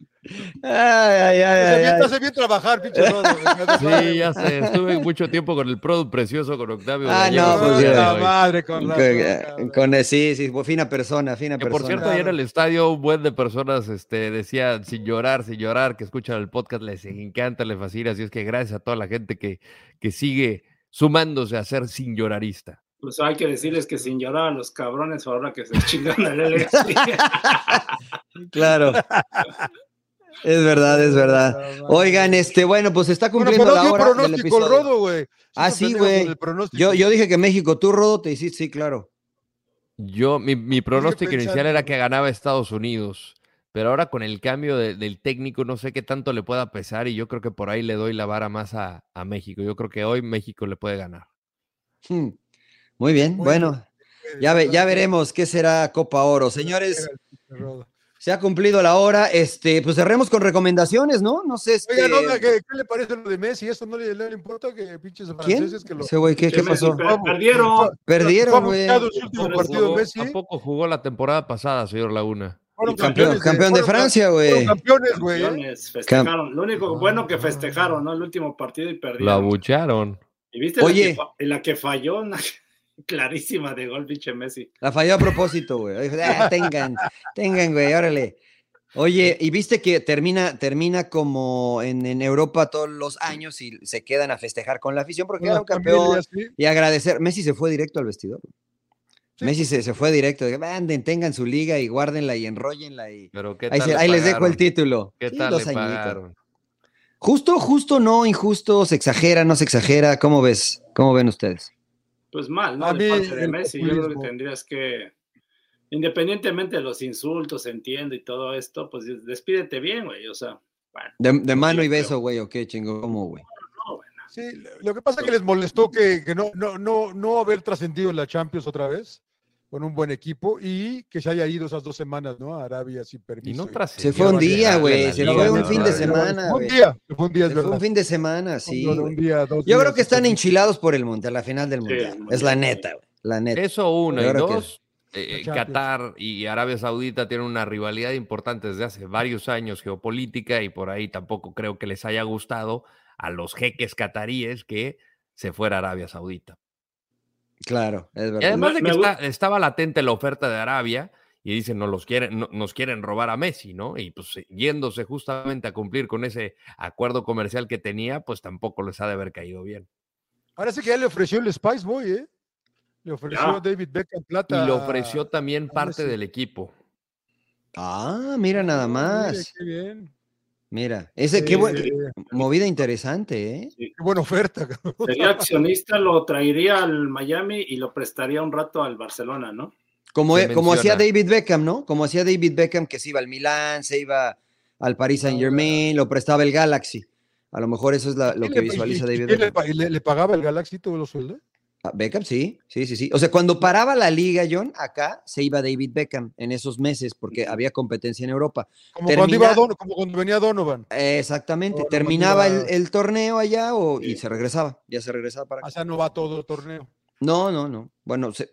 Speaker 3: Ay, ay, ay, ay,
Speaker 1: bien,
Speaker 3: ay.
Speaker 1: te hace bien trabajar, pinche.
Speaker 4: Sí, ya sé, estuve mucho tiempo con el Produ precioso, con Octavio.
Speaker 3: Ah, no,
Speaker 4: el
Speaker 3: pues,
Speaker 4: hoy.
Speaker 1: madre, con
Speaker 3: Con,
Speaker 1: razón, cabrón.
Speaker 3: con- sí, sí, fina persona, fina
Speaker 4: Que
Speaker 3: persona.
Speaker 4: por cierto, ayer en el estadio un buen de personas este, decía sin llorar, sin llorar, que escuchan el podcast, les encanta, les fascina. Así es que gracias a toda la gente que, que sigue sumándose a ser sin llorarista.
Speaker 2: Pues hay que decirles que sin llorar a los cabrones ahora que se chingan al LFC.
Speaker 3: Claro. Es verdad, es verdad. Oigan, este, bueno, pues está
Speaker 1: Bueno,
Speaker 3: cumpliendo
Speaker 1: pero no
Speaker 3: la hora
Speaker 1: pronóstico el
Speaker 3: episodio.
Speaker 1: rodo, güey.
Speaker 3: Ah, sí, güey. Yo, yo dije que México, tú, Rodo, te hiciste, sí, claro.
Speaker 4: Yo, mi, mi pronóstico inicial era que ganaba Estados Unidos, pero ahora con el cambio de- del técnico no sé qué tanto le pueda pesar y yo creo que por ahí le doy la vara más a, a México. Yo creo que hoy México le puede ganar.
Speaker 3: Hmm. Muy bien,
Speaker 1: Muy
Speaker 3: bueno, ya, ve- ya veremos qué será Copa Oro. Señores. Se ha cumplido la hora. Este, pues cerremos con recomendaciones, ¿no? No sé. Este,
Speaker 1: Oiga, no, ¿qué, qué le parece lo de Messi? ¿Eso no le, le importa que pinches
Speaker 3: ¿Quién?
Speaker 1: franceses que lo...
Speaker 3: Ese güey, ¿qué, pasó?
Speaker 2: per- Perdieron.
Speaker 3: Perdieron, güey.
Speaker 4: Tampoco jugó la temporada pasada, señor Laguna.
Speaker 1: Fueron
Speaker 3: Campeón,
Speaker 1: campeones
Speaker 3: campeón de Francia, güey.
Speaker 1: fueron campeones, güey. ¿eh?
Speaker 2: Campeones, Festejaron. Lo único bueno que festejaron, ¿no? El último partido y perdieron.
Speaker 4: abucharon.
Speaker 2: ¿Y viste
Speaker 3: Oye.
Speaker 2: la, que, la que falló? Clarísima de gol, pinche Messi.
Speaker 3: La falló a propósito, güey. "Ah, tengan, tengan, güey, órale. Oye, y viste que termina, termina como en, en Europa todos los años y se quedan a festejar con la afición porque era un campeón
Speaker 1: familia, sí.
Speaker 3: y agradecer. Messi se fue directo al vestidor.
Speaker 1: Sí.
Speaker 3: Messi se, se fue directo. Anden, tengan su liga y guárdenla y enróllenla. Y...
Speaker 4: Pero ¿qué
Speaker 3: Ahí,
Speaker 4: tal
Speaker 3: se-
Speaker 4: le
Speaker 3: ahí les dejo el título.
Speaker 4: ¿Qué
Speaker 3: Sí,
Speaker 4: tal
Speaker 3: dos
Speaker 4: le
Speaker 3: añitos.
Speaker 4: pagaron?
Speaker 3: Justo, justo, no, injusto, se exagera, no se exagera. ¿Cómo ves? ¿Cómo ven ustedes?
Speaker 2: Pues mal, ¿no?
Speaker 1: A
Speaker 2: de parte de Messi, yo creo que tendrías que, independientemente de los insultos, entiendo y todo esto, pues despídete bien, güey. O sea, bueno,
Speaker 3: De, de mano y beso, güey, o qué chingo, ¿cómo, güey?
Speaker 2: no, bueno.
Speaker 1: Sí, lo que pasa es que les molestó que, que no, no, no, no haber trascendido en la Champions otra vez con un buen equipo y que se haya ido esas dos semanas, ¿no? A Arabia sin
Speaker 4: Y
Speaker 1: permiso.
Speaker 4: no
Speaker 3: Se fue un día, güey, se fue un fin de semana,
Speaker 1: Fue un día, fue un día, es
Speaker 3: Se fue
Speaker 1: verdad.
Speaker 3: un fin de semana, sí.
Speaker 1: Un
Speaker 3: güey.
Speaker 1: día, dos
Speaker 3: Yo creo que están
Speaker 1: sí.
Speaker 3: enchilados por el mundial, la final del mundial. es la neta, güey. La neta.
Speaker 4: Eso uno. Y dos, eh,
Speaker 1: Champions.
Speaker 4: Qatar y Arabia Saudita tienen una rivalidad importante desde hace varios años geopolítica y por ahí tampoco creo que les haya gustado a los jeques cataríes que se fuera a Arabia Saudita.
Speaker 3: Claro, es
Speaker 4: Y
Speaker 3: verdad.
Speaker 4: además de que está- estaba latente la oferta de Arabia y dicen, no los quieren, no- nos quieren robar a Messi, ¿no? Y pues yéndose justamente a cumplir con ese acuerdo comercial que tenía, pues tampoco les ha de haber caído bien.
Speaker 1: Parece que ya le ofreció el Spice Boy, ¿eh? Le ofreció
Speaker 2: Ya.
Speaker 1: a David Beckham plata.
Speaker 4: Y lo ofreció también parte del equipo.
Speaker 3: Ah, mira nada
Speaker 1: mire,
Speaker 3: más.
Speaker 1: Qué bien.
Speaker 3: Mira, ese, qué
Speaker 1: Eh,
Speaker 3: movida interesante, ¿eh?
Speaker 1: Qué buena oferta. cabrón.
Speaker 2: Sería accionista, lo traería al Miami y lo prestaría un rato al Barcelona, ¿no?
Speaker 3: Como,
Speaker 4: Se
Speaker 3: como hacía. David Beckham, ¿no? Como hacía David Beckham que se iba al Milán, se iba al Paris Saint Germain, lo prestaba el Galaxy. A lo mejor eso es la- lo
Speaker 1: ¿Quién
Speaker 3: que visualiza David Beckham.
Speaker 1: le- le pagaba el Galaxy todos los sueldos?
Speaker 3: Ah, Beckham, sí, sí, sí, sí. O sea, cuando paraba la liga, John, acá se iba David Beckham en esos meses porque había competencia en Europa.
Speaker 1: Como, cuando, iba Don- como cuando venía Donovan.
Speaker 3: Eh, Exactamente. Terminaba el,
Speaker 1: iba-
Speaker 3: el torneo allá o, y se regresaba. Ya se regresaba para acá.
Speaker 1: O sea, no va todo el torneo.
Speaker 3: No, no, no. Bueno, se-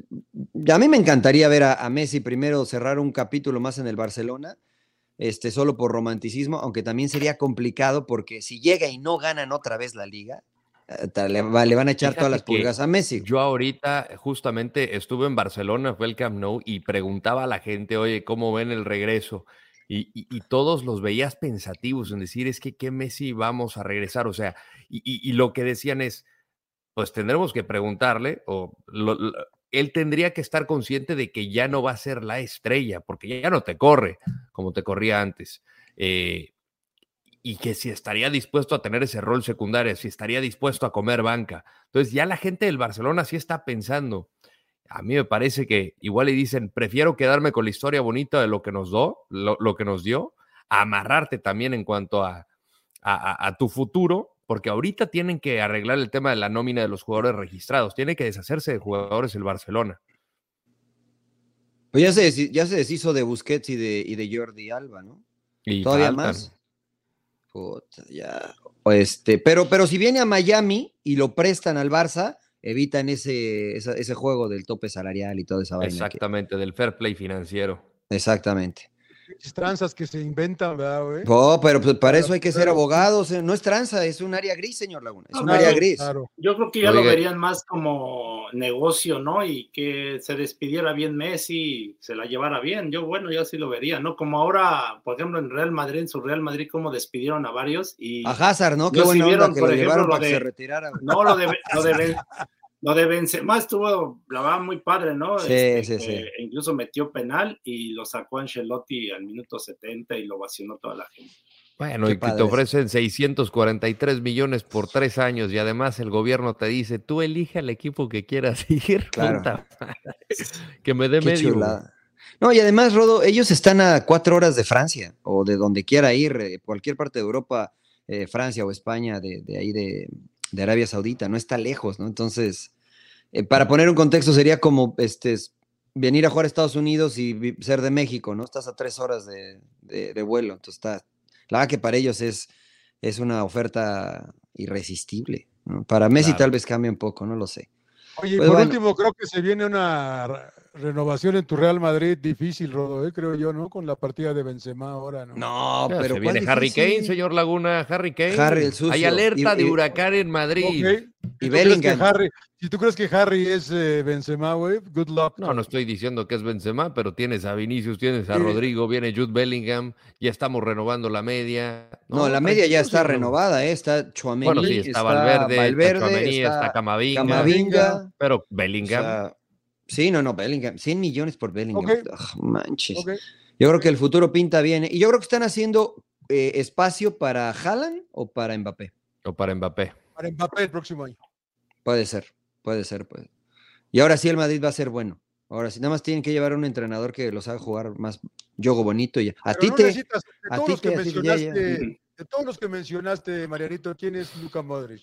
Speaker 3: a mí me encantaría ver a, a Messi primero cerrar un capítulo más en el Barcelona, este, solo por romanticismo, aunque también sería complicado porque si llega y no ganan otra vez la liga, le, va- le van a echar todas las pulgas a Messi.
Speaker 4: Yo ahorita justamente estuve en Barcelona, fue el Camp Nou y preguntaba a la gente, oye, ¿cómo ven el regreso? Y, y- y todos los veías pensativos en decir, es que qué Messi vamos a regresar, o sea, y, y- y lo que decían es, pues tendremos que preguntarle, o lo- lo- él tendría que estar consciente de que ya no va a ser la estrella, porque ya no te corre como te corría antes. Eh, y que si estaría dispuesto a tener ese rol secundario, si estaría dispuesto a comer banca. Entonces ya la gente del Barcelona sí está pensando. A mí me parece que igual le dicen, prefiero quedarme con la historia bonita de lo que nos dio, lo, lo que nos dio, a amarrarte también en cuanto a, a- a- a tu futuro, porque ahorita tienen que arreglar el tema de la nómina de los jugadores registrados, tiene que deshacerse de jugadores el Barcelona.
Speaker 3: Pues ya se, ya se deshizo de Busquets y de, y de Jordi Alba, ¿no?
Speaker 4: Y
Speaker 3: Todavía
Speaker 4: faltan.
Speaker 3: más. Puta, ya. O Este, pero, pero si viene a Miami y lo prestan al Barça, evitan ese, esa- ese juego del tope salarial y toda esa vaina. que-
Speaker 4: Exactamente, del fair play financiero.
Speaker 3: exactamente.
Speaker 1: Pinches tranzas que se inventan, ¿verdad, güey?
Speaker 3: Oh, pero pues, para eso hay que ser abogados. eh, No es tranza, es un área gris, señor Laguna. Es
Speaker 2: No,
Speaker 3: un
Speaker 2: claro,
Speaker 3: área gris.
Speaker 1: Claro.
Speaker 2: Yo creo que ya lo verían más como negocio, ¿no? Y que se despidiera bien Messi, se la llevara bien. Yo, bueno, yo sí lo vería, ¿no? Como ahora, por ejemplo, en Real Madrid, en su Real Madrid, como despidieron a varios y
Speaker 3: A Hazard, ¿no? Qué
Speaker 2: No, si
Speaker 3: buena
Speaker 2: vieron,
Speaker 3: onda que
Speaker 2: por
Speaker 3: lo
Speaker 2: ejemplo,
Speaker 3: llevaron
Speaker 2: lo
Speaker 3: para que se retirara. güey.
Speaker 2: no, lo de, lo de, lo de Benzema estuvo, la verdad, muy padre, ¿no?
Speaker 3: Sí, sí,
Speaker 2: Este,
Speaker 3: sí.
Speaker 2: que Incluso metió penal y lo sacó Ancelotti al minuto 70 y lo vacionó toda la gente.
Speaker 4: Bueno,
Speaker 3: Qué
Speaker 4: y te ofrecen 643 millones por tres años y además el gobierno te dice, tú elige al equipo que quieras ir.
Speaker 3: Claro.
Speaker 4: que me dé
Speaker 3: Qué
Speaker 4: medio.
Speaker 3: chulada. No, y además, Rodo, ellos están a cuatro horas de Francia o de donde quiera ir, eh, cualquier parte de Europa, eh, Francia o España, de, de ahí de, de Arabia Saudita, no está lejos, ¿no? Entonces, eh, para poner un contexto, sería como este, venir a jugar a Estados Unidos y ser de México, ¿no? Estás a tres horas de, de- de vuelo, entonces está, la verdad que para ellos es, es una oferta irresistible. ¿no? Para Messi
Speaker 4: Claro.
Speaker 3: tal vez cambie un poco, no lo sé.
Speaker 1: Oye, y
Speaker 3: Pues
Speaker 1: por
Speaker 3: bueno.
Speaker 1: último, creo que se viene una renovación en tu Real Madrid difícil, Rodo, ¿eh? creo yo, ¿no? Con la partida de Benzema ahora, ¿no?
Speaker 3: No, pero
Speaker 4: se
Speaker 3: ¿cuál
Speaker 4: viene Harry Kane,
Speaker 3: difícil?
Speaker 4: señor Laguna, Harry Kane.
Speaker 3: Harry el sucio.
Speaker 4: Hay alerta
Speaker 3: Y-
Speaker 4: de
Speaker 3: y-
Speaker 4: huracán en Madrid.
Speaker 3: Y
Speaker 1: tú crees que
Speaker 3: Bellingham.
Speaker 1: Harry- si tú crees que Harry es eh, Benzema, güey, good luck.
Speaker 4: No, no estoy diciendo que es Benzema, pero tienes a Vinicius, tienes a
Speaker 1: Sí.
Speaker 4: Rodrigo, viene Jude Bellingham, ya estamos renovando la media.
Speaker 3: No, la media ya está renovada, ¿eh? Está Chouameni,
Speaker 4: Bueno, sí, está, Valverde,
Speaker 3: Valverde,
Speaker 4: está está,
Speaker 3: está
Speaker 4: Camavinga,
Speaker 3: Camavinga.
Speaker 4: pero
Speaker 3: o
Speaker 4: Bellingham.
Speaker 3: sea, sí, no, no, Bellingham. 100 millones por Bellingham. Ugh, manches. Yo creo que el futuro pinta bien. ¿eh? Y yo creo que están haciendo eh, espacio para Haaland o para Mbappé.
Speaker 4: o para Mbappé.
Speaker 1: Para Mbappé el próximo año.
Speaker 3: Puede ser, puede ser, puede. Y ahora sí el Madrid va a ser bueno. Ahora sí, nada más tienen que llevar a un entrenador que los haga jugar más juego bonito. Y a ti
Speaker 1: no
Speaker 3: te...
Speaker 1: necesitas- de
Speaker 3: a
Speaker 1: todos
Speaker 3: ti
Speaker 1: los que
Speaker 3: ya, ya.
Speaker 1: mencionaste, de todos los que mencionaste, Marianito, ¿quién es Luka Modric?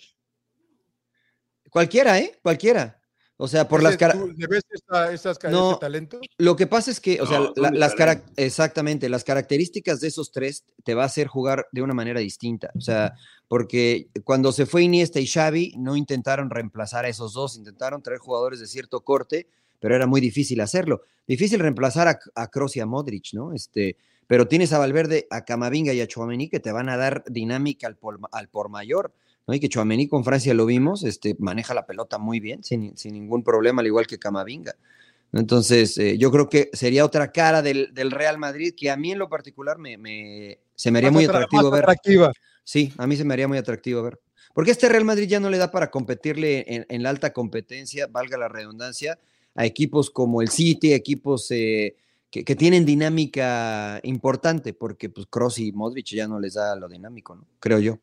Speaker 3: Cualquiera, ¿eh? Cualquiera. O sea, por las
Speaker 1: ¿Ese-
Speaker 3: cara...
Speaker 1: tú ¿Le ves esta- esas ca-
Speaker 3: No,
Speaker 1: ese talento?
Speaker 3: Lo que pasa es que, o sea, la- las cara- exactamente, las características de esos tres te va a hacer jugar de una manera distinta. O sea, porque cuando se fue Iniesta y Xavi, no intentaron reemplazar a esos dos, intentaron traer jugadores de cierto corte, pero era muy difícil hacerlo. Difícil reemplazar a, a Kroos y a Modric, ¿no? Este, pero tienes a Valverde, a Camavinga y a Chouameni que te van a dar dinámica al por, al por mayor. ¿No? Y que Chouameni con Francia lo vimos, este, maneja la pelota muy bien, sin, sin ningún problema, al igual que Camavinga. Entonces, eh, yo creo que sería otra cara del, del Real Madrid que a mí en lo particular me, me- se me haría muy
Speaker 1: atra-
Speaker 3: atractivo ver.
Speaker 1: atractiva.
Speaker 3: Sí, a mí se me haría muy atractivo ver. Porque este Real Madrid ya no le da para competirle en, en la alta competencia, valga la redundancia, a equipos como el City, equipos eh, que, que tienen dinámica importante, porque pues Cross y Modric ya no les da lo dinámico, ¿no? Creo yo.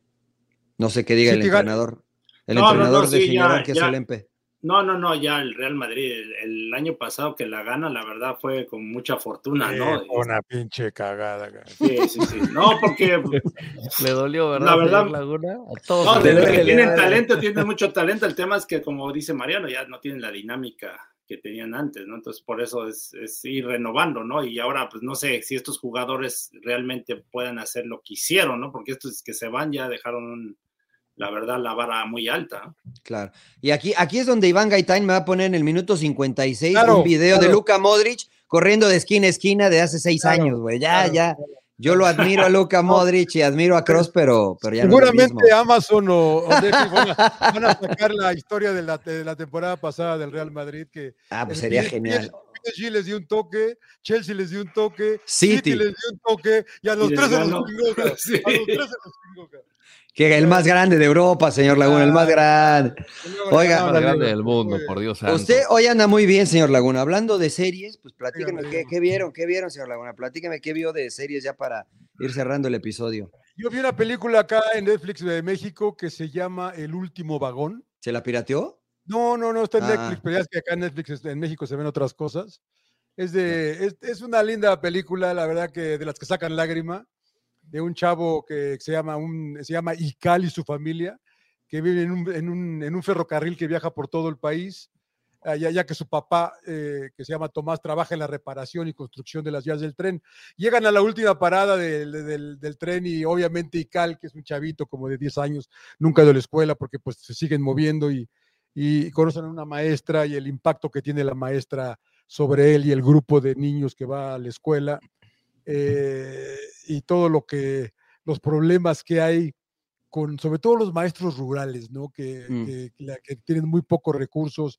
Speaker 3: No sé qué diga el entrenador. El
Speaker 2: No, no, no,
Speaker 3: entrenador
Speaker 2: sí, ya,
Speaker 3: que es
Speaker 2: ya.
Speaker 3: el MP.
Speaker 2: No, no, no, ya el Real Madrid, el, el año pasado que la gana, la verdad fue con mucha fortuna, ¿no?
Speaker 1: Eh, una pinche cagada. cara.
Speaker 2: Sí, sí, sí. No, porque
Speaker 4: Le dolió, ¿verdad?
Speaker 2: La verdad-
Speaker 4: Laguna? A todos.
Speaker 2: no,
Speaker 4: nos
Speaker 2: de
Speaker 3: le
Speaker 2: los
Speaker 4: duele.
Speaker 2: que tienen talento, tienen mucho talento. El tema es que, como dice Mariano, ya no tienen la dinámica que tenían antes, ¿no? Entonces, por eso es, es ir renovando, ¿no? Y ahora, pues no sé si estos jugadores realmente puedan hacer lo que hicieron, ¿no? Porque estos que se van ya dejaron, un- la verdad, la vara muy alta.
Speaker 3: Claro. Y aquí, aquí es donde Iván Gaitán me va a poner en el minuto 56
Speaker 1: Claro,
Speaker 3: un video de. Luka Modric corriendo de esquina a esquina de hace seis
Speaker 1: Claro,
Speaker 3: años, güey. Ya,
Speaker 1: claro.
Speaker 3: ya. Yo lo admiro a Luka Modric y admiro a Cross, pero, pero ya no es.
Speaker 1: Seguramente Amazon o, o Netflix van a, van a sacar la historia de la, de la temporada pasada del Real Madrid que
Speaker 3: Ah, pues sería genial.
Speaker 1: PSG les dio un toque, Chelsea les dio un toque,
Speaker 3: City.
Speaker 1: City les dio un toque y a los
Speaker 2: Y
Speaker 1: tres se los chingó.
Speaker 2: Sí.
Speaker 1: A los tres se los chingó.
Speaker 3: Que el más grande de Europa, señor Laguna, el más grande.
Speaker 1: Luego le
Speaker 3: Oiga.
Speaker 1: ganaron
Speaker 4: más grande del mundo, por. Dios santo.
Speaker 3: Usted hoy anda muy bien, señor Laguna. Hablando de series, pues platíqueme
Speaker 1: Dígame,
Speaker 3: qué, qué vieron, qué vieron, señor Laguna. Platíqueme qué vio de series ya para ir cerrando el episodio.
Speaker 1: Yo vi una película acá en Netflix de México que se llama El último vagón.
Speaker 3: ¿Se la pirateó?
Speaker 1: No, no, no está en
Speaker 3: Ah.
Speaker 1: Netflix, pero ya es que acá en Netflix, este, en México se ven otras cosas. Es de, es, es una linda película, la verdad que de las que sacan lágrima, de un chavo que se llama, un, se llama Ical y su familia, que vive en un, en un, en un ferrocarril que viaja por todo el país, ah, ya, que su papá, eh, que se llama Tomás, trabaja en la reparación y construcción de las vías del tren. Llegan a la última parada del, del- del tren y obviamente Ical, que es un chavito como de 10 años, nunca a la escuela porque pues se siguen moviendo y, y conocen a una maestra y el impacto que tiene la maestra sobre él y el grupo de niños que va a la escuela eh, y todo lo que, los problemas que hay con, sobre todo los maestros rurales, ¿no? Que,
Speaker 3: Mm.
Speaker 1: que- tienen muy pocos recursos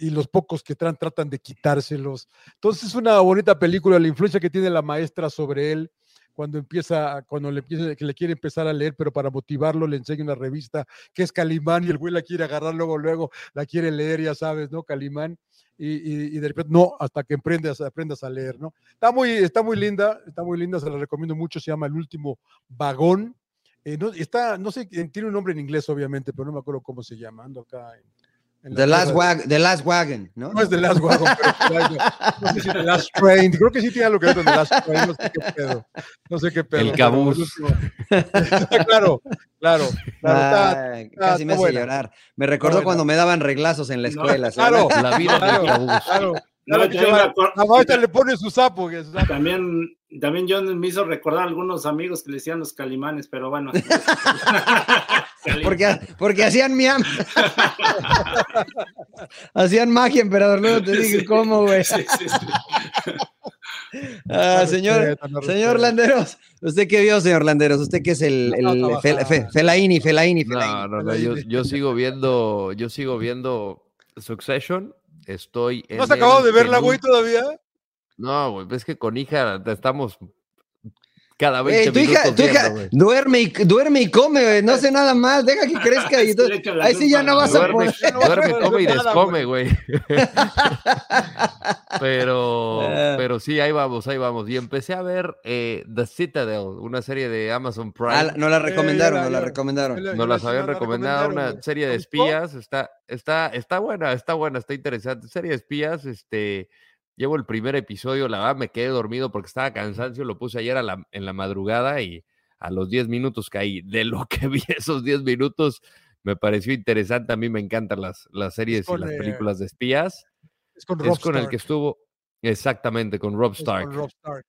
Speaker 1: y los pocos que tratan de quitárselos. Entonces es una bonita película, la influencia que tiene la maestra sobre él cuando empieza, cuando le empieza, que le quiere empezar a leer, pero para motivarlo le enseña una revista que es Calimán y el güey la quiere agarrar luego, luego la quiere leer, ya sabes, ¿no? Calimán. y, y- y de repente no, hasta que aprendas, aprendas a leer, ¿no? Está muy, está muy linda, está muy linda, se la recomiendo mucho, se llama El último vagón. Eh, no, está, no sé, tiene un nombre en inglés, obviamente, pero no me acuerdo cómo se llama. Ando acá en,
Speaker 3: The Last,
Speaker 1: tierra de-
Speaker 3: Wag- The Last Wagon, ¿no?
Speaker 1: No es The Last Wagon, pero no sé si The Last Train. Creo que sí tiene algo que ver con The Last Train. No sé qué pedo. No sé qué pedo.
Speaker 4: El
Speaker 1: último- claro, claro. claro
Speaker 3: Ay,
Speaker 1: está-
Speaker 3: casi me hace llorar. Me recordó cuando me daban reglazos en la escuela. ¿se
Speaker 1: claro.
Speaker 4: La vida del
Speaker 1: Claro,
Speaker 4: cabús.
Speaker 1: claro.
Speaker 2: No,
Speaker 1: Claro que
Speaker 2: yo
Speaker 1: La maestra le pone su sapo. que es-
Speaker 2: También, también John me hizo recordar a algunos amigos que le decían los calimanes, pero bueno.
Speaker 3: Porque, porque hacían miam. hacían magia, emperador. Luego te dije
Speaker 2: Sí.
Speaker 3: cómo, güey.
Speaker 2: Sí, sí, sí.
Speaker 3: Ah, señor. Landeros. ¿Usted qué vio, señor Landeros? ¿Usted qué es el, el
Speaker 1: no,
Speaker 3: Fel-
Speaker 1: no.
Speaker 3: Fe- Felaini, Felaini,
Speaker 4: No,
Speaker 3: Felaini?
Speaker 4: no, no, yo, yo sigo viendo, yo sigo viendo Succession. Estoy en
Speaker 1: ¿No has acabado de verla, güey, todavía?
Speaker 4: No, güey, es que con hija estamos cada 20
Speaker 3: Ey, tu hija,
Speaker 4: minutos
Speaker 3: tu hija
Speaker 4: viendo,
Speaker 3: duerme, y, duerme y come, güey. No hace nada más. Deja que crezca. Y todo- ahí sí ya no vas a
Speaker 4: Duerme,
Speaker 3: poder.
Speaker 1: no a
Speaker 4: duerme,
Speaker 1: poder
Speaker 4: come y descome, güey. pero,
Speaker 3: Ah.
Speaker 4: pero sí, ahí vamos, ahí vamos. Y empecé a ver eh, The Citadel, una serie de Amazon Prime.
Speaker 3: Ah, nos la recomendaron,
Speaker 1: Eh,
Speaker 3: nos la recomendaron.
Speaker 4: Nos las
Speaker 1: la
Speaker 4: habían recomendado, una serie de espías, está, está, está buena, está buena, está interesante. Serie de espías, este, llevo el primer episodio, la verdad me quedé dormido porque estaba cansancio, lo puse ayer a la- en la madrugada y a los 10 minutos caí. De lo que vi esos 10 minutos, me pareció interesante. A mí me encantan las, las series
Speaker 1: con,
Speaker 4: y las
Speaker 1: eh,
Speaker 4: películas de espías.
Speaker 1: Es con Rob
Speaker 4: Es con el
Speaker 1: Stark,
Speaker 4: que estuvo, exactamente, con Rob
Speaker 1: es con
Speaker 4: Stark.
Speaker 1: Rob Stark.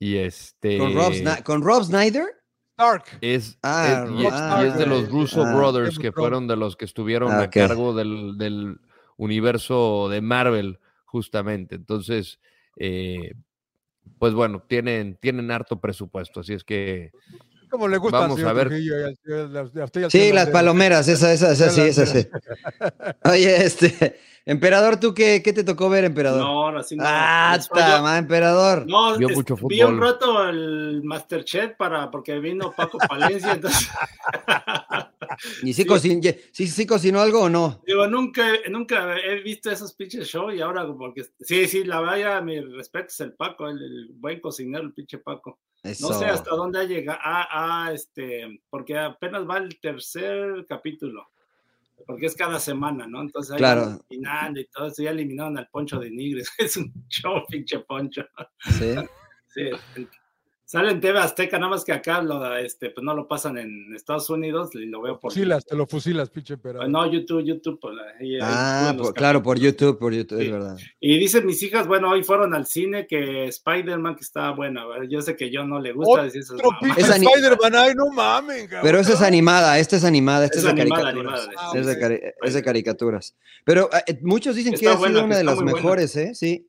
Speaker 4: Y este...
Speaker 3: ¿Con, Rob Sna- ¿Con Rob Snyder?
Speaker 1: Stark.
Speaker 4: Es,
Speaker 3: Ah,
Speaker 4: es- y,
Speaker 1: Rob
Speaker 4: es-
Speaker 1: Stark,
Speaker 4: y es de los. Russo
Speaker 3: Ah.
Speaker 4: Brothers que fueron de los que estuvieron
Speaker 3: Ah,
Speaker 4: a cargo del, del universo de Marvel, justamente. Entonces, eh, pues bueno, tienen, tienen harto presupuesto, así es que
Speaker 1: ¿Cómo le gusta
Speaker 4: Vamos a ver.
Speaker 3: Sí, las palomeras, esa, esa, esa, sí, esa, sí. Oye, este, emperador, ¿tú qué, qué te tocó ver, emperador?
Speaker 2: No, ahora sí no.
Speaker 3: ah, está, emperador.
Speaker 2: No,
Speaker 4: Vio mucho
Speaker 2: vi un
Speaker 4: fútbol.
Speaker 2: rato el Masterchef para, porque vino Paco Palencia, entonces
Speaker 3: ¿Y sí,
Speaker 2: sí.
Speaker 3: cocin- ye- sí, sí cocinó algo o no?
Speaker 2: digo, nunca, nunca he visto esos pinches shows y ahora porque sí, sí, la vaya, mi respeto es el Paco, el, el buen cocinero, el pinche Paco.
Speaker 3: Eso.
Speaker 2: No sé hasta dónde ha llegado, ah, este, porque apenas va el tercer capítulo, porque es cada semana, ¿no? Entonces ahí
Speaker 3: Claro.
Speaker 2: eliminando y todo eso, ya eliminaron al Poncho de Nigres, es un show, pinche Poncho.
Speaker 3: Sí.
Speaker 2: Sí, sale en TV Azteca, nada más que acá lo, este, pues no lo pasan en Estados Unidos y lo veo por
Speaker 1: Fusilas, te lo fusilas, pinche emperador.
Speaker 2: No, YouTube, YouTube. pues, ahí-
Speaker 3: Ah, por- claro, por. YouTube, por YouTube,
Speaker 2: Sí.
Speaker 3: es verdad.
Speaker 2: Y dicen mis hijas, bueno, hoy fueron al cine que Spider-Man que estaba buena. Yo sé que yo no le gusta decir esas
Speaker 1: Otro
Speaker 2: mamadas.
Speaker 1: pinche
Speaker 3: Es
Speaker 1: Spider-Man, ay, no mames, cabrón.
Speaker 3: Pero esa es animada, esta es animada, esta es,
Speaker 2: Es
Speaker 3: de
Speaker 2: animada,
Speaker 3: caricaturas.
Speaker 2: animada,
Speaker 1: sí,
Speaker 3: es, de
Speaker 1: sí.
Speaker 3: cari- es de caricaturas. Pero eh, muchos dicen que ha
Speaker 2: buena,
Speaker 3: sido una de las
Speaker 2: buena.
Speaker 3: mejores, ¿eh? Sí.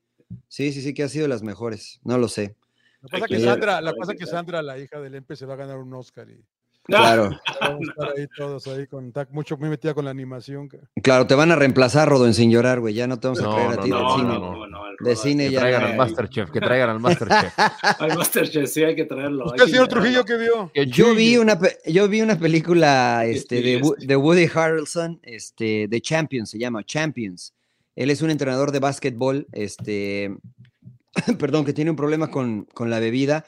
Speaker 3: Sí, sí, sí, que ha sido de las mejores. No lo sé.
Speaker 1: La pasa que Sandra, la pasa
Speaker 2: que.
Speaker 1: Sandra, la hija del Empe, se va a ganar un Oscar y
Speaker 3: Claro,
Speaker 1: vamos a estar ahí todos ahí con mucho muy metida con la animación.
Speaker 3: claro, te van a reemplazar, Rodon, sin llorar, güey. Ya no te vamos a
Speaker 4: No,
Speaker 3: creer a ti
Speaker 4: no,
Speaker 3: del
Speaker 2: No,
Speaker 3: cine.
Speaker 2: no,
Speaker 4: no.
Speaker 2: el
Speaker 3: De cine
Speaker 4: que
Speaker 3: ya
Speaker 4: traigan al Masterchef, que traigan al Masterchef.
Speaker 2: Al Masterchef, sí, hay que traerlo.
Speaker 1: ¿Usted, señor. Trujillo, qué vio?
Speaker 3: Yo vi una, yo vi una película este, de,
Speaker 2: este.
Speaker 3: de Woody Harrelson, este, de Champions, se llama Champions. Él es un entrenador de básquetbol, este, perdón, que tiene un problema con, con la bebida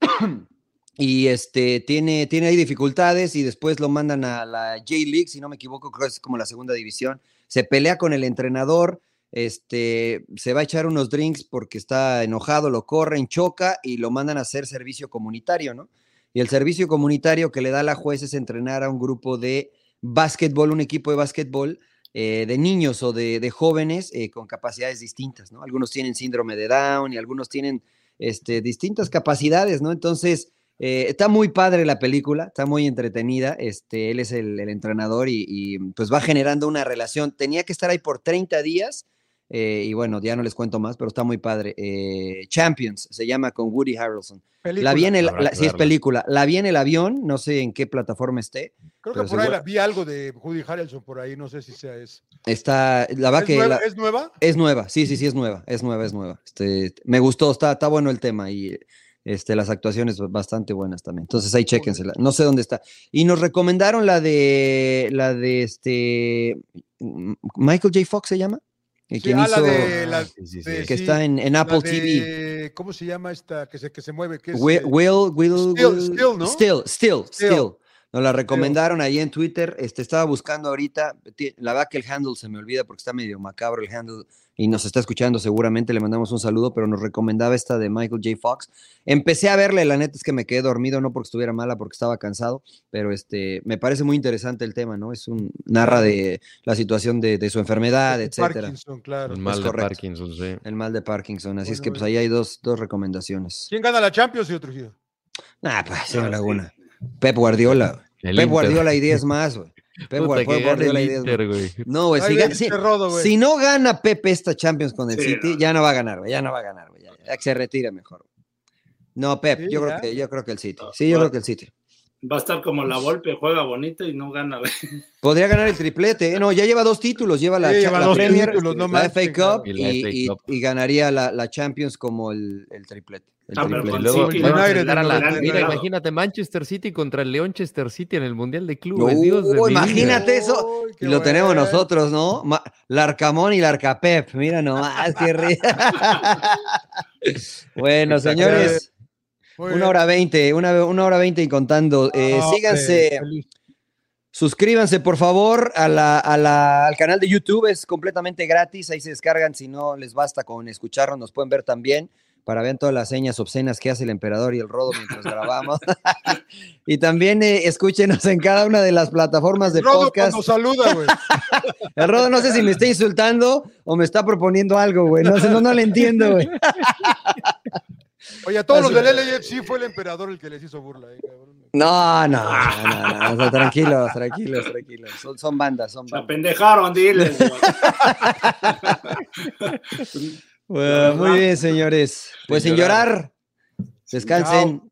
Speaker 3: y este, tiene, tiene ahí dificultades y después lo mandan a la J-League, si no me equivoco, creo que es como la segunda división. Se pelea con el entrenador, este, se va a echar unos drinks porque está enojado, lo corren, choca y lo mandan a hacer servicio comunitario, ¿no? Y el servicio comunitario que le da la juez es entrenar a un grupo de básquetbol, un equipo de básquetbol eh, de niños o de, de jóvenes eh, con capacidades distintas, ¿no? Algunos tienen síndrome de Down y algunos tienen este, distintas capacidades, ¿no? Entonces, eh, está muy padre la película, está muy entretenida. Este, él es el, el entrenador y, y, pues va generando una relación. Tenía que estar ahí por 30 días y bueno, ya no les cuento más, pero está muy padre. Champions se llama con Woody Harrelson.
Speaker 1: Película.
Speaker 3: La vi en el, la- sí es película. La vi en el avión, no sé en qué plataforma esté.
Speaker 1: Creo que por ahí
Speaker 3: seguro-
Speaker 1: vi algo de Woody Harrelson por ahí, no sé si sea eso.
Speaker 3: Está, la va
Speaker 1: ¿Es,
Speaker 3: que
Speaker 1: nueva,
Speaker 3: la-
Speaker 1: ¿Es nueva?
Speaker 3: es nueva, sí, sí, sí, es nueva, es nueva, es nueva. Este, me gustó, está, está bueno el tema y este, las actuaciones bastante buenas también. Entonces ahí chéquensela. No sé dónde está. Y nos recomendaron la de, la de este, Michael J. Fox se llama. Y
Speaker 1: Sí,
Speaker 3: quien
Speaker 1: ah, la de la- de-
Speaker 4: sí.
Speaker 3: que
Speaker 1: sí,
Speaker 3: está en, en Apple TV.
Speaker 1: ¿Cómo se llama esta que se, que se mueve? Que es,
Speaker 3: Will,
Speaker 1: eh,
Speaker 3: Will, Will-
Speaker 1: Still,
Speaker 3: Will-
Speaker 1: Still, ¿no?
Speaker 3: Still, Still,
Speaker 1: Still.
Speaker 3: Still. Nos la recomendaron ahí en Twitter. Este, estaba buscando ahorita. La verdad que el handle se me olvida porque está medio macabro el handle y nos está escuchando seguramente. Le mandamos un saludo, pero nos recomendaba esta de Michael J. Fox. Empecé a verle, la neta es que me quedé dormido, no porque estuviera mala, porque estaba cansado, pero este, me parece muy interesante el tema, ¿no? Es un narra de la situación de, de su enfermedad, etcétera.
Speaker 1: Parkinson, claro.
Speaker 4: El mal de
Speaker 3: correcto.
Speaker 4: Parkinson, sí.
Speaker 3: El mal de Parkinson. Así es que pues ahí hay dos, dos recomendaciones.
Speaker 1: ¿Quién gana la Champions, señor Trujillo?
Speaker 3: Ah, pues, Laguna. Pep Guardiola. güey.
Speaker 4: El
Speaker 3: Pep
Speaker 4: Inter.
Speaker 3: Guardiola y 10 más, güey. Pep
Speaker 4: Puta,
Speaker 3: Pep Guardiola y
Speaker 4: el
Speaker 3: 10 más.
Speaker 4: Inter, güey.
Speaker 3: No, güey. Si, no gana Pepe esta Champions con el
Speaker 2: Sí,
Speaker 3: City,
Speaker 2: no.
Speaker 3: ya no va a ganar, güey. Ya no va a ganar, güey. Ya, ya que se retire mejor. No, Pep,
Speaker 1: Sí,
Speaker 3: yo, creo que, yo creo que el City. Sí, yo creo que el City.
Speaker 2: Va a estar como la Volpe, juega bonito y no gana.
Speaker 3: Podría ganar el triplete. ¿eh? No, ya lleva dos títulos. Lleva la,
Speaker 1: Sí, lleva
Speaker 3: la Premier,
Speaker 1: títulos, no
Speaker 3: la FA. Cup
Speaker 4: Y
Speaker 3: y,
Speaker 4: la FA
Speaker 3: y-
Speaker 4: Cup.
Speaker 3: y ganaría la, la Champions como el, el triplete. El
Speaker 2: Ah,
Speaker 3: triplete.
Speaker 4: Luego, la- mira, imagínate Manchester City contra el Leonchester City en el Mundial de Clubes. Dios de mi vida.
Speaker 3: imagínate eso.
Speaker 1: Qué
Speaker 3: lo tenemos nosotros, ¿no? Ma- Larcamón y Larcapep. Mira nomás, qué bueno, señores,
Speaker 1: Muy
Speaker 3: una
Speaker 1: bien.
Speaker 3: hora veinte, una, una hora veinte y contando. Eh,
Speaker 1: Ah,
Speaker 3: síganse,
Speaker 1: hombre, feliz.
Speaker 3: suscríbanse por favor a la- a la- al canal de YouTube, es completamente gratis. Ahí se descargan, si no les basta con escucharnos, nos pueden ver también para ver todas las señas obscenas que hace el emperador y el rodo mientras grabamos. y también eh, escúchenos en cada una de las plataformas de
Speaker 1: Rodo
Speaker 3: podcast.
Speaker 1: cuando saluda, güey.
Speaker 3: El Rodo no sé si me está insultando o me está proponiendo algo, güey. No sé, no, no le entiendo, güey.
Speaker 1: Oye, a todos los del LAFC fue el emperador el que les hizo burla. eh, cabrón.
Speaker 3: No, no, no, no, no, tranquilos, tranquilos, tranquilos. Son, son bandas, son
Speaker 2: La
Speaker 3: bandas.
Speaker 2: pendejaron, diles.
Speaker 3: Bueno, muy bien, señores. Pues sin
Speaker 4: Sin llorar.
Speaker 3: llorar, descansen